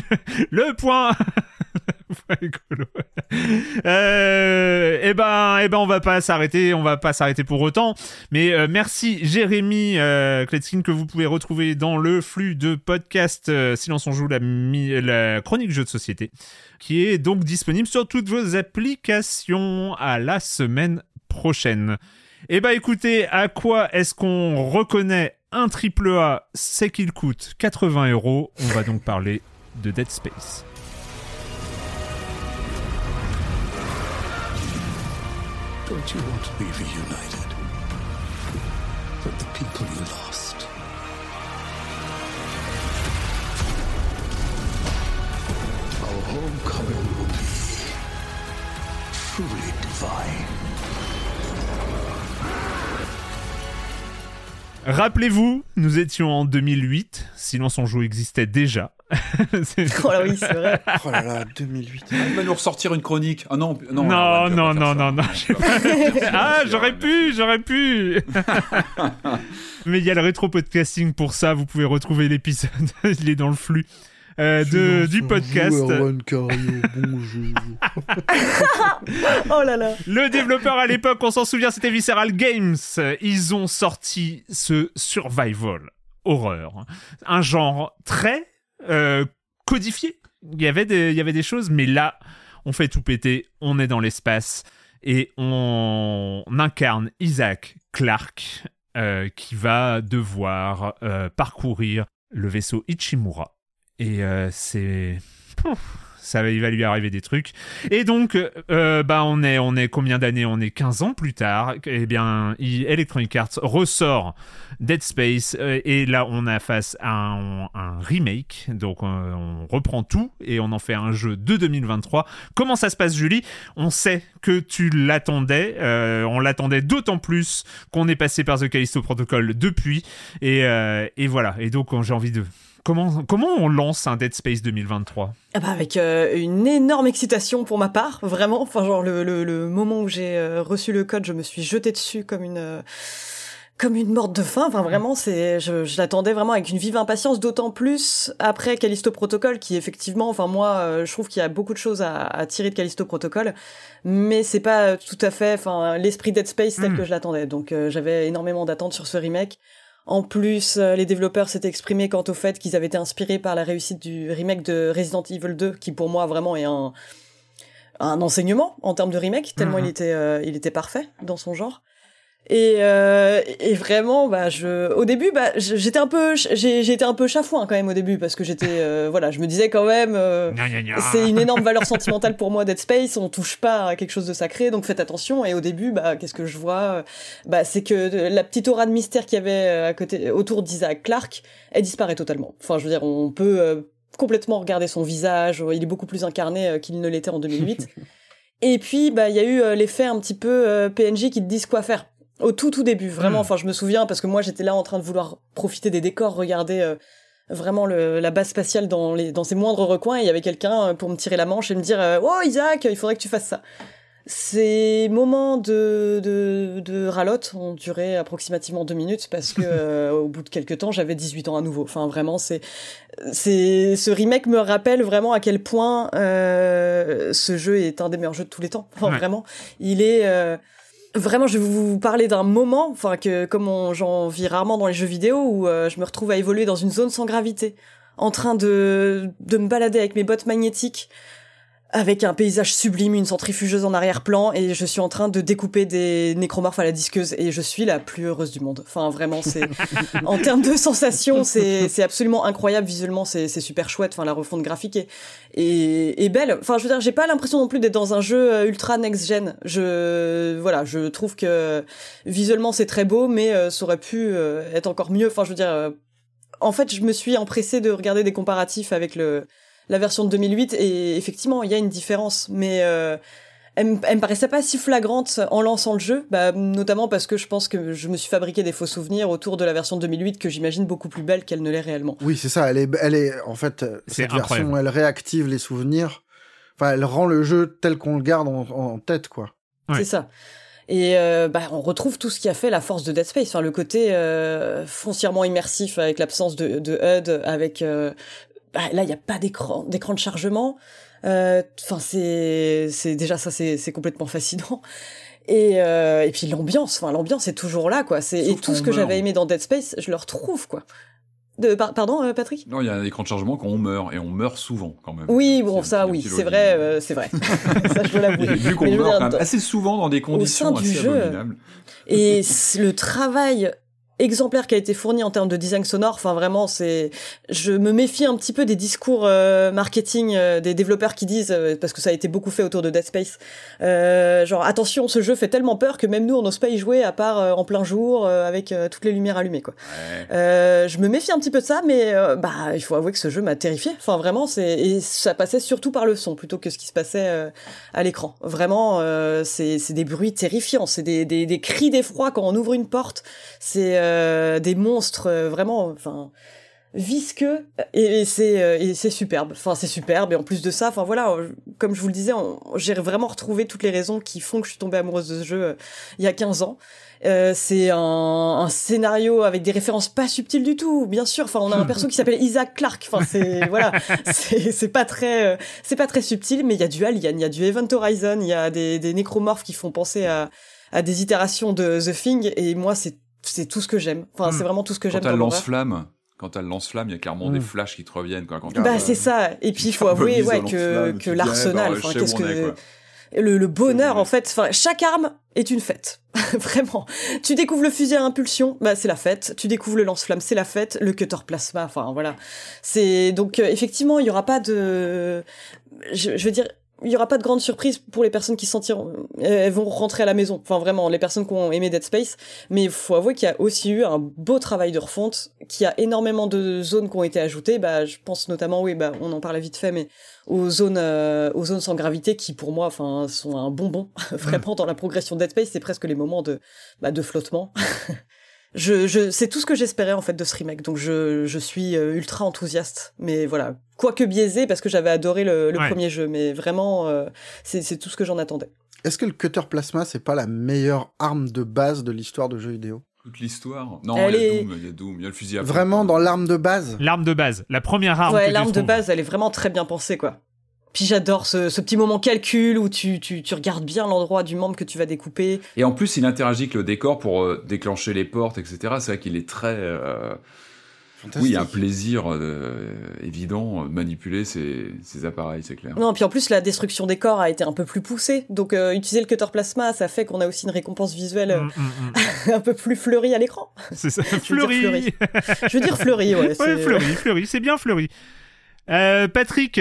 <laughs> le point. <laughs> euh, eh ben, eh ben, on va pas s'arrêter, on va pas s'arrêter pour autant. Mais euh, merci Jérémy euh, Kletskin que vous pouvez retrouver dans le flux de podcast euh, Silence on joue la, la chronique jeu de société, qui est donc disponible sur toutes vos applications à la semaine prochaine. Eh ben, écoutez, à quoi est-ce qu'on reconnaît un triple A, c'est qu'il coûte 80 euros. On va donc parler de Dead Space. Don't you want to be reunited with the people you lost? Our homecoming will be truly divine. Rappelez-vous, nous étions en 2008, Silence on joue existait déjà. <laughs> oh là oui, c'est vrai. Oh là là, 2008. Il va nous ressortir une chronique. Ah non, Non, non, non, non, non, non. <laughs> ah, j'aurais pu, j'aurais pu. <laughs> Mais il y a le rétro podcasting pour ça. Vous pouvez retrouver l'épisode. il est dans le flux euh, de, du podcast. Erwan Cario, bonjour. <laughs> Oh là là. Le développeur à l'époque, on s'en souvient, c'était Visceral Games. Ils ont sorti ce survival horreur, un genre très euh, codifié. Il y avait des, il y avait des choses, mais là, on fait tout péter. On est dans l'espace et on incarne Isaac Clarke euh, qui va devoir euh, parcourir le vaisseau Ichimura. Et euh, c'est ça va, il va lui arriver des trucs. Et donc, euh, bah, on est, on est combien d'années? On est 15 ans plus tard. Eh bien, Electronic Arts ressort Dead Space euh, et là, on a face à un, remake. Donc, on reprend tout et on en fait un jeu de 2023. Comment ça se passe, Julie? On sait que tu l'attendais. on l'attendait d'autant plus qu'on est passé par The Callisto Protocol depuis. Et, et voilà. Et donc, j'ai envie de Comment, comment on lance un Dead Space 2023 ah bah Avec euh, une énorme excitation pour ma part, vraiment. Enfin, genre, le, le, moment où j'ai euh, reçu le code, je me suis jetée dessus comme une. Euh, comme une morte de faim, enfin vraiment, c'est, je, je l'attendais vraiment avec une vive impatience, d'autant plus après Callisto Protocol, qui effectivement, enfin moi, je trouve qu'il y a beaucoup de choses à, à tirer de Callisto Protocol, mais c'est pas tout à fait, enfin l'esprit Dead Space tel hmm. que je l'attendais. Donc j'avais énormément d'attentes sur ce remake. En plus, euh, les développeurs s'étaient exprimés quant au fait qu'ils avaient été inspirés par la réussite du remake de Resident Evil 2, qui pour moi vraiment est un, un enseignement en termes de remake, tellement mhm. il était, euh, il était parfait dans son genre. Et, euh, et vraiment, bah, je, au début, bah, j'étais un peu, j'ai été un peu chafouin quand même au début parce que j'étais, euh, <laughs> voilà, je me disais quand même, euh, c'est une énorme valeur sentimentale pour moi Dead Space, on touche pas à quelque chose de sacré, donc faites attention. Et au début, bah, qu'est-ce que je vois? Bah, c'est que la petite aura de mystère qu'il y avait à côté, autour d'Isaac Clarke, elle disparaît totalement. Enfin, je veux dire, on peut complètement regarder son visage, il est beaucoup plus incarné qu'il ne l'était en 2008. <laughs> Et puis, bah, il y a eu l'effet un petit peu PNJ qui te disent quoi faire au tout tout début, vraiment. Hmm. Enfin, je me souviens parce que moi j'étais là en train de vouloir profiter des décors, regarder euh, vraiment le, la base spatiale dans les dans ses moindres recoins. Et il y avait quelqu'un euh, pour me tirer la manche et me dire euh, "Oh Isaac, il faudrait que tu fasses ça." Ces moments de, de, de ralotte ont duré approximativement deux minutes parce que <laughs> au bout de quelques temps j'avais 18 ans à nouveau. Enfin vraiment c'est c'est ce remake me rappelle vraiment à quel point ce jeu est un des meilleurs jeux de tous les temps. Enfin vraiment il est Vraiment, je vais vous parler d'un moment, enfin que comme j'en vis rarement dans les jeux vidéo, où euh, je me retrouve à évoluer dans une zone sans gravité, en train de de me balader avec mes bottes magnétiques, avec un paysage sublime, une centrifugeuse en arrière-plan, et je suis en train de découper des nécromorphes à la disqueuse, et je suis la plus heureuse du monde. Enfin, vraiment, c'est en <laughs> termes de sensations, c'est c'est absolument incroyable visuellement, c'est c'est super chouette. Enfin, la refonte graphique est est, est belle. Enfin, je veux dire, j'ai pas l'impression non plus d'être dans un jeu euh, ultra next-gen. Je voilà, je trouve que visuellement c'est très beau, mais euh, ça aurait pu euh, être encore mieux. Enfin, je veux dire, en fait, je me suis empressée de regarder des comparatifs avec le la version de 2008 et effectivement il y a une différence mais euh, elle, me, paraissait pas si flagrante en lançant le jeu, bah, notamment parce que je pense que je me suis fabriqué des faux souvenirs autour de la version de 2008 que j'imagine beaucoup plus belle qu'elle ne l'est réellement. Oui, c'est ça. Elle est, elle est, en fait, cette version, elle réactive les souvenirs. Enfin, elle rend le jeu tel qu'on le garde en, tête, quoi. C'est ça. Et euh, bah, on retrouve tout ce qui a fait la force de Dead Space, enfin, le côté euh, foncièrement immersif avec l'absence de, de HUD, avec bah, là il n'y a pas d'écran d'écran de chargement euh, enfin c'est c'est déjà ça c'est c'est complètement fascinant et euh, et puis l'ambiance enfin l'ambiance est toujours là quoi c'est et tout ce que j'avais aimé dans Dead Space je le retrouve quoi de, pardon, euh, Patrick? Non, il y a un écran de chargement quand on meurt, et on meurt souvent quand même. Oui, bon, ça, oui, c'est vrai, c'est <laughs> vrai. <laughs> ça, je veux l'avouer. Vu qu'on meurt quand même assez souvent dans des conditions assez jeu, abominables. Et le travail exemplaire qui a été fourni en termes de design sonore. Enfin, vraiment, c'est. Je me méfie un petit peu des discours euh, marketing euh, des développeurs qui disent, euh, parce que ça a été beaucoup fait autour de Dead Space, genre attention, ce jeu fait tellement peur que même nous, on n'ose pas y jouer à part en plein jour avec toutes les lumières allumées, quoi. je me méfie un petit peu de ça, mais bah, il faut avouer que ce jeu m'a terrifié. Enfin, vraiment, c'est et ça passait surtout par le son plutôt que ce qui se passait à l'écran. Vraiment, c'est des bruits terrifiants, c'est des, des, des cris d'effroi quand on ouvre une porte. C'est euh, des monstres euh, vraiment, enfin visqueux. Et, c'est euh, et c'est superbe. Enfin c'est superbe. Et en plus de ça enfin voilà comme je vous le disais j'ai vraiment retrouvé toutes les raisons qui font que je suis tombée amoureuse de ce jeu il y a 15 ans. C'est un, un, scénario avec des références pas subtiles du tout bien sûr. Enfin on a un perso qui s'appelle Isaac Clarke. Enfin c'est <laughs> voilà. C'est pas très c'est pas très subtil mais il y a du Alien il y a du Event Horizon il y a des des nécromorphes qui font penser à à des itérations de The Thing. Et moi c'est c'est tout ce que j'aime. Enfin, c'est hmm. vraiment tout ce que j'aime. Quand elle lance-flamme, quand elle lance-flamme, il y a clairement des hmm. flashs qui te reviennent. Quoi, quand bah, c'est ça. Et puis, il faut avouer ouais, que, que l'arsenal, enfin, qu'est-ce que... Le, le, bonheur, en fait, enfin, chaque arme est une fête. <laughs> Vraiment. Tu découvres le fusil à impulsion, bah, c'est la fête. Tu découvres le lance-flamme, c'est la fête. Le cutter plasma, enfin, voilà. C'est, donc, euh, effectivement, il y aura pas de, je, je veux dire, il y aura pas de grande surprise pour les personnes qui se sentiront, elles vont rentrer à la maison. Enfin, vraiment, les personnes qui ont aimé Dead Space. Mais il faut avouer qu'il y a aussi eu un beau travail de refonte, qu'il y a énormément de zones qui ont été ajoutées. Bah, je pense notamment, oui, bah, on en parlait vite fait, mais aux zones, euh, aux zones sans gravité qui, pour moi, enfin, sont un bonbon. <laughs> vraiment, dans la progression de Dead Space, c'est presque les moments de, bah, de flottement. <laughs> je, je, c'est tout ce que j'espérais en fait de ce remake, donc je, je suis euh, ultra enthousiaste. Mais voilà, quoique biaisé parce que j'avais adoré le, le Ouais. premier jeu, mais vraiment, euh, c'est, c'est tout ce que j'en attendais. Est-ce que le cutter plasma, c'est pas la meilleure arme de base de l'histoire de jeux vidéo? Toute l'histoire? Non, il y a est- Doom, il y a Doom, il y a le fusil à pompe. Vraiment, dans l'arme de base? L'arme de base, la première arme. ouais, l'arme de trouves. base, elle est vraiment très bien pensée, quoi. Puis j'adore ce, ce petit moment calcul où tu, tu, tu regardes bien l'endroit du membre que tu vas découper. Et en plus, il interagit avec le décor pour euh, déclencher les portes, etc. C'est vrai qu'il est très. euh. Oui, il y a un plaisir euh, évident de manipuler ces, ces appareils, c'est clair. Non, puis en plus, la destruction des corps a été un peu plus poussée. Donc, euh, utiliser le cutter plasma, ça fait qu'on a aussi une récompense visuelle euh, Mm, mm, mm. <laughs> un peu plus fleurie à l'écran. C'est ça. <laughs> Fleury. Je veux dire fleurie, ouais. Ouais, c'est- Fleury, Fleury, c'est bien Fleury. Euh, Patrick,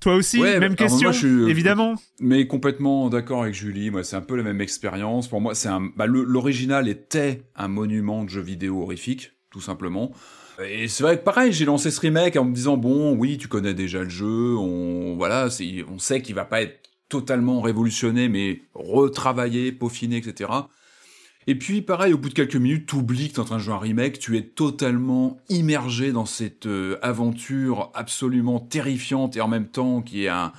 toi aussi, Ouais, même question, moi, je suis- euh, évidemment. Mais complètement d'accord avec Julie. Moi, c'est un peu la même expérience. Pour moi, c'est un. Bah, l'original était un monument de jeu vidéo horrifique, tout simplement. Et c'est vrai que pareil, j'ai lancé ce remake en me disant bon, oui, tu connais déjà le jeu. On voilà, on sait qu'il va pas être totalement révolutionné, mais retravaillé, peaufiné, etc. Et puis, pareil, au bout de quelques minutes, tu oublies que tu es en train de jouer un remake, tu es totalement immergé dans cette euh, aventure absolument terrifiante et en même temps qui est un,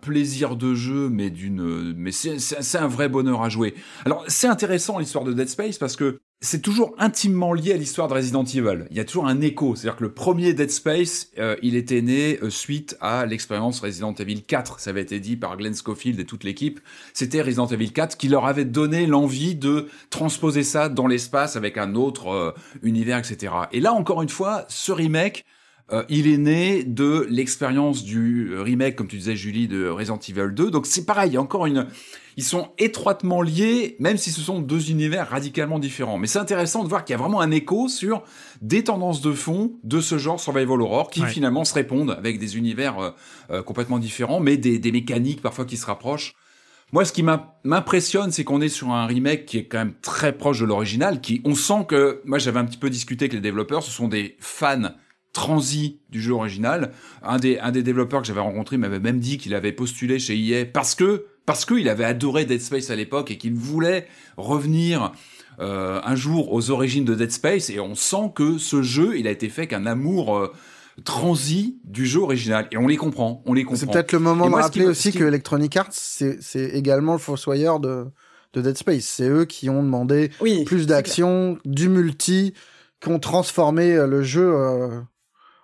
plaisir de jeu, mais c'est, c'est un vrai bonheur à jouer. Alors, c'est intéressant l'histoire de Dead Space parce que c'est toujours intimement lié à l'histoire de Resident Evil. Il y a toujours un écho, c'est-à-dire que le premier Dead Space, euh, il était né euh, suite à l'expérience Resident Evil 4. Ça avait été dit par Glenn Schofield et toute l'équipe. C'était Resident Evil 4 qui leur avait donné l'envie de transposer ça dans l'espace avec un autre euh, univers, etc. Et là, encore une fois, ce remake, euh, il est né de l'expérience du remake, comme tu disais Julie, de Resident Evil 2. Donc c'est pareil, il y a encore une... Ils sont étroitement liés, même si ce sont deux univers radicalement différents. Mais c'est intéressant de voir qu'il y a vraiment un écho sur des tendances de fond de ce genre Survival Horror qui Ouais. finalement se répondent avec des univers euh, euh, complètement différents, mais des, des mécaniques parfois qui se rapprochent. Moi, ce qui m'impressionne, c'est qu'on est sur un remake qui est quand même très proche de l'original, qui, on sent que, moi, j'avais un petit peu discuté avec les développeurs, ce sont des fans transis du jeu original. Un des, un des développeurs que j'avais rencontré m'avait même dit qu'il avait postulé chez EA parce que, parce qu'il avait adoré Dead Space à l'époque et qu'il voulait revenir euh, un jour aux origines de Dead Space et on sent que ce jeu, il a été fait qu'un amour euh, transi du jeu original et on les comprend, on les comprend. C'est peut-être le moment de rappeler aussi que Electronic Arts, c'est c'est également le fossoyeur de, de Dead Space. C'est eux qui ont demandé Oui. plus d'action, du multi, qui ont transformé euh, le jeu euh,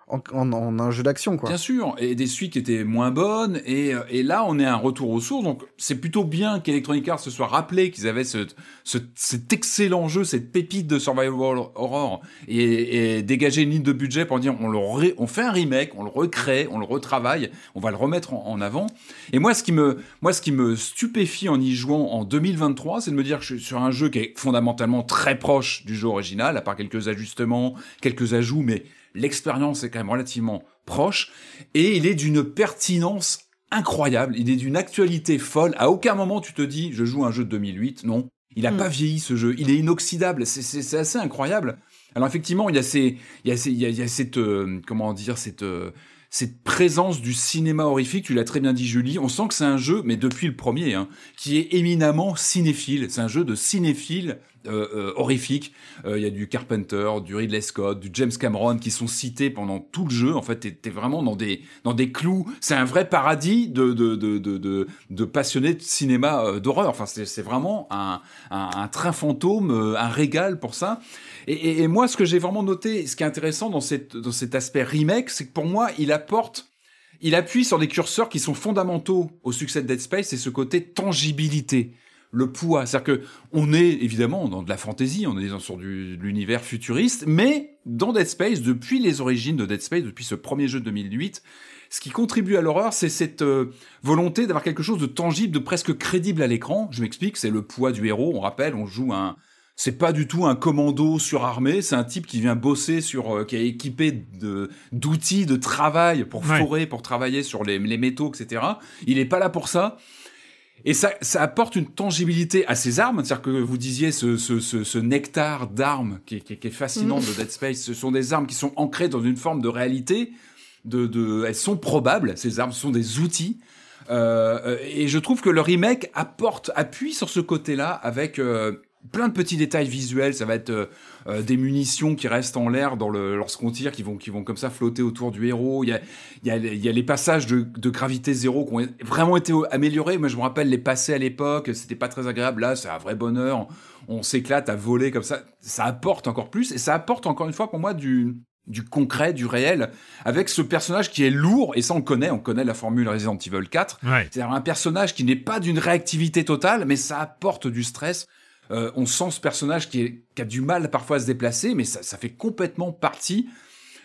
en, un jeu d'action, quoi. Bien sûr, et des suites qui étaient moins bonnes, et, euh, et là on est un retour aux sources, donc c'est plutôt bien qu'Electronic Arts se soit rappelé qu'ils avaient ce, ce- cet excellent jeu, cette pépite de survival horror, et, et dégager une ligne de budget pour dire on, le on fait un remake, on le recrée, on le retravaille, on va le remettre en, en avant. Et moi ce, qui me, moi ce qui me stupéfie en y jouant en 2023, c'est de me dire que je suis sur un jeu qui est fondamentalement très proche du jeu original, à part quelques ajustements, quelques ajouts, mais l'expérience est quand même relativement proche et il est d'une pertinence incroyable, il est d'une actualité folle. À aucun moment tu te dis je joue un jeu de 2008, non. Il a Mm. pas vieilli ce jeu, il est inoxydable, c'est- assez incroyable. Alors effectivement, il y a ces il y a ces- il y a, il y a cette euh, comment dire cette euh, cette présence du cinéma horrifique, tu l'as très bien dit Julie, on sent que c'est un jeu, mais depuis le premier, hein, qui est éminemment cinéphile. C'est un jeu de cinéphile euh, euh, horrifique. Euh, Il y a du Carpenter, du Ridley Scott, du James Cameron qui sont cités pendant tout le jeu. En fait, t'es t'es vraiment dans des dans des clous. C'est un vrai paradis de de de de passionnés de cinéma euh, d'horreur. Enfin, c'est vraiment un, un train fantôme, un régal pour ça. Et, et, et moi, ce que j'ai vraiment noté, ce qui est intéressant dans cette dans cet aspect remake, c'est que pour moi, il apporte il appuie sur des curseurs qui sont fondamentaux au succès de Dead Space, c'est ce côté tangibilité, le poids. C'est-à-dire que on est évidemment dans de la fantaisie, on est dans, sur du, de l'univers futuriste, mais dans Dead Space, depuis les origines de Dead Space, depuis ce premier jeu de 2008, ce qui contribue à l'horreur, c'est cette euh, volonté d'avoir quelque chose de tangible, de presque crédible à l'écran. Je m'explique, c'est le poids du héros. On rappelle, on joue un c'est pas du tout un commando surarmé, c'est un type qui vient bosser sur, euh, qui est équipé de d'outils de travail pour forer, pour travailler sur les, les métaux, etc. Il est pas là pour ça. Et ça, ça apporte une tangibilité à ces armes, c'est-à-dire que vous disiez ce, ce, ce, ce nectar d'armes qui, qui, qui, est fascinant de Dead Space. Ce sont des armes qui sont ancrées dans une forme de réalité. De, de, elles sont probables. Ces armes sont des outils. Euh, et je trouve que le remake apporte, appuie sur ce côté-là avec euh, plein de petits détails visuels. Ça va être euh, euh, des munitions qui restent en l'air dans le, lorsqu'on tire, qui vont, qui vont comme ça flotter autour du héros. Il y a, il y a, il y a les passages de, de, gravité zéro qui ont vraiment été améliorés. Moi, je me rappelle les passer à l'époque. C'était pas très agréable. Là, c'est un vrai bonheur. On, on s'éclate à voler comme ça. Ça apporte encore plus. Et ça apporte encore une fois pour moi du, du concret, du réel, avec ce personnage qui est lourd, et ça on connaît, on connaît la formule Resident Evil 4, ouais. c'est-à-dire un personnage qui n'est pas d'une réactivité totale, mais ça apporte du stress, euh, on sent ce personnage qui, est, qui, a du mal parfois à se déplacer, mais ça, ça fait complètement partie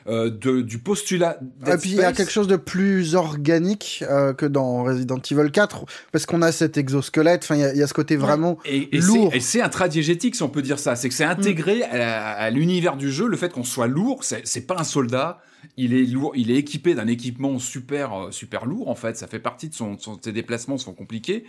euh, de, du postulat. Et puis il y a quelque chose de plus organique euh, que dans Resident Evil 4, parce qu'on a cet exosquelette, enfin il y, y, a ce côté vraiment et, et lourd. Et c'est intradiégétique si on peut dire ça, c'est que c'est intégré mm. à, à l'univers du jeu, le fait qu'on soit lourd, c'est pas un soldat, il est lourd, il est équipé d'un équipement super super lourd en fait, ça fait partie de son, son ses déplacements sont compliqués.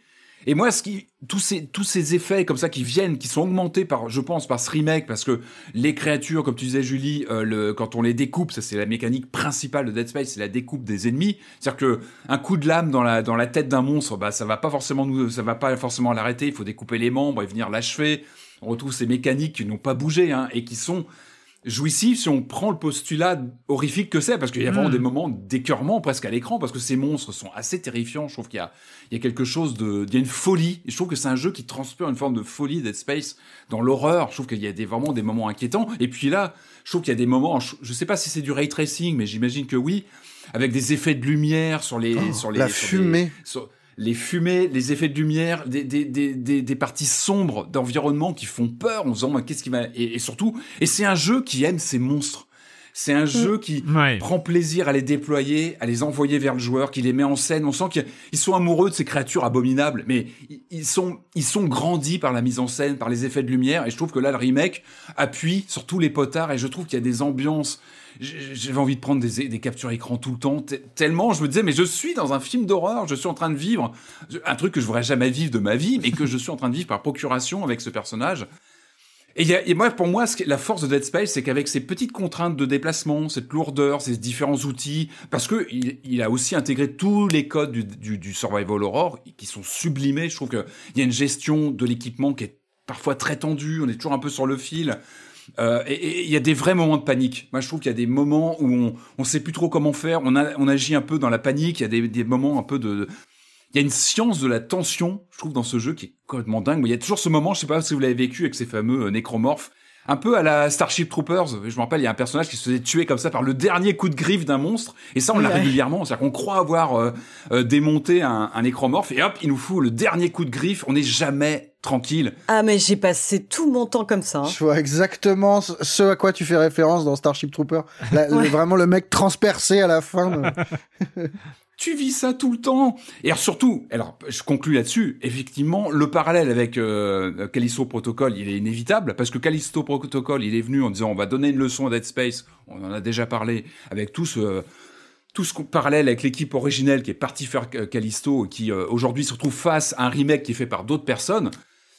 Et moi, ce tous ces, effets comme ça qui viennent, qui sont augmentés par, je pense, par ce remake, parce que les créatures, comme tu disais, Julie, euh, quand on les découpe, ça c'est la mécanique principale de Dead Space, c'est la découpe des ennemis. C'est-à-dire que un coup de lame dans la, dans la tête d'un monstre, bah, ça va pas forcément nous, ça va pas forcément l'arrêter. Il faut découper les membres et venir l'achever. On retrouve ces mécaniques qui n'ont pas bougé, hein, et qui sont, jouissif si on prend le postulat horrifique que c'est, parce qu'il y a vraiment mmh. des moments d'écœurement presque à l'écran, parce que ces monstres sont assez terrifiants. Je trouve qu'il y a, il y a quelque chose de, il y a une folie. Et je trouve que c'est un jeu qui transpire une forme de folie Dead Space dans l'horreur. Je trouve qu'il y a des, vraiment des moments inquiétants. Et puis là, je trouve qu'il y a des moments, je, je sais pas si c'est du ray tracing, mais j'imagine que oui, avec des effets de lumière sur les, oh, sur les, la sur fumée. Les, sur, les fumées, les effets de lumière, des, des, des, des, parties sombres d'environnement qui font peur en disant qu'est-ce qui va et, surtout et c'est un jeu qui aime ces monstres. C'est un jeu qui ouais. prend plaisir à les déployer, à les envoyer vers le joueur, qui les met en scène. On sent qu'ils sont amoureux de ces créatures abominables, mais ils sont, ils sont grandis par la mise en scène, par les effets de lumière. Et je trouve que là, le remake appuie sur tous les potards. Et je trouve qu'il y a des ambiances j'avais envie de prendre des, des, captures écran tout le temps, tellement je me disais, mais je suis dans un film d'horreur, je suis en train de vivre un truc que je voudrais jamais vivre de ma vie, mais que je suis en train de vivre par procuration avec ce personnage. Et, moi, pour moi, la force de Dead Space, c'est qu'avec ces petites contraintes de déplacement, cette lourdeur, ces différents outils, parce que il, a aussi intégré tous les codes du, survival horror qui sont sublimés. Je trouve qu'il y a une gestion de l'équipement qui est parfois très tendue, on est toujours un peu sur le fil. Euh, et il y a des vrais moments de panique. Moi, je trouve qu'il y a des moments où on on sait plus trop comment faire. On, agit un peu dans la panique. Il y a des moments un peu de. Il y a une science de la tension, je trouve, dans ce jeu qui est complètement dingue. Mais il y a toujours ce moment, je sais pas si vous l'avez vécu avec ces fameux euh, nécromorphes, un peu à la Starship Troopers. Je me rappelle, il y a un personnage qui se faisait tuer comme ça par le dernier coup de griffe d'un monstre. Et ça, on l'a ouais. régulièrement. C'est-à-dire qu'on croit avoir euh, euh, démonté un, un nécromorphe et hop, il nous fout le dernier coup de griffe. On n'est jamais tranquille. Ah mais j'ai passé tout mon temps comme ça. Hein. Je vois exactement ce à quoi tu fais référence dans Starship Trooper. La, ouais. le, vraiment le mec transpercé à la fin. De... <laughs> tu vis ça tout le temps. Et alors surtout, alors je conclus là-dessus, effectivement, le parallèle avec euh, Callisto Protocol, il est inévitable, parce que Callisto Protocol, il est venu en disant on va donner une leçon à Dead Space, on en a déjà parlé, avec tout ce... tout ce parallèle avec l'équipe originelle qui est partie faire Callisto et qui euh, aujourd'hui se retrouve face à un remake qui est fait par d'autres personnes.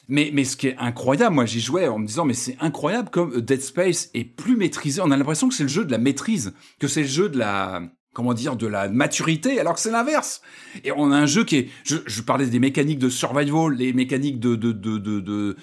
Mais, mais ce qui est incroyable, moi j'y jouais en me disant mais c'est incroyable comme Dead Space est plus maîtrisé. On a l'impression que c'est le jeu de la maîtrise, que c'est le jeu de la comment dire de la maturité, alors que c'est l'inverse. Et on a un jeu qui est, je, je, parlais des mécaniques de survival, les mécaniques de de de de, de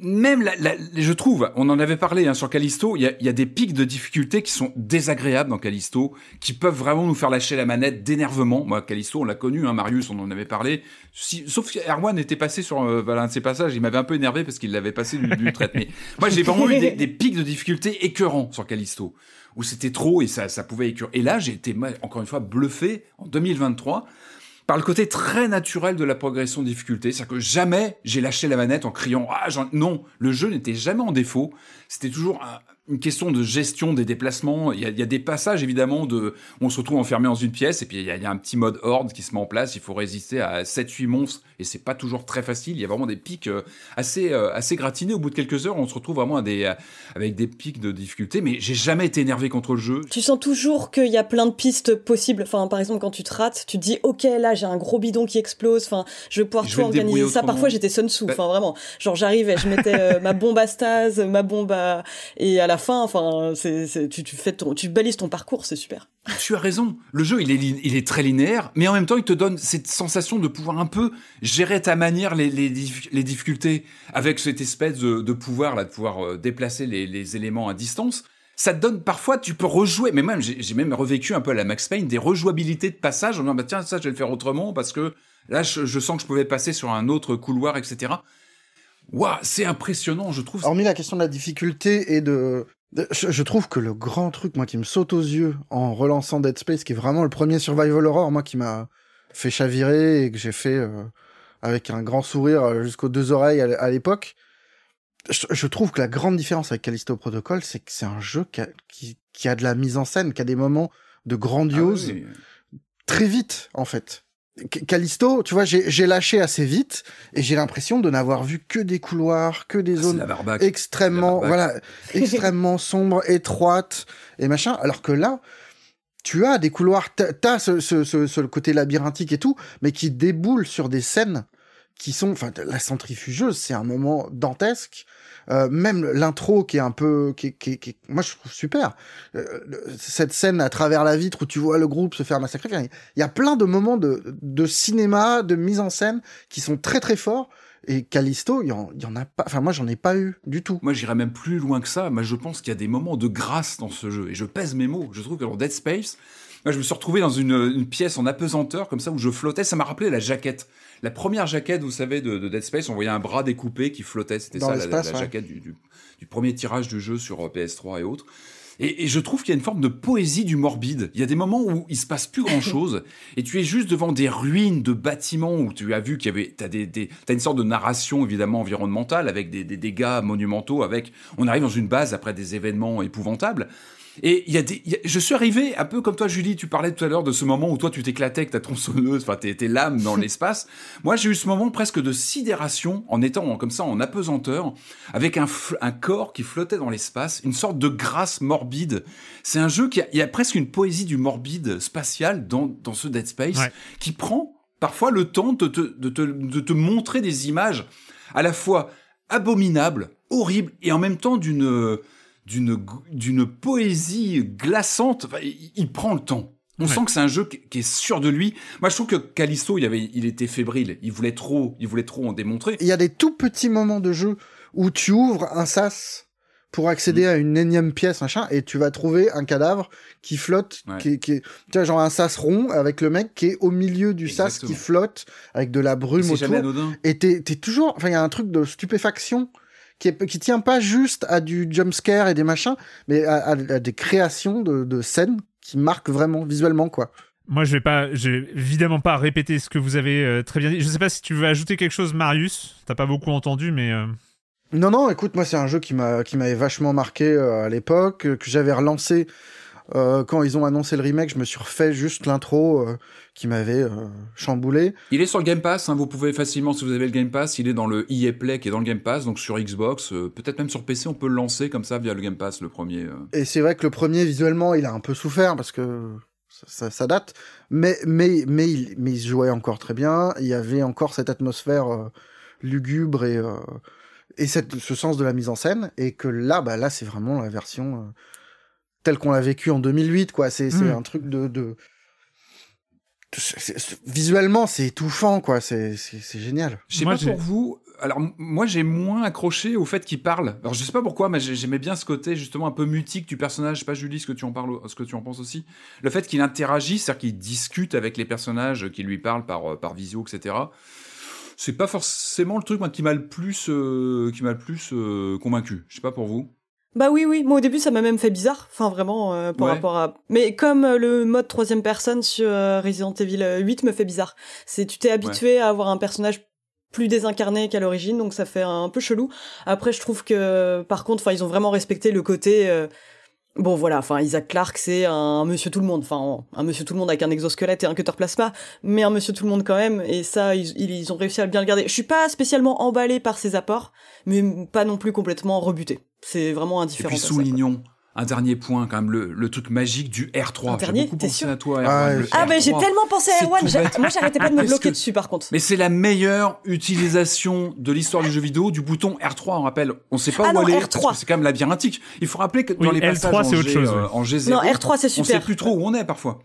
même la, la, je trouve, on en avait parlé hein, sur Callisto, il y a, y a, des pics de difficulté qui sont désagréables dans Callisto, qui peuvent vraiment nous faire lâcher la manette d'énervement. Moi, Callisto, on l'a connu, hein, Marius, on en avait parlé. Si, sauf que Erwan était passé sur euh, voilà, un de ses passages, il m'avait un peu énervé parce qu'il l'avait passé du, du trait. Mais moi, j'ai vraiment eu des, des, pics de difficulté écœurants sur Callisto, où c'était trop et ça, ça pouvait écœurer. Et là, j'ai été encore une fois bluffé en 2023 par le côté très naturel de la progression de difficulté. C'est-à-dire que jamais j'ai lâché la manette en criant ah non, le jeu n'était jamais en défaut. C'était toujours un, une question de gestion des déplacements. Il y, a, il y a des passages évidemment de, on se retrouve enfermé dans une pièce et puis il y, a, il y a un petit mode horde qui se met en place. Il faut résister à 7-8 monstres et c'est pas toujours très facile. Il y a vraiment des pics euh, assez euh, assez gratinés. Au bout de quelques heures, on se retrouve vraiment à des, euh, avec des pics de difficulté. Mais j'ai jamais été énervé contre le jeu. Tu sens toujours qu'il y a plein de pistes possibles. Enfin, par exemple, quand tu te rates, tu te dis, ok, là j'ai un gros bidon qui explose. Enfin, je vais pouvoir Je tout vais organiser. Ça, parfois j'étais Sun Tzu. Bah- Enfin, vraiment. Genre j'arrivais, je mettais euh, ma bombe à stase, ma bombe à... et à la fin, enfin, c'est- tu, tu fais ton, tu balises ton parcours, c'est super. Tu as raison. Le jeu, il est, très linéaire, mais en même temps, il te donne cette sensation de pouvoir un peu gérer à ta manière les, les, dif- les difficultés avec cette espèce de, pouvoir là, de pouvoir euh, déplacer les, éléments à distance. Ça te donne parfois, tu peux rejouer, mais même j'ai j'ai même revécu un peu à la Max Payne des rejouabilités de passage en disant bah tiens ça je vais le faire autrement parce que là je, je sens que je pouvais passer sur un autre couloir etc. Waouh, c'est impressionnant, je trouve. Hormis la question de la difficulté et de... de- Je, je trouve que le grand truc, moi, qui me saute aux yeux en relançant Dead Space, qui est vraiment le premier survival horror, moi, qui m'a fait chavirer et que j'ai fait euh, avec un grand sourire euh, jusqu'aux deux oreilles à, l'époque, je, je trouve que la grande différence avec Callisto Protocol, c'est que c'est un jeu qui a, qui, qui a de la mise en scène, qui a des moments de Ah grandiose oui. très vite, en fait. Callisto, tu vois, j'ai lâché assez vite et j'ai l'impression de n'avoir vu que des couloirs, que des Ah, zones extrêmement, voilà, <laughs> extrêmement sombres, étroites et machin. Alors que là, tu as des couloirs, t'as- t'as ce, ce, ce, ce côté labyrinthique et tout, mais qui déboule sur des scènes qui sont, enfin, la centrifugeuse, c'est un moment dantesque. Euh, même l'intro qui est un peu, qui, qui, qui moi je trouve super. Euh, cette scène à travers la vitre où tu vois le groupe se faire massacrer. Il y a plein de moments de, de cinéma, de mise en scène qui sont très très forts. Et Callisto, il y en, il y en a pas. Enfin, moi, j'en ai pas eu du tout. Moi, j'irais même plus loin que ça. Moi, je pense qu'il y a des moments de grâce dans ce jeu. Et je pèse mes mots. Je trouve que dans Dead Space, moi, je me suis retrouvé dans une, une pièce en apesanteur, comme ça, où je flottais. Ça m'a rappelé la jaquette. La première jaquette, vous savez, de, de Dead Space, on voyait un bras découpé qui flottait. C'était ça, la, ouais. jaquette du, du, du premier tirage du jeu sur euh, PS3 et autres. Et, et je trouve qu'il y a une forme de poésie du morbide. Il y a des moments où il se passe plus grand chose <laughs> et tu es juste devant des ruines de bâtiments où tu as vu qu'il y avait, t'as des, des, t'as une sorte de narration évidemment environnementale avec des, des dégâts monumentaux. Avec, on arrive dans une base après des événements épouvantables. Et il y a des, il y a- je suis arrivé un peu comme toi, Julie. Tu parlais tout à l'heure de ce moment où toi tu t'éclatais avec ta tronçonneuse, enfin tes, lames dans <laughs> l'espace. Moi, j'ai eu ce moment presque de sidération en étant comme ça en apesanteur, avec un, corps qui flottait dans l'espace, une sorte de grâce morbide. C'est un jeu qui a, y a presque une poésie du morbide spatial dans, dans ce Dead Space, Ouais. qui prend parfois le temps de te, de, te, de te montrer des images à la fois abominables, horribles, et en même temps d'une d'une d'une poésie glaçante. Enfin, il, il prend le temps. On Ouais. sent que c'est un jeu qui, qui est sûr de lui. Moi, je trouve que Callisto, il avait, il était fébrile. Il voulait trop, il voulait trop en démontrer. Il y a des tout petits moments de jeu où tu ouvres un sas pour accéder à une énième pièce, machin, et tu vas trouver un cadavre qui flotte, Ouais. qui, qui est, tu vois, genre un sas rond avec le mec qui est au milieu du sas qui flotte avec de la brume C'est jamais autour. anodin. Et t'es, t'es toujours, enfin, il y a un truc de stupéfaction qui est, qui tient pas juste à du jumpscare et des machins, mais à, à- à des créations de, de scènes qui marquent vraiment visuellement, quoi. Moi, je vais pas, je vais évidemment pas répéter ce que vous avez euh, très bien dit. Je sais pas si tu veux ajouter quelque chose, Marius. T'as pas beaucoup entendu, mais euh, Non, non, écoute, moi, c'est un jeu qui m'a, qui m'avait vachement marqué euh, à l'époque, que j'avais relancé euh, quand ils ont annoncé le remake. Je me suis refait juste l'intro euh, qui m'avait euh, chamboulé. Il est sur le Game Pass. hein, vous pouvez facilement, si vous avez le Game Pass, il est dans le EA Play qui est dans le Game Pass, donc sur Xbox, peut-être même sur PC, on peut le lancer comme ça via le Game Pass, le premier. Et c'est vrai que le premier, visuellement, il a un peu souffert parce que ça, ça, ça date. Mais, mais, mais, il, mais il se jouait encore très bien. Il y avait encore cette atmosphère lugubre et, et cette, ce sens de la mise en scène. Et que là, bah, là, c'est vraiment la version euh, telle qu'on l'a vécue en 2008, quoi. C'est, Mm. un truc de, visuellement, c'est étouffant, quoi. C'est, génial. Je sais pas pour vous. Alors moi j'ai moins accroché au fait qu'il parle. Alors je sais pas pourquoi, mais j'ai- j'aimais bien ce côté justement un peu mutique du personnage. Je sais pas Julie ce que tu en parles, ce que tu en penses aussi. Le fait qu'il interagit, c'est-à-dire qu'il discute avec les personnages qui lui parlent par euh, par visio, etc. C'est pas forcément le truc moi, qui m'a le plus euh, qui m'a le plus euh, convaincu. Je sais pas pour vous. Bah oui, oui. Moi, au début, ça m'a même fait bizarre. Enfin, vraiment, euh, par Ouais. rapport à... Mais comme euh, le mode troisième personne sur euh, Resident Evil 8 me fait bizarre. C'est, tu t'es habitué à avoir un personnage plus désincarné qu'à l'origine, donc ça fait un peu chelou. Après, je trouve que, par contre, enfin, ils ont vraiment respecté le côté. euh, Bon voilà, enfin Isaac Clarke c'est un monsieur tout le monde, enfin un monsieur tout le monde avec un exosquelette et un cutter plasma, mais un monsieur tout le monde quand même, et ça ils, ils ont réussi à bien le garder. Je suis pas spécialement emballé par ses apports, mais pas non plus complètement rebuté. C'est vraiment Et indifférent. puis ça, quoi. soulignons un dernier point quand même, le, le truc magique du R3. Un J'ai dernier, beaucoup pensé à toi, Ah, Ah ben j'ai R3. tellement pensé à C'est Erwan, tout j'ai- bête. moi j'arrêtais pas de me <laughs> bloquer que- dessus par contre. Mais c'est la meilleure utilisation de l'histoire du jeu vidéo du bouton R3. On rappelle, on sait pas Ah où non, aller. R3. parce que C'est quand même labyrinthique. Il faut rappeler que dans Oui, les L3, passages en, c'est autre G, chose, euh, en G0, Non, R3 c'est on sait super. plus trop où on est parfois.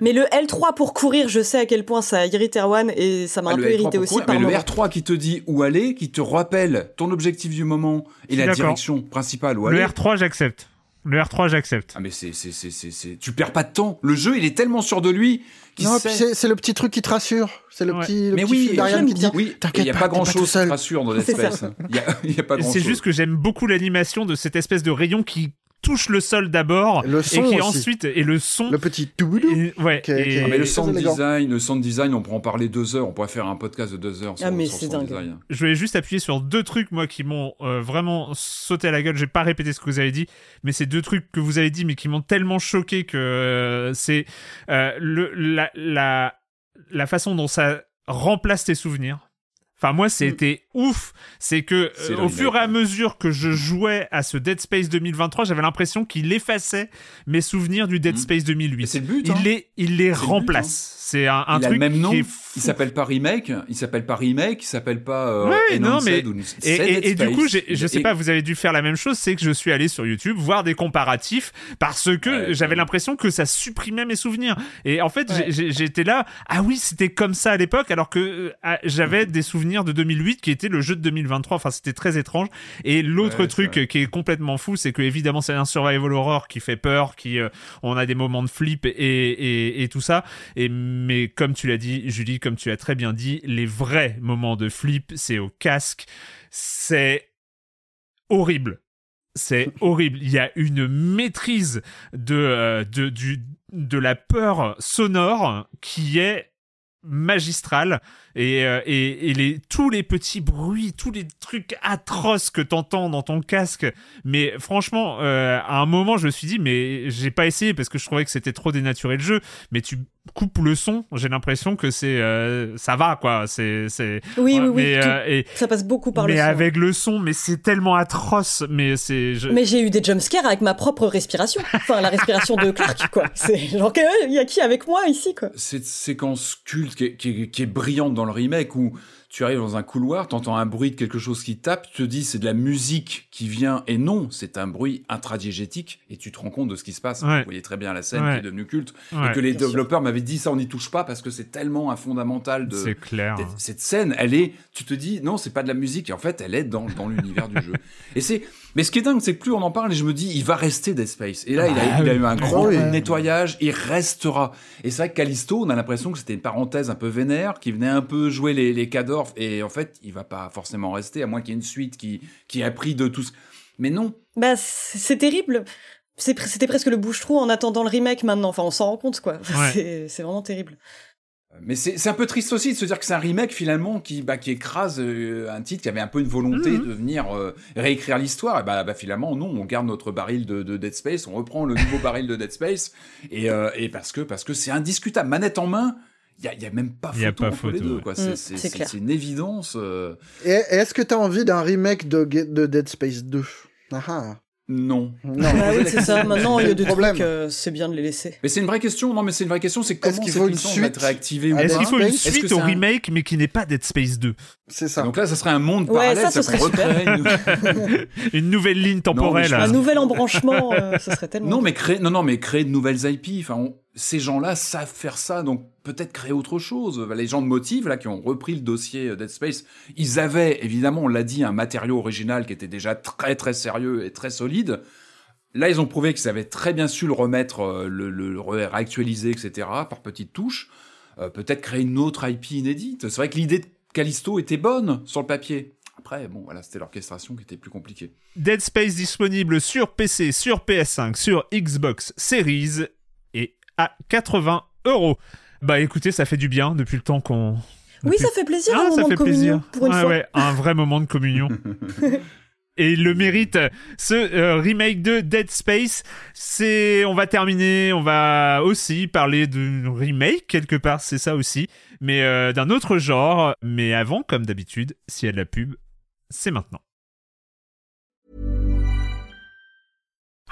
Mais le L3 pour courir, je sais à quel point ça irrite Erwan et ça m'a Ah, un le peu L3 irrité aussi courir, par mais le moment. R3 qui te dit où aller, qui te rappelle ton objectif du moment et la direction principale où Le aller. R3, j'accepte. Le R3, j'accepte. Ah mais c'est c'est c'est c'est c'est tu perds pas de temps. Le jeu, il est tellement sûr de lui Non, c'est c'est le petit truc qui te rassure. C'est le Ouais. petit, le mais petit oui, j'aime qui dit oui, T'inquiète il y a pas, grand chose qui te rassure dans. Space. Il y a, il y a pas grand chose. C'est juste que j'aime beaucoup l'animation de cette espèce de rayon qui touche le sol d'abord et qui aussi. ensuite et le son le petit et- ouais Qui est- qui et- est- Ah, mais le sound design, le sound design, on pourrait en parler deux heures. On pourrait faire un podcast de deux heures sur, Ah, mais c'est dingue. design. je voulais juste appuyer sur deux trucs moi qui m'ont euh, vraiment sauté à la gueule. J'ai pas répété ce que vous avez dit, mais c'est deux trucs que vous avez dit mais qui m'ont tellement choqué que euh, c'est euh, le la, la la façon dont ça remplace tes souvenirs. Enfin moi c'était ouf, c'est que euh, au fur et à mesure que je jouais à ce Dead Space 2023, j'avais l'impression qu'il effaçait mes souvenirs du Dead Mhm. Space 2008. Et c'est le but. il hein. les il les le but, remplace. C'est un, un il a truc le même nom. qui est Il s'appelle pas remake. Il s'appelle pas remake. Il s'appelle pas. Euh, Ouais, non, mais- ou- Et, du coup, je sais pas, vous avez dû faire la même chose, c'est que je suis allé sur YouTube voir des comparatifs parce que Ouais, j'avais ouais. l'impression que ça supprimait mes souvenirs. Et en fait, j'étais là, ah oui, c'était comme ça à l'époque, alors que euh, ah, j'avais des souvenirs de 2008 qui étaient le jeu de 2023. Enfin, c'était très étrange. Et l'autre Ouais, truc qui est complètement fou, c'est que évidemment, c'est un survival horror qui fait peur, qui euh, on a des moments de flip et, et, et tout ça. Et mais comme tu l'as dit, Julie, comme tu as très bien dit, les vrais moments de flip, c'est au casque. C'est horrible. C'est <laughs> horrible. Il y a une maîtrise de, euh, de, du, de la peur sonore qui est magistrale et, euh, et, et les, tous les petits bruits, tous les trucs atroces que t'entends dans ton casque. Mais franchement, euh, à un moment, je me suis dit, mais j'ai pas essayé parce que je trouvais que c'était trop dénaturé le jeu. Mais tu coupes le son, j'ai l'impression que c'est euh, ça va quoi. C'est c'est Oui, oui, oui. mais, euh, et, Ça passe beaucoup par mais le son. avec le son, mais c'est tellement atroce. Mais c'est je- Mais j'ai eu des jumpscares avec ma propre respiration. Enfin, la respiration de Clark, <laughs> quoi. C'est genre, que- il y a qui avec moi ici, quoi? Cette séquence culte qui est, qui est- qui est brillante dans le remake où tu arrives dans un couloir, t'entends un bruit de quelque chose qui tape, tu te dis c'est de la musique qui vient et non, c'est un bruit intradiégétique et tu te rends compte de ce qui se passe. Ouais. Vous voyez très bien la scène Ouais. qui est devenue culte Ouais, et que les bien sûr. développeurs m'avaient dit ça on n'y touche pas parce que c'est tellement un fondamental de c'est clair. cette- cette scène, elle est, tu te dis, non, c'est pas de la musique, et en fait, elle est dans, dans l'univers du jeu. <laughs> Et c'est, mais ce qui est dingue, c'est que plus on en parle, et je me dis, il va rester Dead Space. Et là, il, a, il a eu un grand oui. nettoyage, il restera. Et c'est vrai que Callisto, on a l'impression que c'était une parenthèse un peu vénère, qui venait un peu jouer les, les Cadorf, et en fait, il va pas forcément rester, à moins qu'il y ait une suite qui, qui a pris de tout ce... Mais non, Bah, c'est terrible. C'était presque le bouche-trou en attendant le remake maintenant. Enfin, on s'en rend compte, quoi. <laughs> Ouais. C'est vraiment terrible. Mais c'est c'est un peu triste aussi de se dire que c'est un remake finalement qui, bah, qui écrase euh, un titre qui avait un peu une volonté Mhm. de venir euh, réécrire l'histoire. Et bah, bah, finalement non, on garde notre baril de, de Dead Space, on reprend le nouveau baril de Dead Space et, euh, et parce que parce que c'est indiscutable, manette en main. Il y a, y a même pas Y a photo pas entre les photo, deux. ouais. Mm, C'est, une évidence. euh, Et, est-ce que t'as envie d'un remake de, Dead Space 2 ah, ah. Non. Non. Bah oui, c'est ça. Maintenant, il y a des Problème. trucs, euh, c'est bien de les laisser. Mais c'est une vraie question. Non, mais c'est une vraie question. C'est comment Est-ce qu'il cette faut une licence va être suite réactivée Est-ce qu'il faut une suite au un- remake mais qui n'est pas Dead Space 2 C'est ça. Donc là, ça serait un monde Ouais, parallèle. ça, ce serait recréerait une- <laughs> Une nouvelle ligne temporelle. je- Un nouvel embranchement, euh, ce serait tellement. Non, mais créer, non, non, mais créer de nouvelles IP. Enfin, on- ces gens-là savent faire ça, donc peut-être créer autre chose. Les gens de Motive, là, qui ont repris le dossier euh, Dead Space, ils avaient, évidemment, on l'a dit, un matériau original qui était déjà très, très sérieux et très solide. Là, ils ont prouvé qu'ils avaient très bien su le remettre, euh, le, le, réactualiser, etc., par petites touches. Euh, peut-être créer une autre IP inédite. C'est vrai que l'idée de Callisto était bonne sur le papier. Après, bon, voilà, c'était l'orchestration qui était plus compliquée. Dead Space disponible sur PC, sur PS5, sur Xbox Series à 80 euros. Bah écoutez, ça fait du bien depuis le temps qu'on Oui, ça fait plaisir, Ah, un ça moment fait de communion, plaisir. pour une Ouais, fois. ouais, un vrai moment de communion. <laughs> Et il le mérite. Ce euh, remake de Dead Space, c'est, on va terminer, on va aussi parler de remake quelque part, c'est ça aussi, mais euh, d'un autre genre. Mais avant, comme d'habitude, s'il y a de la pub, c'est maintenant.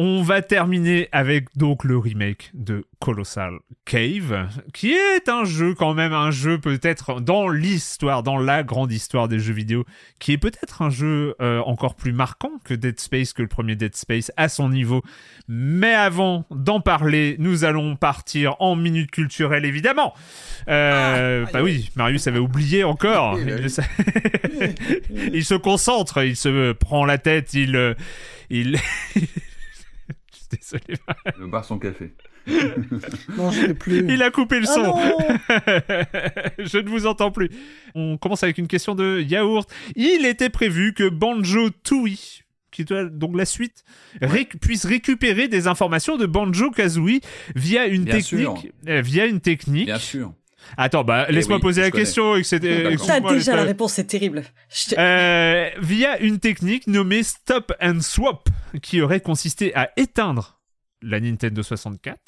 On va terminer avec donc le remake de Colossal Cave, qui est un jeu quand même, un jeu peut-être dans l'histoire, dans la grande histoire des jeux vidéo, qui est peut-être un jeu euh, encore plus marquant que Dead Space, que le premier Dead Space à son niveau. Mais avant d'en parler, nous allons partir en minute culturelle évidemment. Euh, bah oui, Marius avait oublié encore. Bah Il, sa- <laughs> il se concentre, il se prend la tête, il, euh, il. <laughs> <laughs> Désolé. Le bar son café. <laughs> Non, je l'ai plus. Il a coupé le Ah son. <laughs> Je ne vous entends plus. On commence avec une question de Yaourt. Il était prévu que Banjo Tooie, qui est donc la suite, réc- puisse récupérer des informations de Banjo Kazooie via une Bien technique. euh, via une technique. Bien sûr. Attends, bah Eh laisse-moi oui, poser la connais. question. et que c'était- D'accord. excuse-moi, T'as déjà la réponse, c'est terrible. Te- Euh, via une technique nommée Stop and Swap, qui aurait consisté à éteindre la Nintendo 64,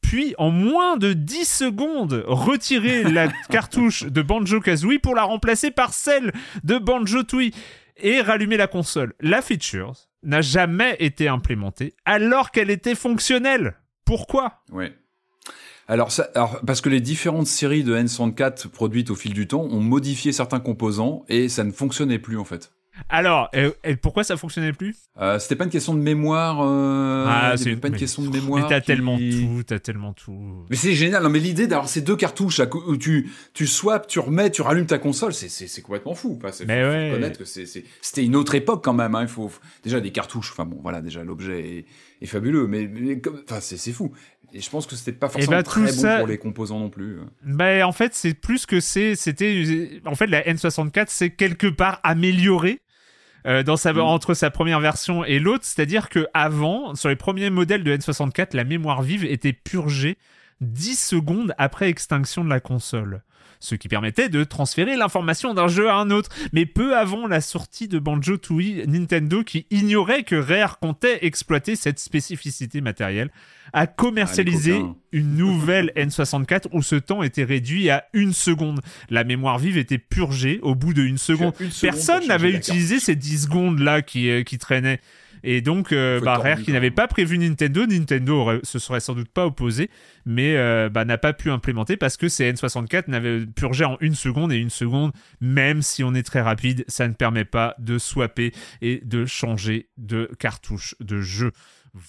puis en moins de 10 secondes retirer <laughs> la cartouche de Banjo-Kazooie pour la remplacer par celle de Banjo-Tooie et rallumer la console. La feature n'a jamais été implémentée alors qu'elle était fonctionnelle. Pourquoi? Ouais. Alors, ça, alors, parce que les différentes séries de N64 produites au fil du temps ont modifié certains composants et ça ne fonctionnait plus en fait. Alors, et pourquoi ça fonctionnait plus? Euh, C'était pas une question de mémoire. Euh, Ah, avait pas une mais- question de mémoire. Mais t'as qui- tellement tout, t'as tellement tout. Mais c'est génial. Non, mais l'idée d'avoir ces deux cartouches à où tu tu swaps, tu remets, tu rallumes ta console, c'est c'est c'est complètement fou. Enfin, c'est- Mais faut, faut ouais. reconnaître que c'est c'est- c'était une autre époque quand même. Hein. Il faut déjà des cartouches. Enfin bon, voilà, déjà l'objet est, est fabuleux, mais, mais enfin c'est c'est fou. Et je pense que c'était pas forcément bah, très bon ça- pour les composants non plus. Ben, en fait, c'est plus que c'est. C'était. En fait, la N64, c'est quelque part amélioré. euh, dans sa, Mm. entre sa première version et l'autre, c'est-à-dire que avant, sur les premiers modèles de N64, la mémoire vive était purgée 10 secondes après extinction de la console, ce qui permettait de transférer l'information d'un jeu à un autre. Mais peu avant la sortie de Banjo Tooie, Nintendo, qui ignorait que Rare comptait exploiter cette spécificité matérielle, a commercialisé Ah, une nouvelle <laughs> N64 où ce temps était réduit à une seconde. La mémoire vive était purgée au bout de une seconde. une seconde Personne n'avait utilisé ces 10 secondes là qui, euh, qui traînaient. Et donc, euh, bah, Rare, qui quand n'avait pas prévu Nintendo, Nintendo aurait- se serait sans doute pas opposé, mais euh, bah, n'a pas pu implémenter parce que ces N64 n'avaient purgé en une seconde et une seconde, même si on est très rapide, ça ne permet pas de swapper et de changer de cartouche de jeu.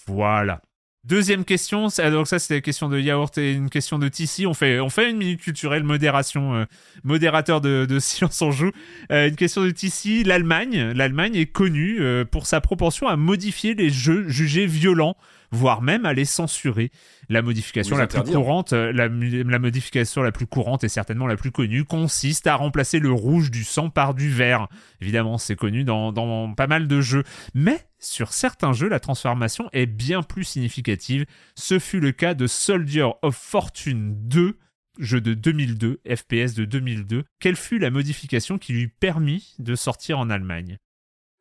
Voilà. Deuxième question, donc ça c'était la question de Yaourt et une question de Tissi. On fait, on fait une minute culturelle, modération, euh, modérateur de, de <laughs> Silence on joue. Euh, une question de Tissi, l'Allemagne. L'Allemagne est connue euh, pour sa propension à modifier les jeux jugés violents, voire même à les censurer. La modification la plus courante, euh, la, la modification la plus courante et certainement la plus connue consiste à remplacer le rouge du sang par du vert. Évidemment, c'est connu dans, dans pas mal de jeux. Mais sur certains jeux, la transformation est bien plus significative. Ce fut le cas de Soldier of Fortune 2, jeu de 2002, FPS de 2002. Quelle fut la modification qui lui permit de sortir en Allemagne?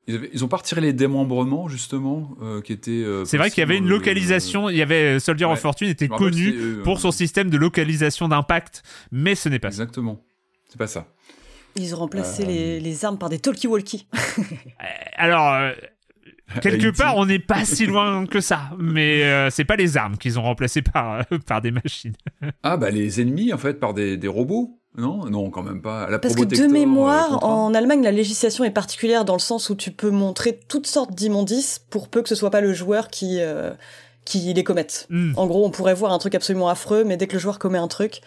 Ils, avaient- ils ont pas retiré les démembrements justement euh, qui étaient. euh, C'est vrai qu'il y avait une euh, localisation, il y avait euh, Soldier of. Fortune était connu euh, pour son système de localisation d'impact, mais ce n'est pas ça. Exactement. C'est pas ça. Ils ont remplacé Euh. les, les armes par des talkie-walkie. Alors, quelque part, on n'est pas si loin que ça, mais euh, c'est pas les armes qu'ils ont remplacées par, euh, par des machines. Ah bah les ennemis en fait par des, des robots. Non, non, quand même pas. La Parce que de euh, mémoire, en Allemagne, la législation est particulière dans le sens où tu peux montrer toutes sortes d'immondices pour peu que ce soit pas le joueur qui, euh, qui les commettent. Hmm. En gros, on pourrait voir un truc absolument affreux, mais dès que le joueur commet un truc,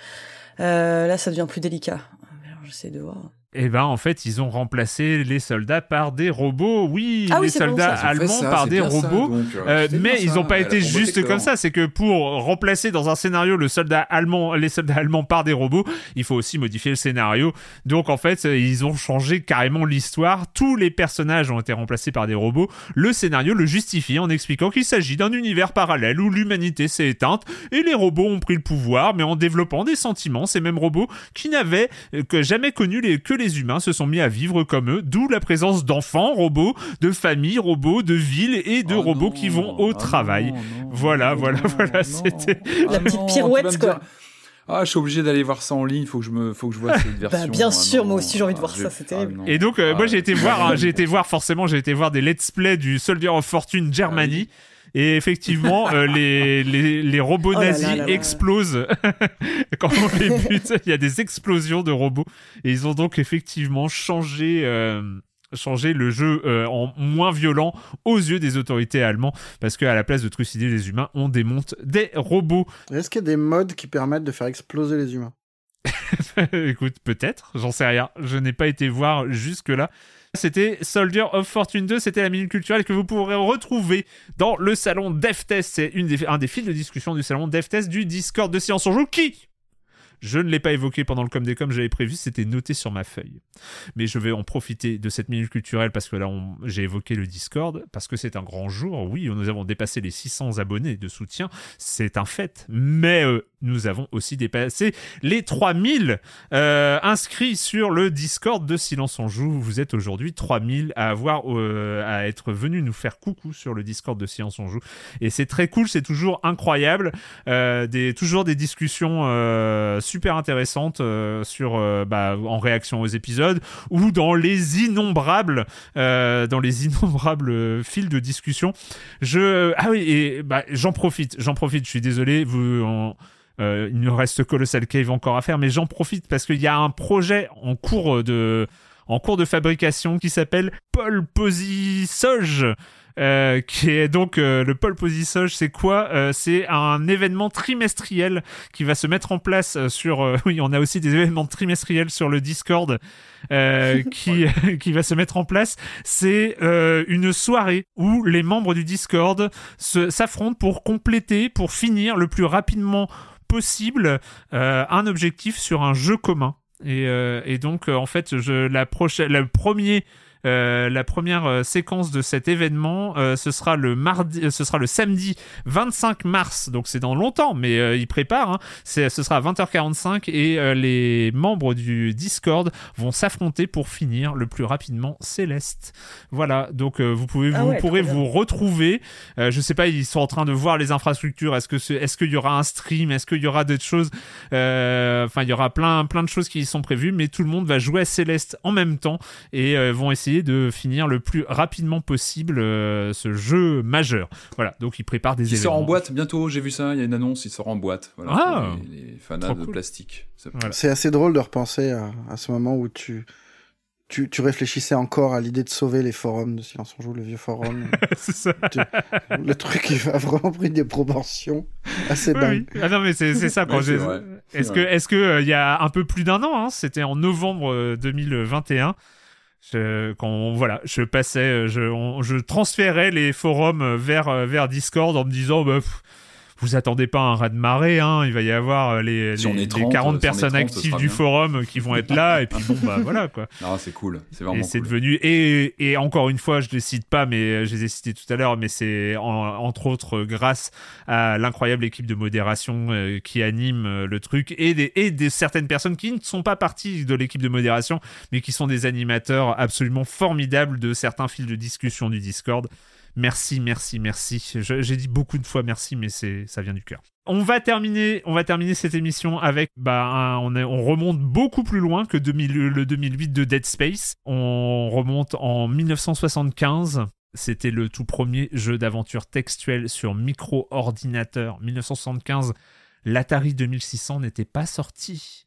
euh, là, ça devient plus délicat. Alors, J'essaie de voir. Eh ben, en fait, ils ont remplacé les soldats par des robots. Oui, Ah oui, les bon, soldats allemands ça, par des ça, robots. donc, euh, Euh, mais ils n'ont pas été juste comme ça. C'est que pour remplacer dans un scénario le soldat allemand, les soldats allemands par des robots, il faut aussi modifier le scénario. Donc en fait, euh, ils ont changé carrément l'histoire. Tous les personnages ont été remplacés par des robots. Le scénario le justifie en expliquant qu'il s'agit d'un univers parallèle où l'humanité s'est éteinte et les robots ont pris le pouvoir, mais en développant des sentiments. Ces mêmes robots qui n'avaient que jamais connu les, que les humains se sont mis à vivre comme eux, d'où la présence d'enfants robots, de familles robots, de villes et de Oh robots non, qui vont au ah travail. non, non, Voilà, non, voilà, non, voilà, c'était La Ah petite non, pirouette, quoi. Ah, je suis obligé d'aller voir ça en ligne. Faut que je me, faut que je vois <laughs> cette version. bien sûr, moi aussi, j'ai envie de voir ah, ça, j'ai- c'est terrible. Et donc, euh, Ah, moi, j'ai été voir, hein, <laughs> j'ai été voir forcément, j'ai été voir des let's play du Soldier of Fortune Germany. Et effectivement, euh, <laughs> les, les, les robots Oh là là nazis là là. explosent <laughs> quand on les bute. Il y a des explosions de robots. Et ils ont donc effectivement changé, euh, changé le jeu euh, en moins violent aux yeux des autorités allemandes. Parce qu'à la place de trucider les humains, on démonte des robots. Est-ce qu'il y a des modes qui permettent de faire exploser les humains? <laughs> Écoute, peut-être, j'en sais rien. Je n'ai pas été voir jusque-là. C'était Soldier of Fortune 2, c'était la minute culturelle que vous pourrez retrouver dans le salon DevTest. C'est un des fils de discussion du salon DevTest du Discord de Science en Joue qui, je ne l'ai pas évoqué pendant le com des com, j'avais prévu, c'était noté sur ma feuille. Mais je vais en profiter de cette minute culturelle parce que là, j'ai évoqué le Discord, parce que c'est un grand jour. Oui, nous avons dépassé les 600 abonnés de soutien, c'est un fait. Mais euh, nous avons aussi dépassé les 3000 euh, inscrits sur le Discord de Silence en Joue. Vous êtes aujourd'hui 3000 à avoir euh, à être venus nous faire coucou sur le Discord de Silence en Joue. Et c'est très cool, c'est toujours incroyable. Euh, toujours des discussions super intéressantes euh, sur, euh, bah, en réaction aux épisodes ou dans les innombrables, euh, dans les <laughs> innombrables fils de discussion. Je, ah oui, bah, j'en profite, j'en profite. Je suis désolé, vous. en- euh, il nous reste Colossal Cave encore à faire, mais j'en profite parce qu'il y a un projet en cours de, en cours de fabrication qui s'appelle Paul Posy-Soge. Euh, qui est donc euh, le Pole Posy-Soge, c'est quoi Euh, C'est un événement trimestriel qui va se mettre en place euh, sur. euh, <laughs> oui, on a aussi des événements trimestriels sur le Discord euh, <laughs> qui <laughs> qui va se mettre en place. C'est euh, une soirée où les membres du Discord s'affrontent pour compléter, pour finir le plus rapidement possible euh, un objectif sur un jeu commun. Et, euh, et donc, euh, en fait, je, la prochaine, le premier, euh, la première euh, séquence de cet événement, euh, ce sera le mardi, ce sera le samedi 25 mars. Donc, c'est dans longtemps, mais ils préparent. Hein. Ce sera à 20h45 et les membres du Discord vont s'affronter pour finir le plus rapidement Céleste. Voilà. Donc, vous pouvez, Ah vous ouais, pourrez vous retrouver. Je sais pas, ils sont en train de voir les infrastructures. Est-ce que est-ce qu'il y aura un stream? Est-ce qu'il y aura d'autres choses? Enfin, il y aura plein, plein de choses qui sont prévues, mais tout le monde va jouer à Céleste en même temps et vont essayer de finir le plus rapidement possible euh, ce jeu majeur. Voilà. Donc, ils préparent des Il sort événements. en boîte bientôt, j'ai vu ça, il y a une annonce, il sort en boîte. Voilà, Ah. pour les, les fanats de cool. plastique. Voilà. C'est assez drôle de repenser à, à ce moment où tu, tu, tu réfléchissais encore à l'idée de sauver les forums de Silence on Joue, le vieux forum. <laughs> c'est ça. le truc, il a vraiment pris des proportions assez Oui, dingues. oui. Ah non, mais c'est c'est ça. Quand Ouais, c'est j'ai- vrai. C'est Est-ce que, est-ce que euh, il y a un peu plus d'un an, hein, c'était en novembre euh, 2021. Je, quand voilà, je passais, euh, je, on- je transférais les forums euh, vers euh, vers Discord en me disant, bah, pff, vous attendez pas un raz de marée, hein, il va y avoir euh, les, Si les- est les 30, 40 si on est personnes 30, ce actives du bien. forum euh, qui vont être là, et puis bon bah voilà quoi. <laughs> Non, c'est cool, c'est Et vraiment c'est cool. devenu et, et encore une fois, je les cite pas, mais euh, je les ai cités tout à l'heure, mais c'est en- entre autres euh, grâce à l'incroyable équipe de modération euh, qui anime euh, le truc et des et des certaines personnes qui ne sont pas parties de l'équipe de modération, mais qui sont des animateurs absolument formidables de certains fils de discussion du Discord. Merci, merci, merci. J'ai dit beaucoup de fois merci, mais ça vient du cœur. On va terminer, on va terminer cette émission avec, bah, on, remonte beaucoup plus loin que 2000 le 2008 de Dead Space. On remonte en 1975. C'était le tout premier jeu d'aventure textuel sur micro-ordinateur. 1975, l'Atari 2600 n'était pas sorti.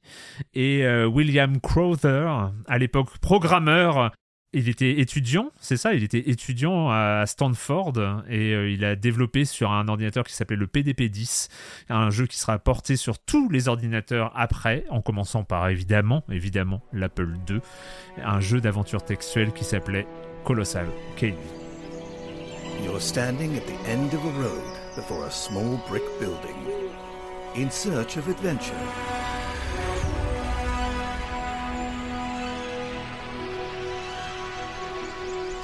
Et euh, William Crowther, à l'époque programmeur, il était étudiant, c'est ça, il était étudiant à Stanford et euh, il a développé sur un ordinateur qui s'appelait le PDP-10, un jeu qui sera porté sur tous les ordinateurs après, en commençant par évidemment, évidemment, l'Apple II, un jeu d'aventure textuelle qui s'appelait Colossal Cave. You're standing at the end of a road before a small brick building, in search of adventure.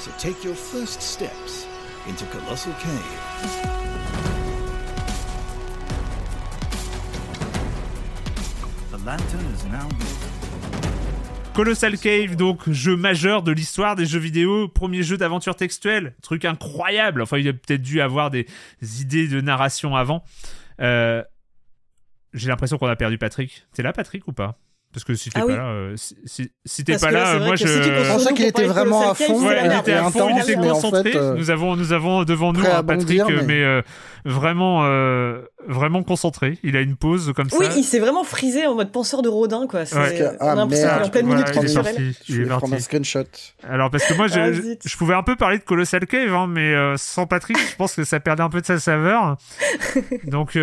So take your first steps into Colossal Cave. The lantern is now lit. Colossal Cave, donc jeu majeur de l'histoire des jeux vidéo, premier jeu d'aventure textuelle, truc incroyable. Enfin, il a peut-être dû avoir des idées de narration avant. Euh, J'ai l'impression qu'on a perdu Patrick. T'es là, Patrick, ou pas? Parce que si t'es Ah pas oui. là, euh, si, si- si t'es pas là, là, moi que je. Je pensais qu'il était vraiment à fond, Ouais, il était à fond, il était en concentré. fait, euh, Nous avons, nous avons devant nous un Patrick, bondir, mais- mais euh, vraiment, euh, vraiment concentré. Il a une pause comme ça. Oui, il s'est vraiment frisé en mode penseur de Rodin, quoi. C'est- Ouais. On a l'impression Ah, en pleine Voilà, minute il est parti. Je Il est vais prendre un screenshot. Alors parce que moi, je, Ah, je, pouvais un peu parler de Colossal Cave, hein, mais sans Patrick, je pense que ça perdait un peu de sa saveur. <laughs> donc,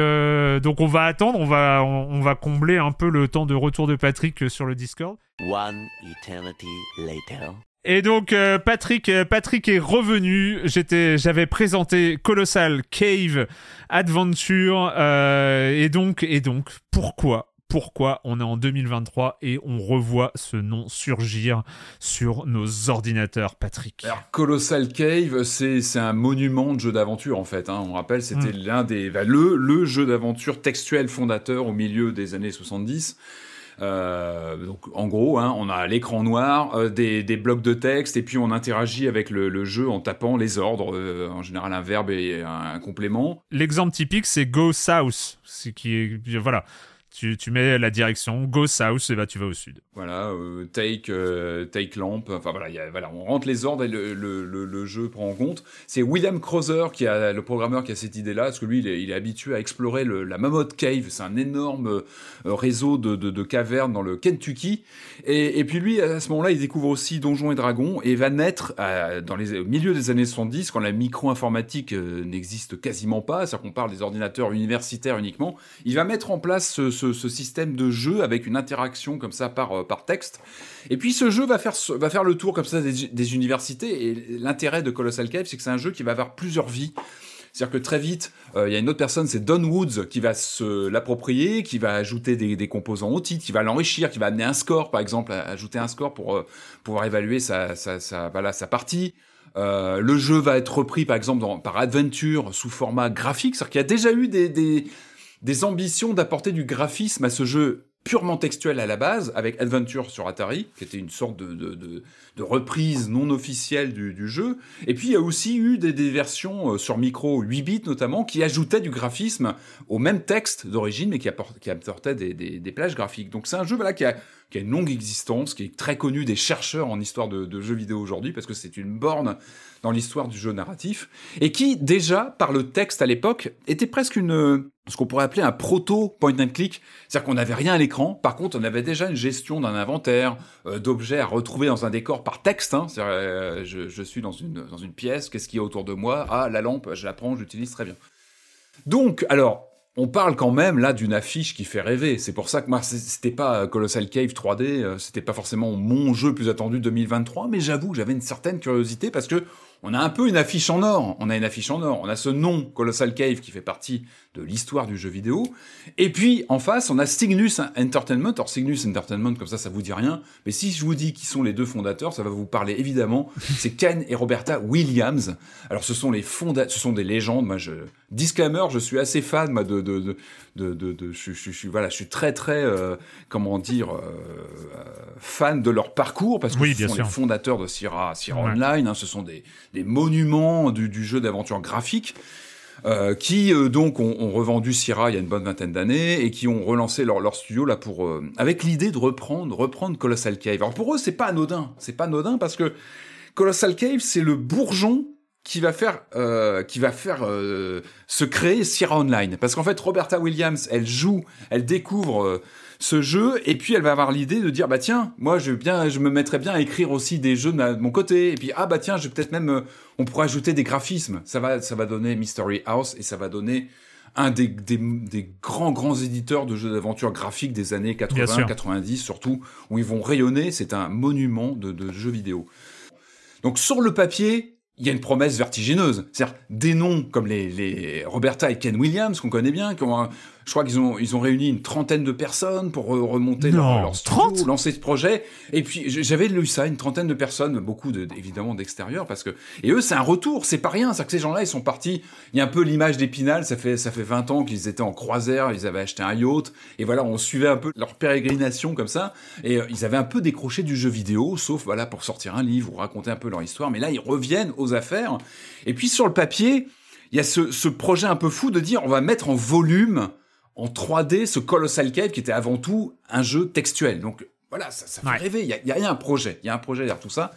donc on va attendre, on va, on va combler un peu le temps de retour de Patrick euh, sur le Discord. One eternity later. Et donc euh, Patrick, euh, Patrick est revenu. J'étais, j'avais présenté Colossal Cave Adventure, euh, et donc, et donc, pourquoi? Pourquoi on est en 2023 et on revoit ce nom surgir sur nos ordinateurs, Patrick? Alors, Colossal Cave, c'est c'est un monument de jeu d'aventure en fait. hein. On rappelle, c'était l'un des bah, le le jeu d'aventure textuel fondateur au milieu des années 70. Euh, donc en gros, hein, on a l'écran noir, euh, des, blocs de texte, et puis on interagit avec le, jeu en tapant les ordres, euh, en général un verbe et un, complément. L'exemple typique, c'est Go South, qui est voilà. Tu, tu mets la direction Go South et bah tu vas au sud. Voilà, euh, take, euh, take lamp. Enfin voilà, voilà, on rentre les ordres et le, le, le, jeu prend en compte. C'est William Crowther qui a le programmeur qui a cette idée-là, parce que lui, il est, habitué à explorer la Mammoth Cave. C'est un énorme euh, réseau de, de, de cavernes dans le Kentucky. Et, et puis lui, à ce moment-là, il découvre aussi Donjons et Dragons et va naître dans les au milieu des années 70, quand la micro-informatique n'existe quasiment pas, c'est-à-dire qu'on parle des ordinateurs universitaires uniquement. Il va mettre en place ce, ce- ce système de jeu avec une interaction comme ça par, euh, par texte. Et puis ce jeu va faire, va faire le tour comme ça des, universités. Et l'intérêt de Colossal Cave, c'est que c'est un jeu qui va avoir plusieurs vies. C'est-à-dire que très vite, euh, il y a une autre personne, c'est Don Woods, qui va se l'approprier, qui va ajouter des, composants au titre, qui va l'enrichir, qui va amener un score, par exemple, ajouter un score pour euh, pouvoir évaluer sa, voilà, sa partie. Le jeu va être repris, par exemple, par Adventure sous format graphique. C'est-à-dire qu'il y a déjà eu des, des ambitions d'apporter du graphisme à ce jeu purement textuel à la base, avec Adventure sur Atari, qui était une sorte de, de, de, de reprise non officielle du, du jeu. Et puis il y a aussi eu des, des versions euh, sur micro 8 bits notamment, qui ajoutaient du graphisme au même texte d'origine, mais qui, apport- qui apportaient des, des, des plages graphiques. Donc c'est un jeu voilà, qui, a, qui a une longue existence, qui est très connu des chercheurs en histoire de, jeux vidéo aujourd'hui, parce que c'est une borne dans l'histoire du jeu narratif, et qui, déjà, par le texte à l'époque, était presque une, ce qu'on pourrait appeler un proto point and click, c'est-à-dire qu'on n'avait rien à l'écran, par contre on avait déjà une gestion d'un inventaire, euh, d'objets à retrouver dans un décor par texte, hein, c'est-à-dire euh, je, suis dans une, dans une pièce, qu'est-ce qu'il y a autour de moi? Ah, la lampe, je la prends, je l'utilise très bien. Donc, alors, on parle quand même là d'une affiche qui fait rêver. C'est pour ça que moi, c'était pas euh, Colossal Cave 3D, euh, c'était pas forcément mon jeu plus attendu de 2023, mais j'avoue j'avais une certaine curiosité parce que on a un peu une affiche en or. On a une affiche en or. On a ce nom Colossal Cave qui fait partie de l'histoire du jeu vidéo. Et puis en face, on a Cygnus Entertainment. Alors Cygnus Entertainment, comme ça, ça vous dit rien. Mais si je vous dis qui sont les deux fondateurs, ça va vous parler évidemment. C'est Ken et Roberta Williams. Alors ce sont les fonda ce sont des légendes. Moi, je disclaimer, je suis assez fan moi, de de de de, de, de- je, je, voilà, je suis très très euh, comment dire euh, euh, fan de leur parcours parce que Oui, ce bien sont sûr. les fondateurs de Sierra Sierra Ouais. Online. hein, ce sont des des monuments du, jeu d'aventure graphique. euh, qui euh, donc ont, revendu Sierra il y a une bonne vingtaine d'années et qui ont relancé leur, studio là pour euh, avec l'idée de reprendre reprendre Colossal Cave. Alors pour eux c'est pas anodin, c'est pas anodin parce que Colossal Cave c'est le bourgeon qui va faire qui va faire se créer Sierra Online parce qu'en fait Roberta Williams elle joue elle découvre ce jeu, et puis elle va avoir l'idée de dire bah tiens, moi je bien, je me mettrais bien à écrire aussi des jeux de, ma- de mon côté, et puis ah bah tiens, je peut-être même, euh, on pourrait ajouter des graphismes, ça va, ça va donner Mystery House et ça va donner un des, des, des grands grands éditeurs de jeux d'aventure graphiques des années Bien 80, sûr. 90 surtout, où ils vont rayonner, c'est un monument de, de jeux vidéo. Donc sur le papier, il y a une promesse vertigineuse. C'est-à-dire des noms comme les, les Roberta et Ken Williams, qu'on connaît bien, qui ont un- je crois qu'ils ont, ils ont réuni une trentaine de personnes pour re- remonter leur, Non, leur studio, 30? lancer ce projet. Et puis j'avais lu ça, une trentaine de personnes, beaucoup de, évidemment d'extérieur, parce que et eux c'est un retour, c'est pas rien. C'est que ces gens-là ils sont partis. Il y a un peu l'image d'Épinal, ça fait ça fait 20 ans qu'ils étaient en croisière, ils avaient acheté un yacht, et voilà on suivait un peu leur pérégrination comme ça. Et euh, ils avaient un peu décroché du jeu vidéo, sauf voilà pour sortir un livre ou raconter un peu leur histoire. Mais là ils reviennent aux affaires. Et puis sur le papier, il y a ce, ce projet un peu fou de dire on va mettre en volume en 3D ce Colossal Cave qui était avant tout un jeu textuel. Donc voilà, ça, ça fait Ouais. rêver. Il y, a, il y a un projet, il y a un projet derrière tout ça.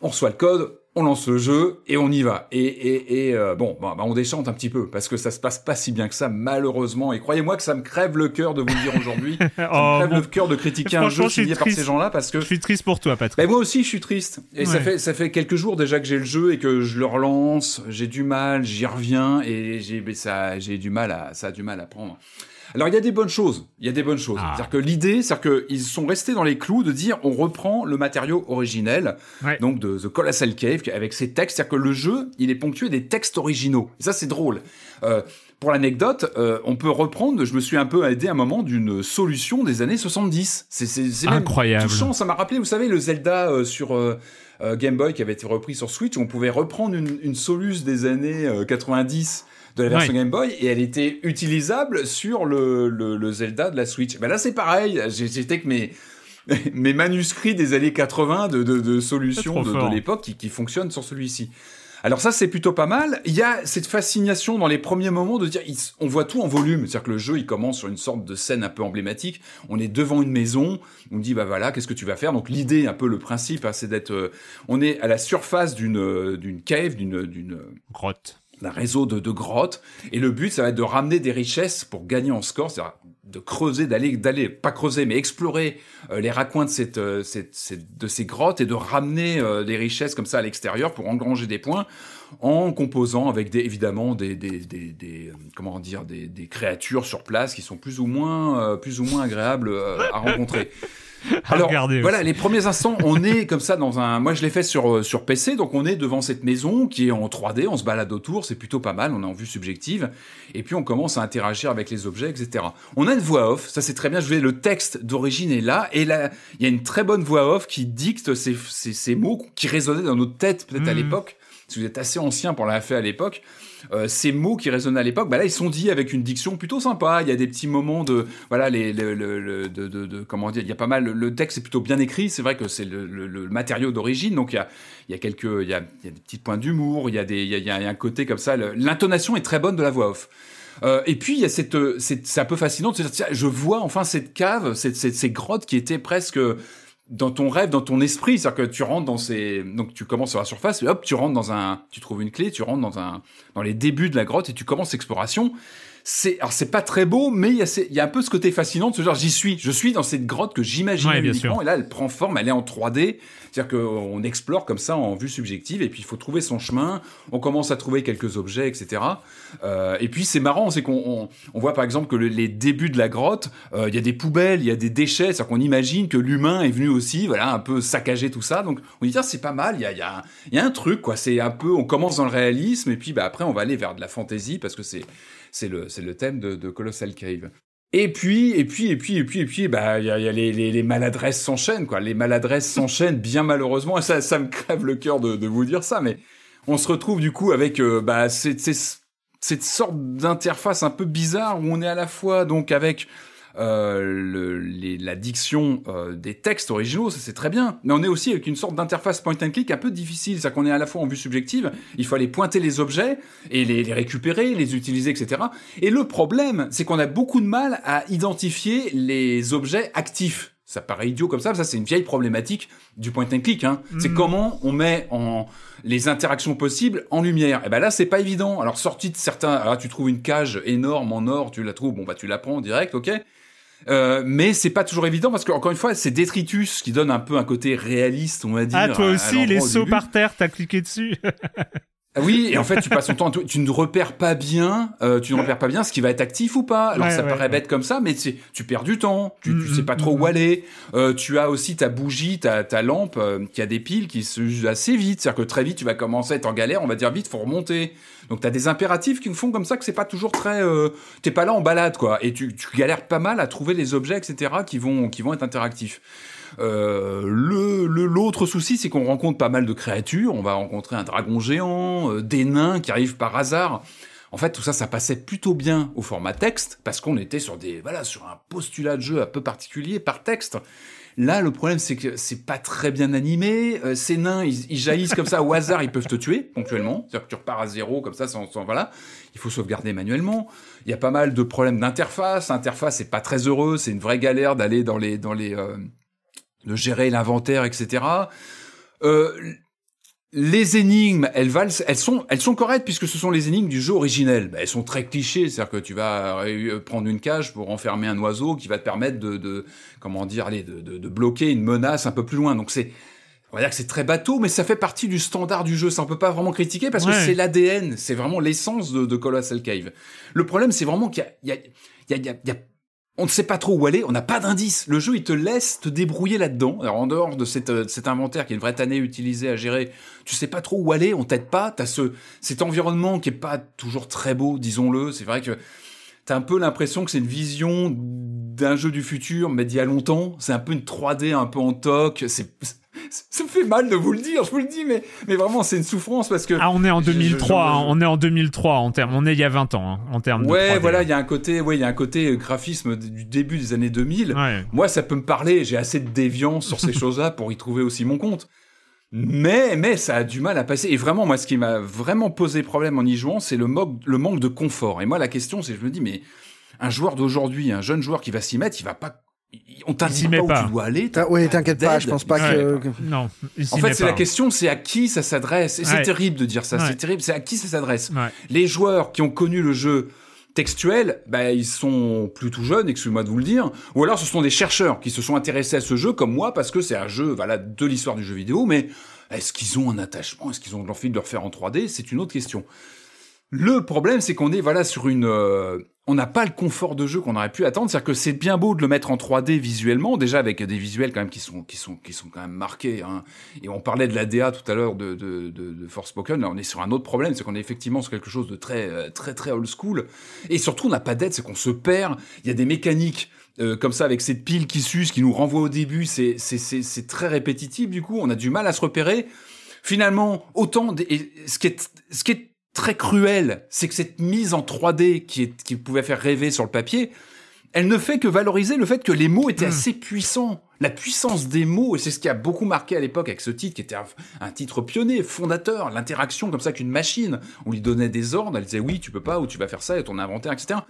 On reçoit le code, on lance le jeu et on y va. Et, et, et euh, bon, bah, bah, on déchante un petit peu parce que ça se passe pas si bien que ça, malheureusement. Et croyez-moi que ça me crève le cœur de vous le dire aujourd'hui. <laughs> ça me Oh, crève bon. le cœur de critiquer un jeu je signé par ces gens-là parce que Je suis triste pour toi, Patrick. ben moi aussi, je suis triste. Et ça fait ça fait quelques jours déjà que j'ai le jeu et que je le relance. J'ai du mal, j'y reviens et j'ai mais ça j'ai du mal à ça a du mal à prendre. Alors il y a des bonnes choses. Il y a des bonnes choses. Ah. C'est-à-dire que l'idée, c'est-à-dire qu'ils sont restés dans les clous de dire on reprend le matériau originel, Ouais. donc de The Colossal Cave avec ses textes. C'est-à-dire que le jeu, il est ponctué des textes originaux. Et ça c'est drôle. Euh, pour l'anecdote, euh, on peut reprendre. Je me suis un peu aidé à un moment d'une solution des années 70. C'est Incroyable. touchant. Ça m'a rappelé, vous savez, le Zelda euh, sur euh, Game Boy qui avait été repris sur Switch. où On pouvait reprendre une, une soluce des années euh, 90 de la version. Game Boy et elle était utilisable sur le, le, le Zelda de la Switch. Ben là, c'est pareil. J'ai- J'étais que mes <laughs> mes manuscrits des années 80 de, de, de solutions de, l'époque qui, qui fonctionnent sur celui-ci. Alors ça, c'est plutôt pas mal. Il y a cette fascination dans les premiers moments de dire, on voit tout en volume. C'est-à-dire que le jeu, il commence sur une sorte de scène un peu emblématique. On est devant une maison. On dit, bah voilà, qu'est-ce que tu vas faire? Donc l'idée, un peu le principe, hein, c'est d'être, euh, on est à la surface d'une euh, d'une cave, d'une d'une Grotte. D'un réseau de, de grottes. Et le but, ça va être de ramener des richesses pour gagner en score, c'est-à-dire de creuser, d'aller, d'aller, pas creuser, mais explorer euh, les raccoins de euh, cette, de ces grottes et de ramener euh, des richesses comme ça à l'extérieur pour engranger des points en composant avec des, évidemment des, des, des, comment dire, des, créatures sur place qui sont plus ou moins, plus ou moins agréables à rencontrer. <laughs> <laughs> Alors, voilà, aussi. les premiers instants, on est comme ça dans un. Moi, je l'ai fait sur euh, sur PC, donc on est devant cette maison qui est en 3D, on se balade autour, c'est plutôt pas mal, on est en vue subjective, et puis on commence à interagir avec les objets, etc. On a une voix off, ça c'est très bien. Je vais le texte d'origine est là, et là, il y a une très bonne voix off qui dicte ces ces, ces mots qui résonnaient dans notre tête peut-être à Mhm. l'époque. Si vous êtes assez ancien pour l'avoir fait à l'époque, euh, ces mots qui résonnaient à l'époque, bah là ils sont dits avec une diction plutôt sympa. Il y a des petits moments de voilà les le, de, comment dire, il y a pas mal. Le texte est plutôt bien écrit. C'est vrai que c'est le, matériau d'origine, donc il y a il y a quelques il y a, des petits points d'humour. Il y a des il y a, un côté comme ça. L'intonation est très bonne de la voix off. Euh, et puis il y a cette, euh, c'est un peu fascinant je vois enfin cette cave, ces grottes qui étaient presque dans ton rêve, dans ton esprit, c'est-à-dire que tu rentres dans ces, donc tu commences sur la surface, et hop, tu rentres dans un, tu trouves une clé, tu rentres dans un, dans les débuts de la grotte et tu commences l'exploration. C'est, alors c'est pas très beau, mais il y a, ces- il y a un peu ce côté fascinant de se dire j'y suis, je suis dans cette grotte que j'imaginais Ouais, uniquement, sûr. et là elle prend forme, elle est en 3D, c'est-à-dire qu'on explore comme ça en vue subjective, et puis il faut trouver son chemin, on commence à trouver quelques objets, etc. Euh, et puis c'est marrant, c'est qu'on on, on voit par exemple que le- les débuts de la grotte, euh, il y a des poubelles, il y a des déchets, c'est-à-dire qu'on imagine que l'humain est venu aussi, voilà, un peu saccager tout ça. Donc on dit tiens c'est pas mal, il y a, il y, a, y a un truc quoi. C'est un peu, on commence dans le réalisme et puis bah après on va aller vers de la fantaisie parce que c'est c'est le c'est le thème de, de Colossal Cave. Et puis, et puis, et puis, et puis, et puis, bah, il y a, y a les, les, les maladresses s'enchaînent, quoi. Les maladresses <laughs> s'enchaînent, bien malheureusement. Et ça, ça me crève le cœur de, de vous dire ça, mais on se retrouve du coup avec, euh, bah, cette, cette, sorte d'interface un peu bizarre où on est à la fois donc avec le, les, la diction euh, des textes originaux, ça c'est très bien, mais on est aussi avec une sorte d'interface point and click un peu difficile, c'est-à-dire qu'on est à la fois en vue subjective, il faut aller pointer les objets et les, les récupérer, les utiliser, etc. Et le problème, c'est qu'on a beaucoup de mal à identifier les objets actifs. Ça paraît idiot comme ça, mais ça c'est une vieille problématique du point and click. Hein. C'est Mhm. comment on met en les interactions possibles en lumière. Et ben là c'est pas évident. Alors sorti de certains, alors tu trouves une cage énorme en or, tu la trouves, bon bah tu la prends en direct, ok. Euh, mais c'est pas toujours évident parce que encore une fois, c'est Detritus qui donne un peu un côté réaliste, on va dire. Ah, toi aussi, les au sauts début. par terre, t'as cliqué dessus. Ah Oui, et en fait, tu passes ton temps, tu, tu ne repères pas bien, euh, tu ne repères pas bien ce qui va être actif ou pas. Alors Ouais, ça ouais, paraît ouais. bête comme ça, mais c'est- tu perds du temps, tu, tu Mm, sais pas mm, trop mm. où aller. Euh, tu as aussi ta bougie, ta, ta lampe euh, qui a des piles qui se usent assez vite. C'est-à-dire que très vite, tu vas commencer à être en galère, on va dire vite, faut remonter. Donc tu as des impératifs qui font comme ça que c'est pas toujours très... Euh, T'es pas là en balade, quoi. Et tu, galères pas mal à trouver les objets, etc., qui vont, qui vont être interactifs. Euh, le- l'autre souci, c'est qu'on rencontre pas mal de créatures. On va rencontrer un dragon géant, euh, des nains qui arrivent par hasard. En fait, tout ça, ça passait plutôt bien au format texte parce qu'on était sur des voilà sur un postulat de jeu un peu particulier par texte. Là, le problème, c'est que c'est pas très bien animé. Euh, ces nains, ils, jaillissent comme ça au hasard, ils peuvent te tuer ponctuellement. C'est-à-dire que tu repars à zéro comme ça, sans, sans- voilà. Il faut sauvegarder manuellement. Il y a pas mal de problèmes d'interface. L'interface est pas très heureux. C'est une vraie galère d'aller dans les dans les euh, de gérer l'inventaire, etc. les énigmes, elles valent, elles sont, elles sont correctes puisque ce sont les énigmes du jeu originel. Bah, elles sont très clichés, c'est-à-dire que tu vas euh, prendre une cage pour enfermer un oiseau qui va te permettre de, de comment dire, allez, de, de, de bloquer une menace un peu plus loin. Donc c'est, on va dire que c'est très bateau, mais ça fait partie du standard du jeu. Ça on peut pas vraiment critiquer parce que c'est l'ADN, c'est vraiment l'essence de, de Colossal Cave. Le problème, c'est vraiment qu'il y a, il y a, il y a, il y a- il y a- on ne sait pas trop où aller, on n'a pas d'indice. Le jeu, il te laisse te débrouiller là-dedans. Alors, en dehors de euh, cet inventaire qui est une vraie tannée utilisée à gérer, tu sais pas trop où aller, on t'aide pas. T'as ce, cet environnement qui est pas toujours très beau, disons-le. C'est vrai que t'as un peu l'impression que c'est une vision d'un jeu du futur, mais d'il y a longtemps. C'est un peu une 3D un peu en toc. Ça me fait mal de vous le dire, je vous le dis, mais, mais vraiment, c'est une souffrance parce que. Ah, on est en Je- je- 2003, je- hein, on est en 2003 en termes, on est il y a 20 ans hein, en termes de Ouais, 3D. voilà, il y a un côté, ouais, il y a un côté graphisme du début des années 2000. Ouais. Moi, ça peut me parler. J'ai assez de déviance sur ces <laughs> choses-là pour y trouver aussi mon compte. Mais, mais ça a du mal à passer. Et vraiment, moi, ce qui m'a vraiment posé problème en y jouant, c'est le, le manque de confort. Et moi, la question, c'est, je me dis, mais un joueur d'aujourd'hui, un jeune joueur qui va s'y mettre, il va pas, on t'indique pas, pas. où tu dois aller. Oui, t'inquiète pas, je pense pas Ouais. que. Non, En fait, c'est la question, c'est à qui ça s'adresse. Et c'est terrible de dire ça. Ouais. C'est terrible. C'est à qui ça s'adresse. Ouais. Les joueurs qui ont connu le jeu textuel, bah, ils sont plutôt jeunes, excusez-moi de vous le dire. Ou alors ce sont des chercheurs qui se sont intéressés à ce jeu comme moi parce que c'est un jeu, voilà, de l'histoire du jeu vidéo. Mais est-ce qu'ils ont un attachement? Est-ce qu'ils ont l'envie de le refaire en 3D C'est une autre question. Le problème, c'est qu'on est voilà sur une, euh, on n'a pas le confort de jeu qu'on aurait pu attendre. C'est-à-dire que c'est bien beau de le mettre en 3D visuellement, déjà avec des visuels quand même qui sont qui sont qui sont quand même marqués. Hein. Et on parlait de la DA tout à l'heure de de, de, de. Là, on est sur un autre problème, c'est qu'on est effectivement sur quelque chose de très euh, très très old school. Et surtout, on n'a pas d'aide, c'est qu'on se perd. Il y a des mécaniques. euh, comme ça, avec cette pile qui s'use, qui nous renvoie au début, c'est très répétitif. Du coup, on a du mal à se repérer. Finalement, autant des- ce qui est ce qui est très cruel, c'est que cette mise en 3D qui, est, qui pouvait faire rêver sur le papier, elle ne fait que valoriser le fait que les mots étaient Mm. assez puissants. La puissance des mots, et c'est ce qui a beaucoup marqué à l'époque avec ce titre, qui était un, un titre pionnier, fondateur, l'interaction comme ça qu'une machine. On lui donnait des ordres, elle disait oui, tu peux pas, ou tu vas faire ça, et ton inventaire, etc.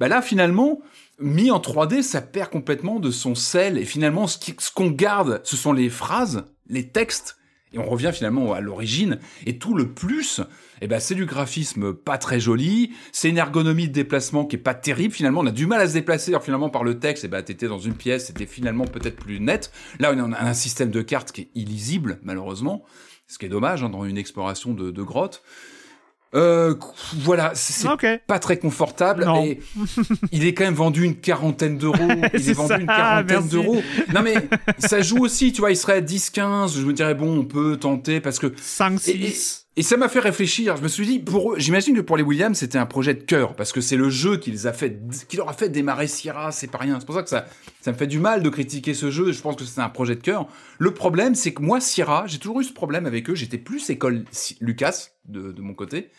Bah là, finalement, mis en 3D, ça perd complètement de son sel, et finalement, ce qu'on garde, ce sont les phrases, les textes, et on revient finalement à l'origine, et tout le plus, eh ben, c'est du graphisme pas très joli, c'est une ergonomie de déplacement qui est pas terrible, finalement, on a du mal à se déplacer, alors finalement, par le texte, eh ben, t'étais dans une pièce, c'était finalement peut-être plus net. Là, on a un système de cartes qui est illisible, malheureusement, ce qui est dommage, hein, dans une exploration de, de grotte. Euh, voilà, c'est pas très confortable Non. et il est quand même vendu une quarantaine d'euros. <laughs> Il est vendu ça, une quarantaine merci. d'euros. Non mais ça joue aussi, tu vois, il serait à 10 15, je me dirais bon, on peut tenter parce que 5, et, et- 6. Et ça m'a fait réfléchir. Je me suis dit, pour eux, j'imagine que pour les Williams, c'était un projet de cœur, parce que c'est le jeu qui les a fait, qui leur a fait démarrer Sierra, c'est pas rien. C'est pour ça que ça, ça me fait du mal de critiquer ce jeu. Je pense que c'est un projet de cœur. Le problème, c'est que moi, Sierra, j'ai toujours eu ce problème avec eux. J'étais plus école Lucas de, de mon côté.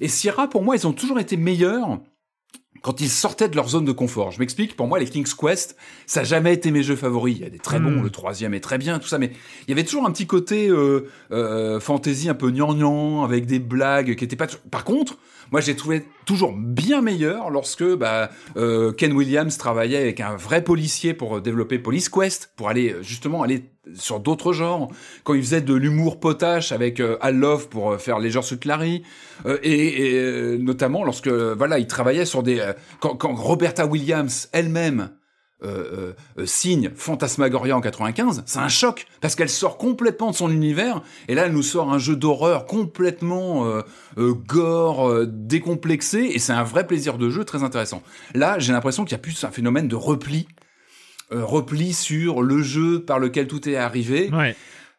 Et Sierra, pour moi, ils ont toujours été meilleurs quand ils sortaient de leur zone de confort. Je m'explique, pour moi, les King's Quest, ça n'a jamais été mes jeux favoris. Il y a des très bons, Mm. le troisième est très bien, tout ça, mais il y avait toujours un petit côté euh, euh, fantasy un peu gnangnan, avec des blagues qui étaient pas... Par contre, moi, j'ai trouvé toujours bien meilleur lorsque bah, euh, Ken Williams travaillait avec un vrai policier pour euh, développer Police Quest, pour aller euh, justement aller sur d'autres genres. Quand il faisait de l'humour potache avec euh, Love pour euh, faire Les Genres sous Clary, euh, et, et, euh, notamment lorsque euh, voilà, il travaillait sur des... quand, quand Roberta Williams elle-même signe Fantasmagoria en 95, c'est un choc parce qu'elle sort complètement de son univers et là elle nous sort un jeu d'horreur complètement gore, décomplexé et c'est un vrai plaisir de jeu très intéressant. Là, j'ai l'impression qu'il y a plus un phénomène de repli, repli sur le jeu par lequel tout est arrivé. Ouais.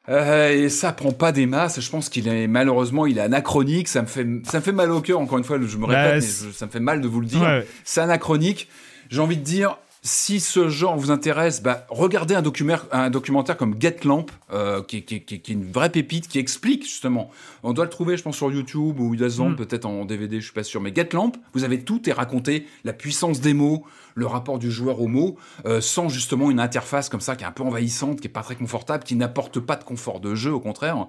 Euh, et ça prend pas des masses. Je pense qu'il est malheureusement il est anachronique. Ça me fait ça me fait mal au cœur. Encore une fois, je me Bah, répète, mais je- ça me fait mal de vous le dire. Ouais. C'est anachronique. J'ai envie de dire. Si ce genre vous intéresse, bah, regardez un documentaire, un documentaire comme Get Lamp, euh, qui, qui, qui, qui est une vraie pépite, qui explique justement. On doit le trouver, je pense, sur YouTube ou Dazon, Mm. peut-être en DVD, je suis pas sûr. Mais Get Lamp, vous avez tout et raconté la puissance des mots, le rapport du joueur aux mots, euh, sans justement une interface comme ça qui est un peu envahissante, qui est pas très confortable, qui n'apporte pas de confort de jeu, au contraire.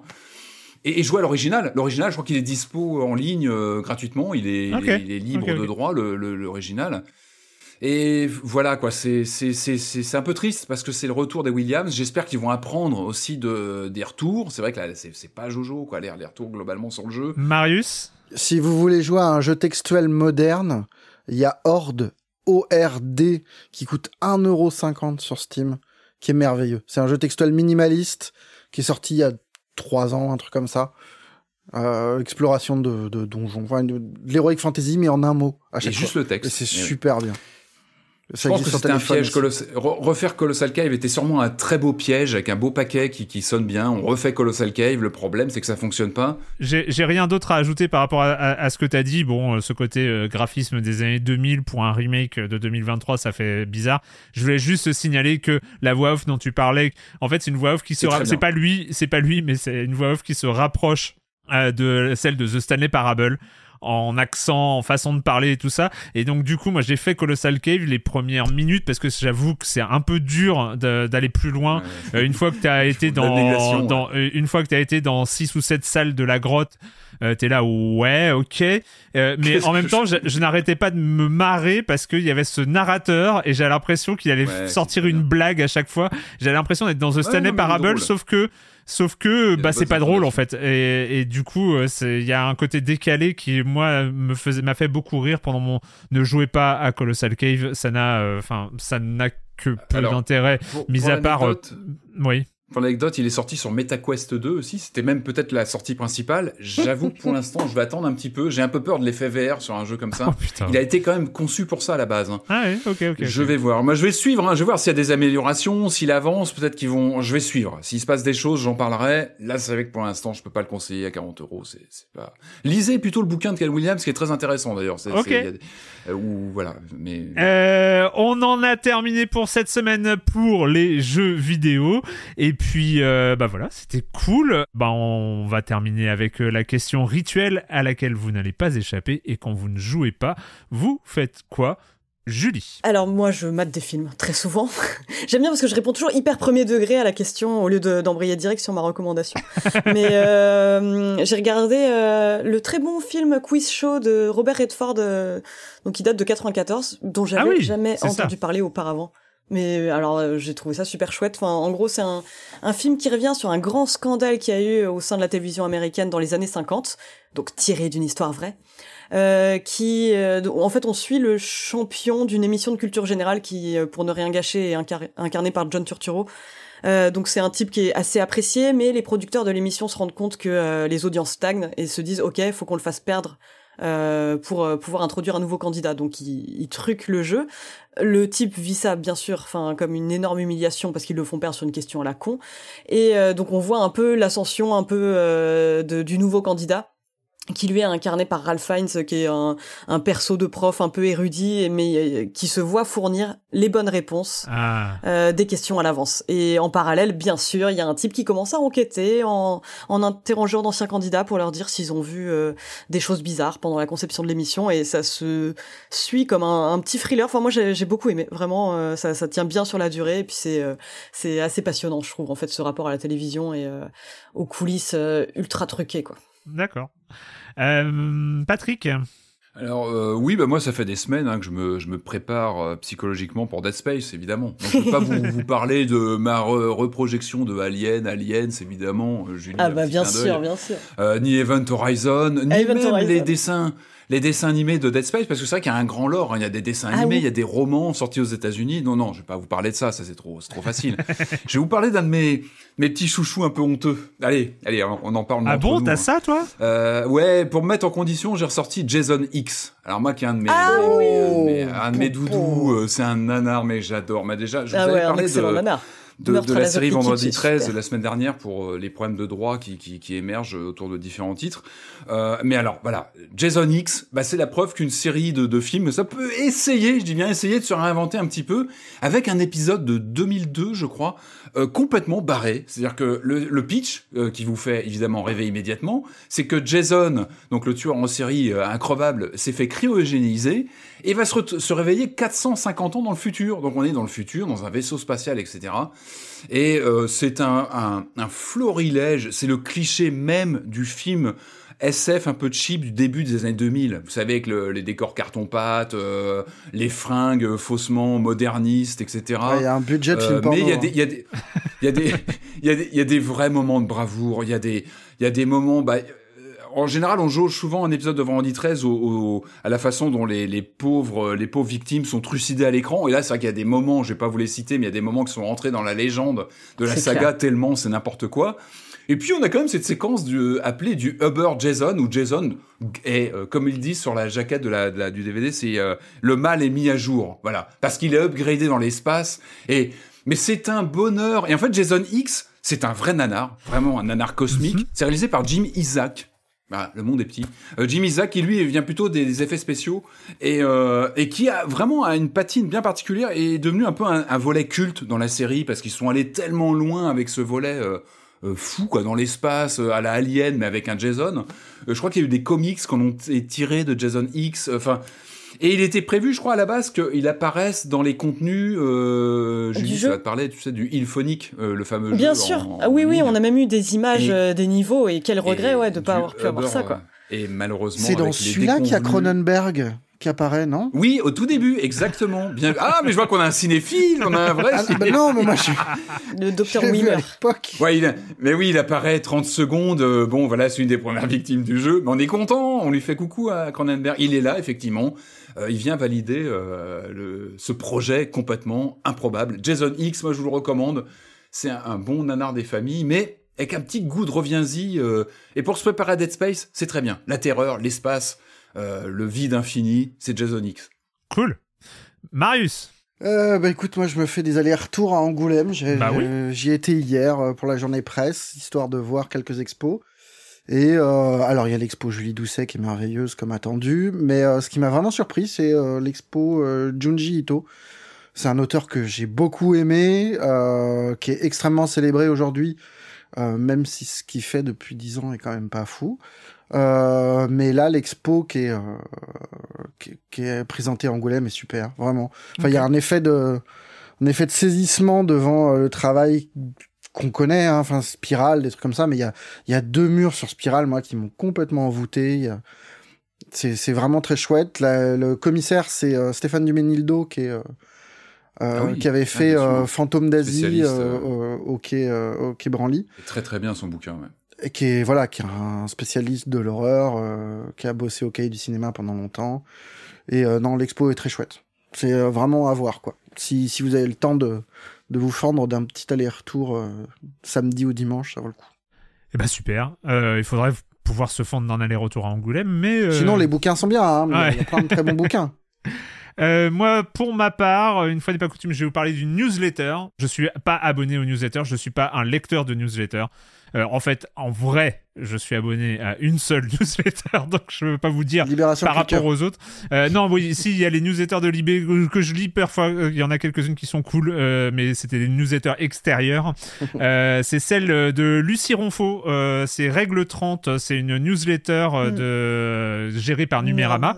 Et, jouer à l'original. L'original, je crois qu'il est dispo en ligne euh, gratuitement. Il est, il Ok. est- il est libre de droit, le- le- l'original. Et voilà quoi, c'est c'est c'est c'est c'est un peu triste parce que c'est le retour des Williams. J'espère qu'ils vont apprendre aussi de des retours. C'est vrai que là c'est c'est pas Jojo quoi, les, les retours globalement sur le jeu. Marius Si vous voulez jouer à un jeu textuel moderne, il y a Horde, O-R-D, qui coûte 1,50€ sur Steam, qui est merveilleux. C'est un jeu textuel minimaliste, qui est sorti il y a 3 ans, un truc comme ça. Euh, exploration de, de donjons, enfin, de, de l'heroic fantasy, mais en un mot, à Et chaque juste fois. le texte. Et c'est oui. super bien. Je pense que c'était un piège. Coloss- refaire Colossal Cave était sûrement un très beau piège avec un beau paquet qui, qui sonne bien. On refait Colossal Cave. Le problème, c'est que ça fonctionne pas. J'ai rien d'autre à ajouter par rapport à, à- à ce que tu as dit. Bon, euh, ce côté euh, graphisme des années 2000 pour un remake de 2023, ça fait bizarre. Je voulais juste signaler que la voix off dont tu parlais, en fait, c'est une voix off qui se ra- c'est pas lui, c'est pas lui, mais c'est une voix off qui se rapproche euh, de celle de The Stanley Parable en accent, en façon de parler et tout ça. Et donc du coup, moi j'ai fait Colossal Cave les premières minutes parce que j'avoue que c'est un peu dur d'aller plus loin. Ouais. Euh, une fois que tu as <laughs> été dans, ouais. euh, une fois que tu as été dans 6 ou 7 salles de la grotte, euh, t'es là ouais, OK. Euh, mais en même temps, je- n'arrêtais pas de me marrer parce qu'il y avait ce narrateur et j'avais l'impression qu'il allait Ouais, sortir une blague à chaque fois. J'avais l'impression d'être dans The Stanley Parable drôle. sauf que sauf que bah c'est pas drôle en fait. Et, et du coup euh, c'est il y a un côté décalé qui moi me faisait m'a fait beaucoup rire pendant mon ne jouez pas à Colossal Cave, ça n'a euh, enfin ça n'a que peu d'intérêt mis à part euh, oui. Pour l'anecdote, il est sorti sur MetaQuest 2 aussi. C'était même peut-être la sortie principale. J'avoue que pour l'instant, je vais attendre un petit peu. J'ai un peu peur de l'effet VR sur un jeu comme ça. Oh. Il a été quand même conçu pour ça à la base. hein. Ah oui, OK OK. Je vais voir. Moi, je vais suivre. hein. Je vais voir s'il y a des améliorations, s'il avance. Peut-être qu'ils vont. Je vais suivre. S'il se passe des choses, j'en parlerai. Là, c'est vrai que pour l'instant, je peux pas le conseiller à 40 euros. C'est pas. Lisez plutôt le bouquin de Cal Williams, qui est très intéressant d'ailleurs. Ok. Euh, Euh, on en a terminé pour cette semaine pour les jeux vidéo. Et puis, euh, bah voilà, c'était cool. Bah, on va terminer avec la question rituelle à laquelle vous n'allez pas échapper. Et quand vous ne jouez pas, vous faites quoi Julie. Alors moi, je mate des films très souvent. <laughs> J'aime bien parce que je réponds toujours hyper premier degré à la question au lieu de- d'embrayer direct sur ma recommandation. <laughs> Mais euh, j'ai regardé euh, le très bon film Quiz Show de Robert Redford, euh, donc qui date de 94, dont j'avais Ah oui, jamais ça. entendu parler auparavant. Mais euh, alors euh, j'ai trouvé ça super chouette. Enfin, en gros, c'est un, un film qui revient sur un grand scandale qu'il y a eu au sein de la télévision américaine dans les années 50, donc tiré d'une histoire vraie. Euh, qui, euh, en fait, on suit le champion d'une émission de culture générale qui, euh, pour ne rien gâcher, est incar- incarné par John Turturro. Euh, donc c'est un type qui est assez apprécié, mais les producteurs de l'émission se rendent compte que euh, les audiences stagnent et se disent ok, faut qu'on le fasse perdre euh, pour pouvoir introduire un nouveau candidat. Donc ils truquent le jeu. Le type vit ça bien sûr, enfin comme une énorme humiliation parce qu'ils le font perdre sur une question à la con. Et donc on voit un peu l'ascension un peu de- du nouveau candidat qui lui est incarné par Ralph Fiennes, qui est un, un perso de prof un peu érudit, mais euh, qui se voit fournir les bonnes réponses Ah. euh, des questions à l'avance. Et en parallèle, bien sûr, il y a un type qui commence à enquêter en, en interrogeant d'anciens candidats pour leur dire s'ils ont vu euh, des choses bizarres pendant la conception de l'émission. Et ça se suit comme un, un petit thriller. Enfin, moi, j'ai j'ai beaucoup aimé. Vraiment, euh, ça, ça tient bien sur la durée. Et puis, c'est euh, c'est assez passionnant, je trouve, en fait, ce rapport à la télévision et euh, aux coulisses ultra truquées, quoi. D'accord. Euh, Patrick. Alors euh, oui, bah moi ça fait des semaines hein, que je me, je me prépare euh, psychologiquement pour Dead Space, évidemment. Donc, je ne peux pas vous, vous parler de ma re- reprojection de Alien, Aliens, évidemment. Julie, Ah bah bien sûr, bien sûr. Euh, ni Event Horizon, ni Event même Horizon. les dessins, les dessins animés de Dead Space, parce que c'est vrai qu'il y a un grand lore. hein. Il y a des dessins Ah animés, oui. il y a des romans sortis aux États-Unis. Non, non, je vais pas vous parler de ça, ça c'est trop, c'est trop facile. <laughs> je vais vous parler d'un de mes, mes petits chouchous un peu honteux. Allez, allez, on, on en parle. Ah bon, t'as hein. ça, toi? Euh, ouais, pour me mettre en condition, j'ai ressorti Jason X. Alors moi, qui est un de mes, Ah un de mes- oui. un de mes- un de mes Pou, pou. doudous, euh, c'est un nanar, mais j'adore. Mais déjà, je vous Ah avais ouais, un parlé excellent de, nanar. De, la série Vendredi c'est 13 super. la semaine dernière pour euh, les problèmes de droit qui, qui, qui émergent autour de différents titres. Euh, mais alors, voilà, Jason X, bah, c'est la preuve qu'une série de, de films, ça peut essayer, je dis bien essayer de se réinventer un petit peu, avec un épisode de 2002, je crois, euh, complètement barré. C'est-à-dire que le, pitch, euh, qui vous fait évidemment rêver immédiatement, c'est que Jason, donc le tueur en série euh, increvable, s'est fait cryogéniser et va se, se réveiller 450 ans dans le futur. Donc on est dans le futur, dans un vaisseau spatial, etc. Et euh, c'est un florilège, c'est le cliché même du film SF un peu cheap du début des années 2000. Vous savez, avec le- les décors carton-pâte, euh, les fringues euh, faussement modernistes, etc. Ouais, Il y a un budget de Euh, film mais il y a hein. des, y a des, il <laughs> y a des, il y a des, il y a des vrais moments de bravoure. Il y a des, il y a des moments. Bah, en général, on jauge souvent un épisode de Vendredi 13 au, au- à la façon dont les, les pauvres, les pauvres victimes sont trucidées à l'écran. Et là, c'est vrai qu'il y a des moments, je vais pas vous les citer, mais il y a des moments qui sont rentrés dans la légende de la saga clair. tellement c'est n'importe quoi. Et puis on a quand même cette séquence du, appelée du Uber Jason, où Jason est, euh, comme il dit sur la jaquette de la, de la- du DVD, c'est euh, le mal est mis à jour. Voilà. Parce qu'il est upgradé dans l'espace. Et, mais c'est un bonheur. Et en fait, Jason X, c'est un vrai nanar. Vraiment un nanar cosmique. C'est réalisé par Jim Isaac. Voilà, le monde est petit. Euh, Jim Isaac, qui lui vient plutôt des, des effets spéciaux et, euh, et qui a vraiment une patine bien particulière et est devenu un peu un, un volet culte dans la série parce qu'ils sont allés tellement loin avec ce volet euh, euh, fou quoi dans l'espace euh, à la Alien mais avec un Jason. Euh, je crois qu'il y a eu des comics qu'on ont été tirés de Jason X. euh, Enfin. et il était prévu, je crois, à la base, qu'il apparaisse dans les contenus. Euh, Du Julie, jeu. ça va te parler, tu sais, du Ilphonic, euh, le fameux Bien jeu sûr. en- ah oui, oui, on a même eu des images Et- euh, des niveaux et quel regret, Et ouais, de pas du avoir pu avoir ça, quoi. euh, Et malheureusement, C'est dans celui-là qu'il y a Cronenberg qui apparaît, non? Oui, au tout début, exactement. Bien. Ah, mais je vois qu'on a un cinéphile, on a un vrai. ah, bah cinéphile. non, mais moi je, Le docteur Wheeler. l'époque. Ouais, il a- mais oui, il apparaît 30 secondes. euh, bon, voilà, c'est une des premières victimes du jeu. Mais on est content, on lui fait coucou à Cronenberg. Il est là, effectivement. Euh, il vient valider euh, le, ce projet complètement improbable. Jason X, moi je vous le recommande. C'est un, un bon nanar des familles, mais avec un petit goût de reviens-y. euh, et pour se préparer à Dead Space, c'est très bien. La terreur, l'espace, euh, le vide infini, c'est Jason X. Cool. Marius. Euh, bah écoute, moi je me fais des allers-retours à Angoulême. J'ai- Bah oui. euh, J'y étais hier euh, pour la journée presse, histoire de voir quelques expos. Et euh, alors il y a l'expo Julie Doucet qui est merveilleuse comme attendu, mais euh, ce qui m'a vraiment surpris, c'est euh, l'expo euh, Junji Ito. C'est un auteur que j'ai beaucoup aimé, euh, qui est extrêmement célébré aujourd'hui, euh, même si ce qu'il fait depuis dix ans est quand même pas fou. Euh, mais là, l'expo qui est, euh, qui, qui est présentée à Angoulême est super, vraiment. Enfin, il y a un effet de, un effet de saisissement devant euh, le travail qu'on connaît, hein, enfin Spirale, des trucs comme ça, mais il y a, il y a deux murs sur Spirale, moi, qui m'ont complètement envoûté. Il y a- C'est, c'est vraiment très chouette. La- le commissaire, c'est euh, Stéphane Duménildo, qui est, euh, Ah oui. qui avait Ah, fait euh, Fantôme d'Asie euh, euh. euh, au quai, euh, au quai Branly très très bien son bouquin. Ouais. Qui est voilà qui est un spécialiste de l'horreur euh, qui a bossé au cahier du cinéma pendant longtemps et euh, non l'expo est très chouette c'est euh, vraiment à voir quoi si, si vous avez le temps de, de vous fendre d'un petit aller-retour samedi ou dimanche ça vaut le coup Eh ben super. Il faudrait pouvoir se fendre d'un aller-retour à Angoulême, mais. sinon les bouquins sont bien hein, Ouais. il y a plein de très bons bouquins <laughs> Euh, moi, pour ma part, une fois n'est pas coutume, je vais vous parler d'une newsletter. Je suis pas abonné aux newsletters, je suis pas un lecteur de newsletters. Euh, en fait, en vrai, je suis abonné à une seule <laughs> newsletter, donc je veux pas vous dire Libération par rapport aux autres. Euh, non, oui, si, il y a les newsletters de Libé que- je lis parfois, euh, il y en a quelques-unes qui sont cool, euh, mais c'était des newsletters extérieurs. <laughs> Euh, c'est celle de Lucie Ronfaux, c'est Règle 30, c'est une newsletter de... gérée par Numérama.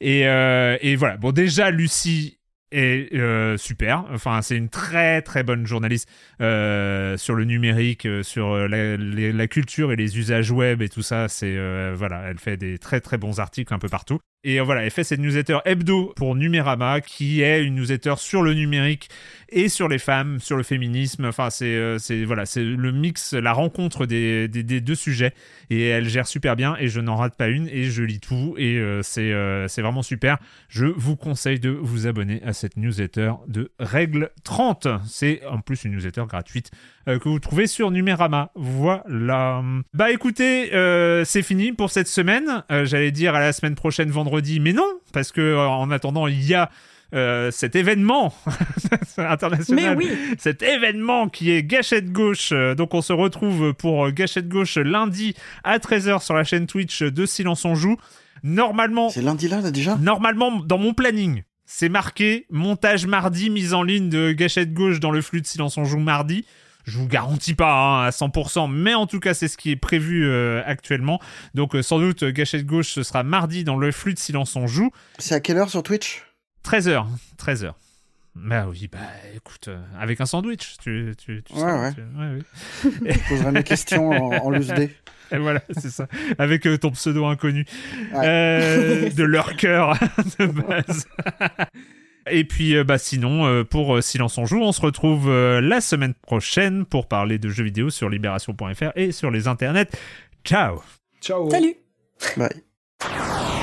Et, et voilà. Bon, déjà, Lucie est euh, super. Enfin, c'est une très très bonne journaliste euh, sur le numérique, euh, sur la, culture et les usages web et tout ça. C'est voilà, elle fait des très très bons articles un peu partout. Et voilà, elle fait cette newsletter hebdo pour Numérama, qui est une newsletter sur le numérique et sur les femmes, sur le féminisme. Enfin, c'est euh, c'est voilà, c'est le mix, la rencontre des, des, des deux sujets. Et elle gère super bien et je n'en rate pas une et je lis tout et euh, c'est euh, c'est vraiment super. Je vous conseille de vous abonner à cette newsletter de Règle 30. C'est en plus une newsletter gratuite euh, que vous trouvez sur Numérama. Voilà. Bah écoutez, euh, c'est fini pour cette semaine. Euh, J'allais dire à la semaine prochaine vendredi, mais non, parce que euh, en attendant, il y a euh, cet événement <laughs> international, Mais oui. cet événement qui est Gâchette Gauche. Euh, Donc on se retrouve pour Gâchette Gauche lundi à 13h sur la chaîne Twitch de Silence on joue. Normalement, C'est lundi là, là déjà? Normalement, dans mon planning, c'est marqué montage mardi, mise en ligne de gâchette gauche dans le flux de silence on joue mardi. Je vous garantis pas hein, à 100%, mais en tout cas, c'est ce qui est prévu euh, actuellement. Donc, euh, sans doute, euh, gâchette gauche, ce sera mardi dans le flux de silence on joue. C'est à quelle heure sur Twitch? 13h. 13h. Bah oui, bah écoute, euh, avec un sandwich, tu, tu, tu Ouais, sais, ouais. tu- ouais, oui. <laughs> Je poserai mes questions en, en dé. <laughs> Et voilà, c'est ça. Avec euh, ton pseudo inconnu. Ouais. Euh, <laughs> de leur cœur de base. Et puis, euh, bah, sinon, euh, pour euh, Silence on joue, on se retrouve euh, la semaine prochaine pour parler de jeux vidéo sur libération.fr et sur les internets. Ciao Ciao. Salut Bye.